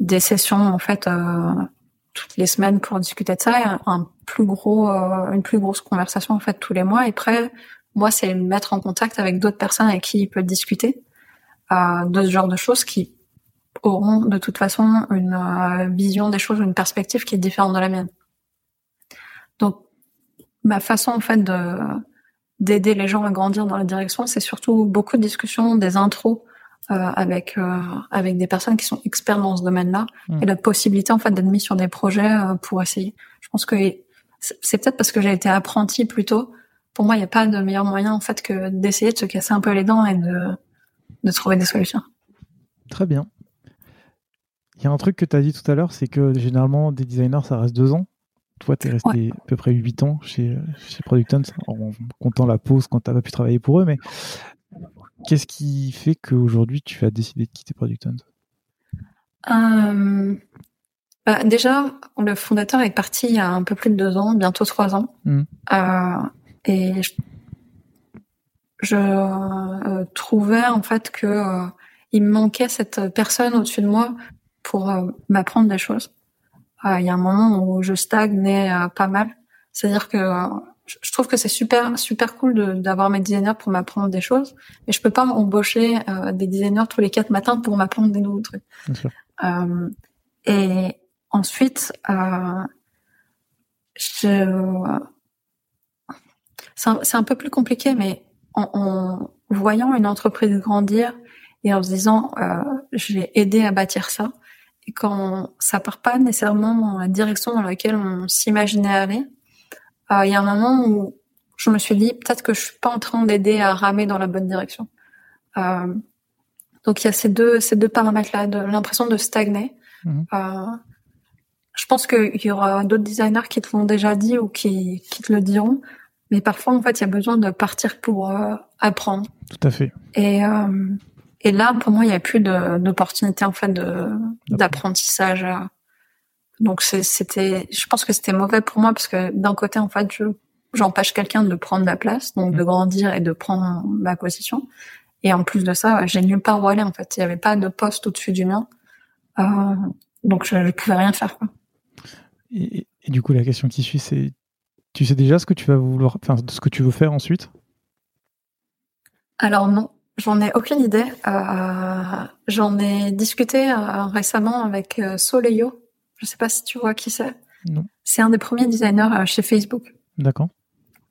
des sessions en fait euh, toutes les semaines pour discuter de ça, et un, plus gros euh, une plus grosse conversation en fait tous les mois. Et après moi c'est me mettre en contact avec d'autres personnes avec qui il peut discuter euh, de ce genre de choses qui auront de toute façon une euh, vision des choses, une perspective qui est différente de la mienne. Donc, ma façon en fait de d'aider les gens à grandir dans la direction, c'est surtout beaucoup de discussions, des intros avec avec des personnes qui sont experts dans ce domaine-là Mm. et la possibilité en fait d'être mis sur des projets pour essayer. Je pense que c'est peut-être parce que j'ai été apprenti plus tôt. Pour moi, il n'y a pas de meilleur moyen en fait que d'essayer de se casser un peu les dents et de de trouver des solutions. Très bien. Il y a un truc que tu as dit tout à l'heure, c'est que généralement, des designers, ça reste deux ans. Toi, tu es resté Ouais. à peu près huit ans chez, chez Product Hunt, en comptant la pause quand tu pas pu travailler pour eux. Mais qu'est-ce qui fait qu'aujourd'hui, tu as décidé de quitter Product Hunt Euh, bah, déjà, le fondateur est parti il y a un peu plus de deux ans, bientôt trois ans. Mm. Euh, et je, je, euh, trouvais en fait que euh, il me manquait cette personne au-dessus de moi pour euh, m'apprendre des choses. Euh, il y a un moment où je stagnais euh, pas mal. C'est-à-dire que euh, je trouve que c'est super super cool de- d'avoir mes designers pour m'apprendre des choses, mais je peux pas embaucher euh, des designers tous les quatre matins pour m'apprendre des nouveaux trucs. Bien sûr. Euh, et ensuite, euh, je... c'est un, peu plus compliqué, mais en, en voyant une entreprise grandir et en se disant, euh, j'ai aidé à bâtir ça, et quand ça part pas nécessairement dans la direction dans laquelle on s'imaginait aller, euh, il y a un moment où je me suis dit, peut-être que je suis pas en train d'aider à ramer dans la bonne direction. Euh, donc il y a ces deux, ces deux paramètres-là, de l'impression de stagner. Mhm. Euh, je pense qu'il y aura d'autres designers qui te l'ont déjà dit ou qui, qui te le diront. Mais parfois, en fait, il y a besoin de partir pour apprendre. Tout à fait. Et, et là, pour moi, il n'y a plus d'opportunité en fait d'apprentissage. Donc c'était, je pense que c'était mauvais pour moi parce que d'un côté, en fait, je j'empêche quelqu'un de prendre ma place, donc de Mhm. grandir et de prendre ma position. Et en plus de ça, j'ai nulle part où aller en fait. Il n'y avait pas de poste au-dessus du mien, Euh, donc je ne pouvais rien faire. Quoi. Et, et du coup, la question qui suit, c'est tu sais déjà ce que tu vas vouloir, enfin, ce que tu veux faire ensuite? Alors non, j'en ai aucune idée. Euh, j'en ai discuté euh, récemment avec euh. Je sais pas si tu vois qui c'est. Non. C'est un des premiers designers euh, chez Facebook. D'accord.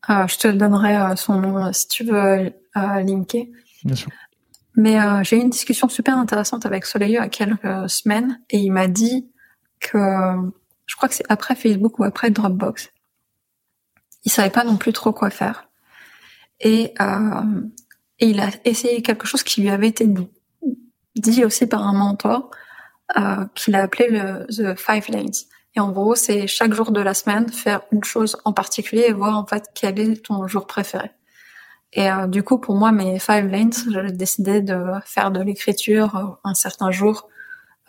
Je te donnerai son nom si tu veux linker. Bien sûr. Mais j'ai eu une discussion super intéressante avec Soleil il y a quelques semaines et il m'a dit que je crois que c'est après Facebook ou après Dropbox. Il savait pas non plus trop quoi faire. Et, et il a essayé quelque chose qui lui avait été dit, aussi par un mentor euh, qu'il a appelé le The Five Lanes. Et en gros, c'est chaque jour de la semaine faire une chose en particulier et voir en fait quel est ton jour préféré. Et euh, du coup, pour moi, mes five lanes, j'ai décidé de faire de l'écriture euh, un certain jour,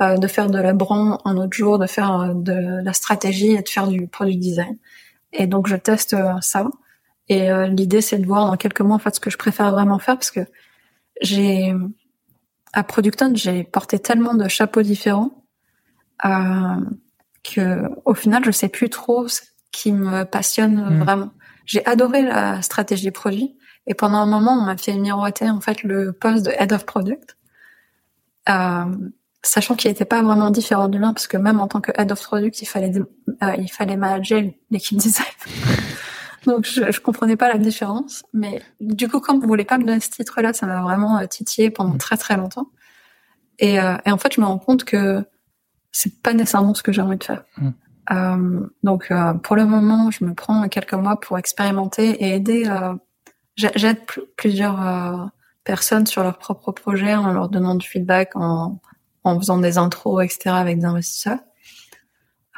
euh, de faire de la bran un autre jour, de faire euh, de la stratégie et de faire du product design. Et donc, je teste ça. Et euh, l'idée, c'est de voir dans quelques mois en fait ce que je préfère vraiment faire parce que j'ai à Producton, j'ai porté tellement de chapeaux différents euh, que au final, je sais plus trop ce qui me passionne Mm. vraiment. J'ai adoré la stratégie produit et pendant un moment, on m'a fait miroiter en fait le poste de head of product, euh, sachant qu'il n'était pas vraiment différent du mien parce que même en tant que head of product, il fallait euh, il fallait manager l'équipe design. (laughs) Donc je, je comprenais pas la différence, mais du coup, comme vous voulez pas me donner ce titre-là, ça m'a vraiment euh, titillé pendant très très longtemps. Et, euh, et en fait, je me rends compte que c'est pas nécessairement ce que j'ai envie de faire. Mm. Euh, donc euh, pour le moment, je me prends quelques mois pour expérimenter et aider. euh, j'ai- J'aide pl- plusieurs euh, personnes sur leurs propres projets en leur donnant du feedback, en, en faisant des intros, etc. avec des investisseurs.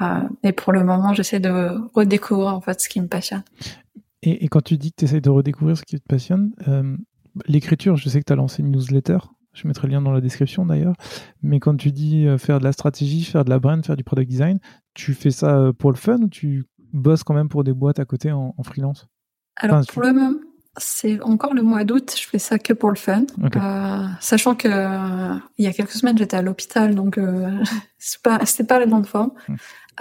Euh, et pour le moment, j'essaie de redécouvrir en fait ce qui me passionne. Et, et quand tu dis que tu essayes de redécouvrir ce qui te passionne, euh, l'écriture, je sais que tu as lancé une newsletter. Je mettrai le lien dans la description d'ailleurs. Mais quand tu dis euh, faire de la stratégie, faire de la brand, faire du product design, tu fais ça pour le fun ou tu bosses quand même pour des boîtes à côté en, en freelance? Alors Enfin, pour le moment, c'est encore le mois d'août. Je fais ça que pour le fun. Euh, sachant que euh, il y a quelques semaines j'étais à l'hôpital, donc euh, (laughs) c'est pas pas la grande forme.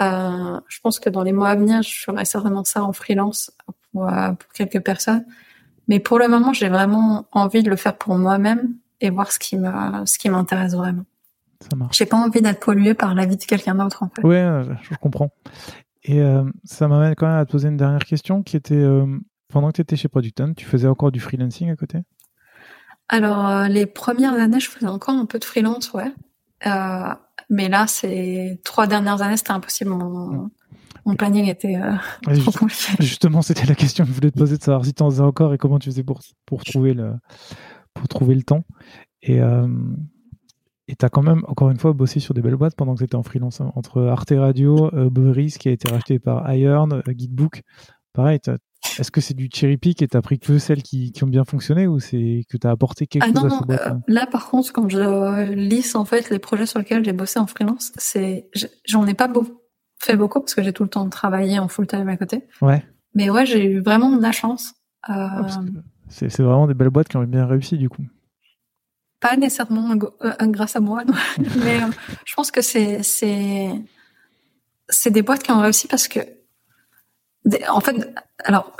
Euh, je pense que dans les mois à venir, je ferai certainement ça en freelance pour, euh, pour quelques personnes. Mais pour le moment, j'ai vraiment envie de le faire pour moi-même et voir ce qui me ce qui m'intéresse vraiment. Ça marche. J'ai pas envie d'être polluée par la vie de quelqu'un d'autre en fait. Ouais, euh, je comprends. Et euh, ça m'amène quand même à te poser une dernière question qui était euh, pendant que tu étais chez Product Hunt, tu faisais encore du freelancing à côté? Alors, euh, les premières années, je faisais encore un peu de freelance, ouais. Mais là, ces trois dernières années, c'était impossible. Mon, mon planning était euh, Ouais, trop compliqué. Justement, c'était la question que je voulais te poser de savoir si tu en faisais encore et comment tu faisais pour, pour, trouver, le, pour trouver le temps. Et euh, et tu as quand même, encore une fois, bossé sur des belles boîtes pendant que tu étais en freelance. hein, entre Arte Radio, euh, qui a été racheté par Iron, euh, Geekbook. Pareil, t'as- est-ce que c'est du cherry pick et tu as pris que celles qui, qui ont bien fonctionné ou c'est que tu as apporté quelque Ah chose non, à boîtes euh, là par contre, quand je lisse en fait les projets sur lesquels j'ai bossé en freelance, c'est j'en ai pas beau- fait beaucoup parce que j'ai tout le temps travaillé en full time à côté. Ouais. Mais ouais, j'ai eu vraiment de la chance. Euh, Ah, C'est vraiment des belles boîtes qui ont bien réussi du coup. pas nécessairement euh, grâce à moi, non. (laughs) mais euh, je pense que c'est c'est des boîtes qui ont réussi parce que en fait, alors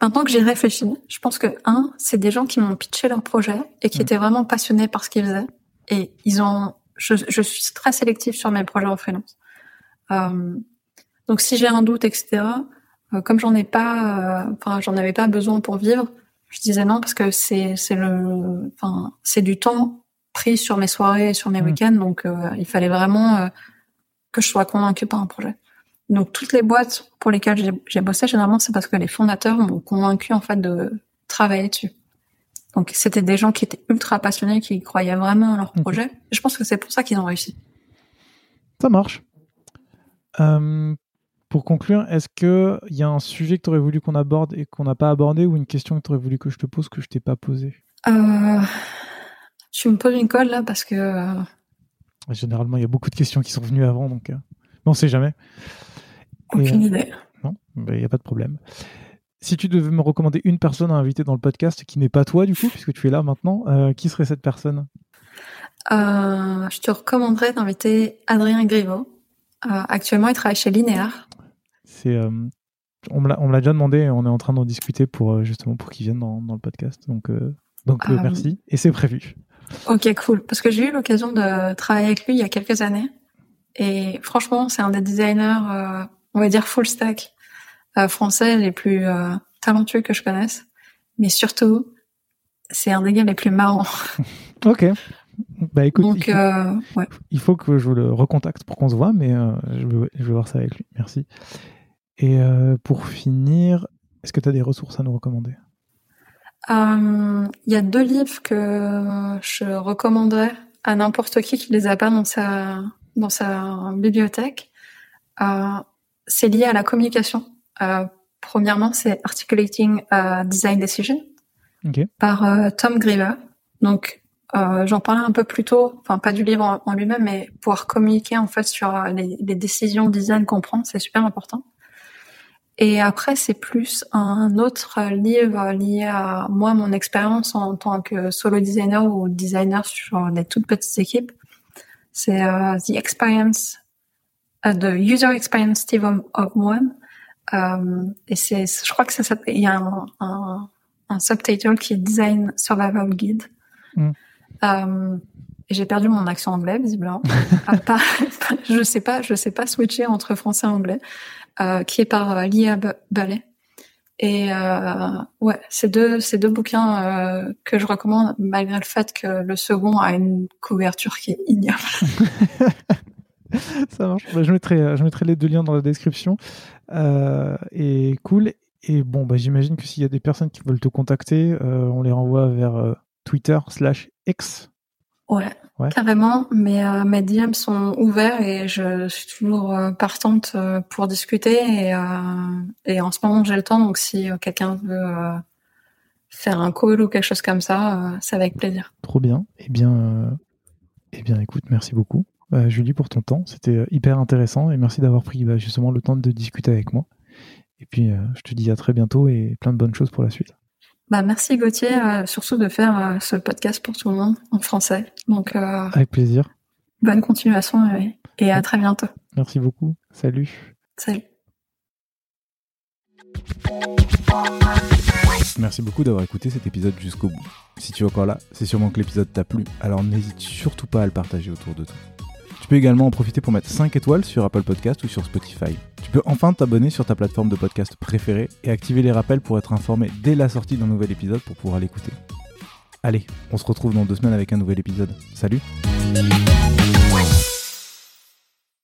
maintenant que j'y réfléchis, je pense que un, c'est des gens qui m'ont pitché leur projet et qui Mm. étaient vraiment passionnés par ce qu'ils faisaient et ils ont. Je, je suis très sélective sur mes projets en freelance. Euh, donc si j'ai un doute, etc. euh, comme j'en ai pas, euh, enfin j'en avais pas besoin pour vivre, je disais non parce que c'est c'est le, enfin c'est du temps pris sur mes soirées, et sur mes Mm. week-ends, donc euh, il fallait vraiment que je sois convaincue par un projet. Donc toutes les boîtes pour lesquelles j'ai- bossé généralement c'est parce que les fondateurs m'ont convaincu en fait de travailler dessus. Donc c'était des gens qui étaient ultra passionnés, qui croyaient vraiment en leur projet. Et je pense que c'est pour ça qu'ils ont réussi. Ça marche. Euh, pour conclure, est-ce qu'il y a un sujet que tu aurais voulu qu'on aborde et qu'on n'a pas abordé ou une question que tu aurais voulu que je te pose que je t'ai pas posée? Euh, tu me poses une colle là parce que euh, Généralement, il y a beaucoup de questions qui sont venues avant, donc euh, on sait jamais. Aucune euh, idée. non, ben, il n'y a pas de problème. Si tu devais me recommander une personne à inviter dans le podcast qui n'est pas toi, du coup, puisque tu es là maintenant, euh, qui serait cette personne? Euh, je te recommanderais d'inviter Adrien Griveau. Euh, actuellement, il travaille chez Linéar. C'est, on me l'a déjà demandé et on est en train d'en discuter pour justement pour qu'il vienne dans, dans le podcast. Donc, euh, donc euh, merci et c'est prévu. Ok, cool. Parce que j'ai eu l'occasion de travailler avec lui il y a quelques années. Et franchement, c'est un des designers, euh, on va dire full stack euh, français les plus euh, talentueux que je connaisse. Mais surtout, c'est un des gars les plus marrants. (laughs) Ok. Bah écoute, Donc, il, faut, euh, ouais. il faut que je le recontacte pour qu'on se voit, mais je, vais, je vais voir ça avec lui. Merci. Et pour finir, est-ce que tu as des ressources à nous recommander? Il y a deux livres que je recommanderais à n'importe qui qui les a pas dans sa dans sa bibliothèque. Euh, c'est lié à la communication. Euh, premièrement, c'est Articulating a Design Decision Ok. par euh, Tom Griever. Donc, euh, j'en parlais un peu plus tôt, enfin pas du livre en, lui-même, mais pouvoir communiquer en fait sur euh, les, les décisions design qu'on prend, c'est super important. Et après, c'est plus un autre livre lié à moi, mon expérience en tant que solo designer ou designer sur des toutes petites équipes. C'est euh, The Experience, euh, The User Experience Steve of, One. Euh, et c'est, je crois que ça s'appelle, il y a un, un, un subtitle qui est Design Survival Guide. Mm. Euh, et j'ai perdu mon accent anglais, visiblement. Ah, pas- pas- je sais pas, je sais pas switcher entre français et anglais, euh, qui est par euh, Lia Ballet. Et euh, ouais, ces deux, ces deux bouquins que je recommande, malgré le fait que le second a une couverture qui est ignoble. (laughs) (laughs) Ça marche. Bah, je, mettrai, euh, je mettrai les deux liens dans la description. Euh, et cool. Et bon, bah, j'imagine que s'il y a des personnes qui veulent te contacter, euh, on les renvoie vers euh, Twitter slash X. Ouais, Ouais. carrément. Mais mes DM sont ouverts et je suis toujours partante pour discuter. Et, et en ce moment, j'ai le temps. Donc, si quelqu'un veut faire un call ou quelque chose comme ça, c'est avec plaisir. Trop bien. Eh bien, eh bien écoute, merci beaucoup, euh, Julie, pour ton temps. C'était euh, hyper intéressant et merci d'avoir pris bah, justement le temps de discuter avec moi. Et puis, euh, je te dis à très bientôt et plein de bonnes choses pour la suite. Bah, merci Gauthier, euh, surtout de faire euh, ce podcast pour tout le monde en français. Donc, euh, Avec plaisir. bonne continuation et, et à très bientôt. Merci beaucoup. Salut. Salut. Merci beaucoup d'avoir écouté cet épisode jusqu'au bout. Si tu es encore là, c'est sûrement que l'épisode t'a plu, alors n'hésite surtout pas à le partager autour de toi. Tu peux également en profiter pour mettre 5 étoiles sur Apple Podcast ou sur Spotify. Tu peux enfin t'abonner sur ta plateforme de podcast préférée et activer les rappels pour être informé dès la sortie d'un nouvel épisode pour pouvoir l'écouter. Allez, on se retrouve dans deux semaines avec un nouvel épisode. Salut